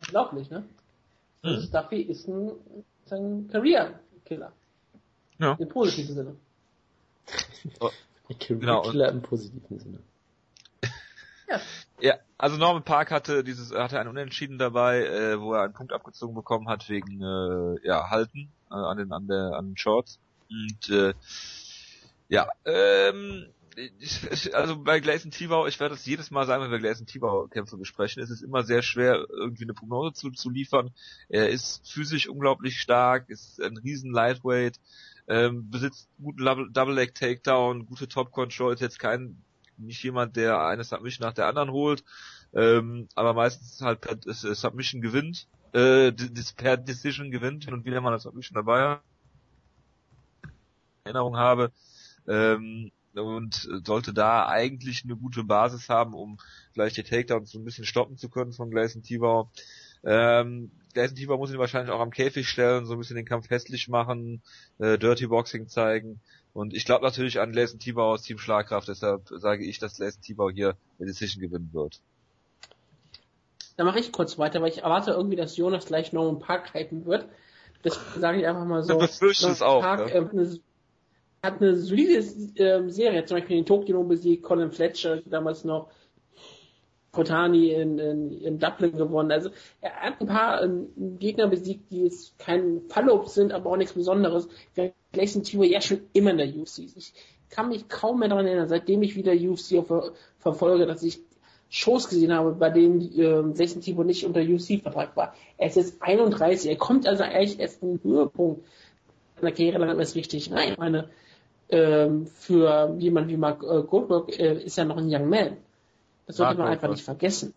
Speaker 2: unglaublich, ne? Hm. Also Duffy ist ein, ist ein Career-Killer.
Speaker 3: Ja.
Speaker 2: Im positiven Sinne.
Speaker 1: Oh. Genau. Killer im positiven Sinne.
Speaker 3: Ja. Ja, also Norman Park hatte dieses, hatte ein Unentschieden dabei, äh, wo er einen Punkt abgezogen bekommen hat wegen äh, ja Halten äh, an den an der an den Shorts und äh, ja, ähm, ich, also bei Gleison Tibau, ich werde das jedes Mal sagen, wenn wir Gleison Tibau Kämpfe besprechen, ist es immer sehr schwer, irgendwie eine Prognose zu, zu liefern. Er ist physisch unglaublich stark, ist ein riesen Lightweight, ähm, besitzt guten Double Leg Takedown, gute Top Control, ist jetzt kein nicht jemand, der eine Submission nach der anderen holt, ähm, aber meistens halt per Submission gewinnt, äh, per Decision gewinnt und wieder mal eine Submission dabei Erinnerung habe. Ähm, und sollte da eigentlich eine gute Basis haben, um vielleicht die Takedowns so ein bisschen stoppen zu können von Gleison Tibau. Ähm, Gleison Tibau muss ihn wahrscheinlich auch am Käfig stellen, so ein bisschen den Kampf hässlich machen, äh, Dirty Boxing zeigen. Und ich glaube natürlich an Gleison Tibau aus Team Schlagkraft, deshalb sage ich, dass Gleison Tibau hier eine Decision gewinnen wird.
Speaker 2: Da mache ich kurz weiter, weil ich erwarte irgendwie, dass Jonas gleich noch ein Park hypen wird. Das sage ich einfach mal so.
Speaker 3: Du befürchtest es auch.
Speaker 2: Park, ja? äh, hat eine solide äh, Serie, zum Beispiel den Tokyo besiegt, Colin Fletcher damals noch, Kotani in, in, in Dublin gewonnen. Also er hat ein paar ähm, Gegner besiegt, die jetzt kein Follow-up sind, aber auch nichts Besonderes. Gleison Timo ja schon immer in der UFC. Ich kann mich kaum mehr daran erinnern, seitdem ich wieder UFC ver verfolge, dass ich Shows gesehen habe, bei denen äh, Gleison Timo nicht unter UFC-Vertrag war. Er ist jetzt 31, er kommt also eigentlich erst einen Höhepunkt seiner Karriere lang erst richtig rein. Ich meine, ähm, für jemand wie Mark äh, Goldberg äh, ist er noch ein Young Man. Das sollte Marco man einfach nicht vergessen.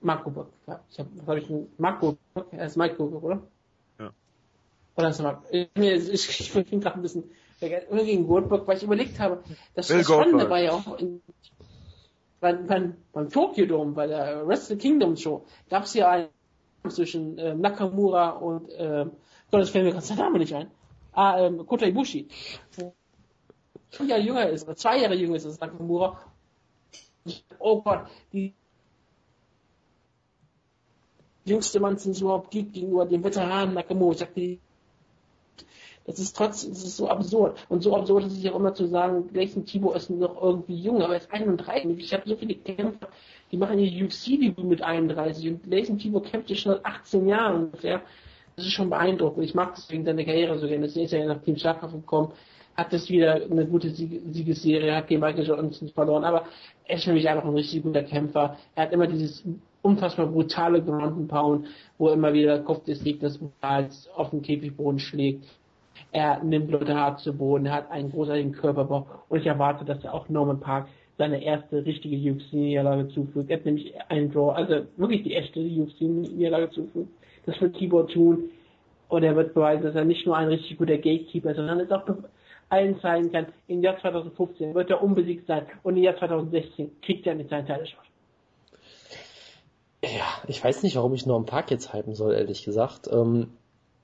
Speaker 2: Mark Goldberg, ja. Ich hab, was habe ich denn? Mark Goldberg, er ist Mike Goldberg, oder?
Speaker 3: Ja.
Speaker 2: Oder ist er Mark? Ich, ich, ich bin gerade ein bisschen oder gegen Goldberg, weil ich überlegt habe, das, das Spannende war ja auch in, beim, beim, beim Tokyo Dome, bei der Wrestle Kingdom Show, gab es ja einen zwischen äh, Nakamura und äh, Gott, das fällt mir gerade der Name nicht ein. Ah, ähm, Kota Ibushi ein Jahr jünger ist, oder zwei Jahre jünger ist als Nakamura. Oh Gott, die jüngste Mann, den es überhaupt gibt, gegenüber dem Veteranen Nakamura. Ich sagte, das ist trotzdem, das ist so absurd. Und so absurd ist es ja auch immer zu sagen, Gleison Tibo ist noch irgendwie jung, aber er ist 31. Ich habe so viele Kämpfer, die machen ihr UFC-Debüt mit 31 und Gleison Tibo kämpft ja schon seit 18 Jahren ungefähr. Das ist schon beeindruckend. Ich mag deswegen seine Karriere so gerne. Das ist ja nach Team Schlagkraft gekommen hat es wieder eine gute Siegesserie, hat gegen Michael Johnson verloren, aber er ist für mich einfach ein richtig guter Kämpfer. Er hat immer dieses unfassbar brutale Ground and Pound, wo er immer wieder der Kopf des Gegners auf den Käfigboden schlägt. Er nimmt Leute hart zu Boden, er hat einen großartigen Körperbau und ich erwarte, dass er auch Norman Park seine erste richtige UFC-Niederlage zufügt. Er hat nämlich einen Draw, also wirklich die echte UFC-Niederlage zufügt. Das wird Keyboard tun und er wird beweisen, dass er nicht nur ein richtig guter Gatekeeper ist, sondern ist auch allen zeigen kann, im Jahr 2015 wird er unbesiegt sein und im Jahr 2016 kriegt er nicht seinen Teilschutz.
Speaker 1: Ja, ich weiß nicht, warum ich nur am Park jetzt hypen soll, ehrlich gesagt. Ähm,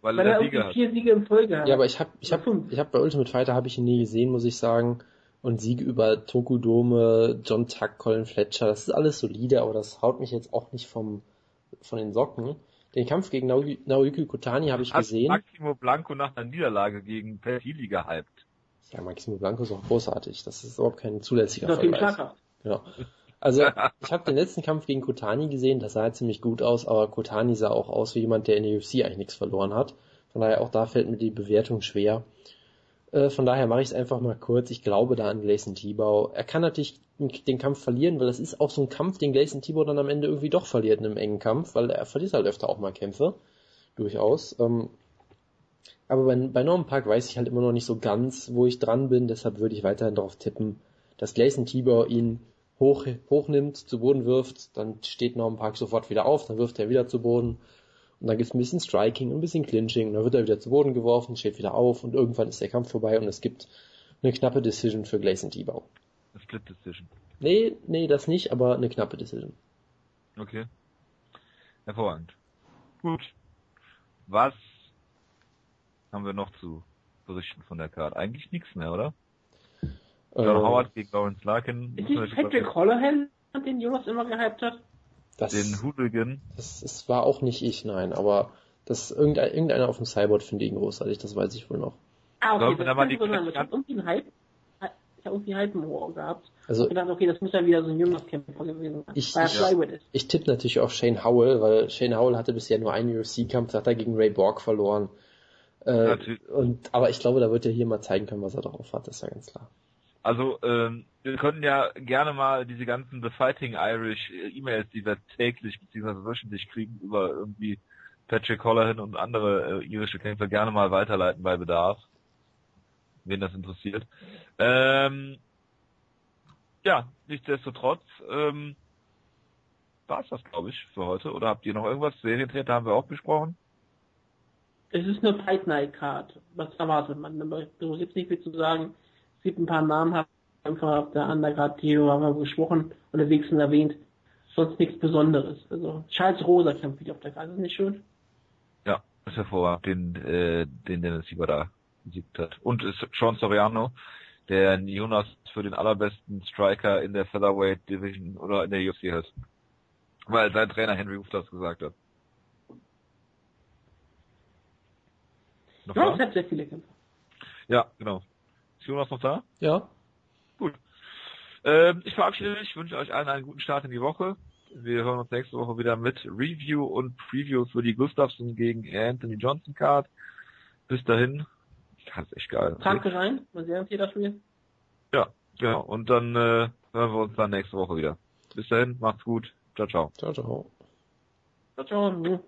Speaker 2: Weil, Weil er irgendwie vier Siege im Folge hat.
Speaker 1: Ja, aber ich habe ich hab, ich hab bei Ultimate Fighter habe ich ihn nie gesehen, muss ich sagen. Und Siege über Tokudome, John Tuck, Colin Fletcher, das ist alles solide, aber das haut mich jetzt auch nicht vom von den Socken. Den Kampf gegen Naoyuki Kotani habe ich gesehen.
Speaker 3: Maximo Blanco nach einer Niederlage gegen Pelili gehypt.
Speaker 1: Ja, Maximo Blanco ist auch großartig. Das ist überhaupt kein zulässiger Vergleich. Genau. Also, ich habe den letzten Kampf gegen Kotani gesehen, das sah ziemlich gut aus, aber Kotani sah auch aus wie jemand, der in der UFC eigentlich nichts verloren hat. Von daher auch da fällt mir die Bewertung schwer. Äh, von daher mache ich es einfach mal kurz. Ich glaube da an Gleison Tibau. Er kann natürlich den Kampf verlieren, weil das ist auch so ein Kampf, den Gleison Tibau dann am Ende irgendwie doch verliert in einem engen Kampf, weil er verliert halt öfter auch mal Kämpfe. Durchaus. Ähm, aber bei, bei Norman Park weiß ich halt immer noch nicht so ganz, wo ich dran bin, deshalb würde ich weiterhin darauf tippen, dass Gleison Tibor ihn hoch, hochnimmt, zu Boden wirft, dann steht Norman Park sofort wieder auf, dann wirft er wieder zu Boden und dann gibt es ein bisschen Striking, ein bisschen Clinching, dann wird er wieder zu Boden geworfen, steht wieder auf und irgendwann ist der Kampf vorbei und es gibt eine knappe Decision für Gleison Tibau.
Speaker 3: Eine Split Decision.
Speaker 1: Nee, nee, das nicht, aber eine knappe Decision.
Speaker 3: Okay. Hervorragend. Gut. Was haben wir noch zu berichten von der Card? Eigentlich nichts mehr, oder? John äh, Howard gegen Lawrence Larkin.
Speaker 2: Ist nicht Patrick Hollahan, den Jonas immer gehypt hat?
Speaker 1: Das,
Speaker 3: den Hooligan.
Speaker 1: das, das war auch nicht ich, nein, aber das irgendein, irgendeiner auf dem Cyborg finde ich ihn großartig, das weiß ich wohl noch.
Speaker 2: Ah,
Speaker 3: Sollen
Speaker 2: okay,
Speaker 3: wir
Speaker 2: das
Speaker 3: da mal
Speaker 2: kann
Speaker 3: die
Speaker 2: ich wundern. Ich
Speaker 3: Karte-
Speaker 2: habe irgendwie einen Hype, ich habe irgendwie einen Hype im Ohr gehabt.
Speaker 1: Also
Speaker 2: Ich dachte, okay, das muss ja wieder so ein Jüngerskämpfer gewesen sein.
Speaker 1: Ich-
Speaker 2: weil er
Speaker 1: ich- ich tippe natürlich auf Shane Howell, weil Shane Howell hatte bisher nur einen UFC-Kampf, da hat er gegen Ray Borg verloren. Äh, und, aber ich glaube, da wird er hier mal zeigen können, was er drauf hat, das ist ja ganz klar.
Speaker 3: Also, ähm, wir könnten ja gerne mal diese ganzen The Fighting Irish äh, E-Mails, die wir täglich bzw. wöchentlich kriegen, über irgendwie Patrick Hollahan und andere äh, irische Kämpfer gerne mal weiterleiten bei Bedarf. Wen das interessiert. Ähm, ja, nichtsdestotrotz, ähm, war's das, glaube ich, für heute. Oder habt ihr noch irgendwas? Serientäter haben wir auch besprochen.
Speaker 2: Es ist eine Fight Night Card. Was erwartet man? So gibt's nicht viel zu sagen. Es gibt ein paar Namen, Kämpfer auf der Undercard, Theo haben wir oder wenigstens erwähnt. Sonst nichts Besonderes. Also Charles Rosa kämpft wieder auf der Karte. Ist nicht schön?
Speaker 3: Ja, ist hervorragend, den, äh, den Dennis Sieber da besiegt hat. Und ist Sean Soriano, der Jonas für den allerbesten Striker in der Featherweight Division oder in der UFC hält. Weil sein Trainer Henry Roof das gesagt hat. Noch
Speaker 2: Ja,
Speaker 3: da?
Speaker 2: es hat sehr viele Kämpfer.
Speaker 3: Ja, genau. Ist Jonas noch da?
Speaker 1: Ja,
Speaker 3: Ähm, ich verabschiede mich, wünsche euch allen einen guten Start in die Woche. Wir hören uns nächste Woche wieder mit Review und Preview für die Gustafsson gegen Anthony Johnson Card. Bis dahin. Das ist echt geil.
Speaker 2: Tragt rein, mal sehen, wie das spielt.
Speaker 3: Ja, genau. Und dann äh, hören wir uns dann nächste Woche wieder. Bis dahin, macht's gut. Ciao, ciao.
Speaker 1: ciao, ciao.
Speaker 2: Ciao, ciao.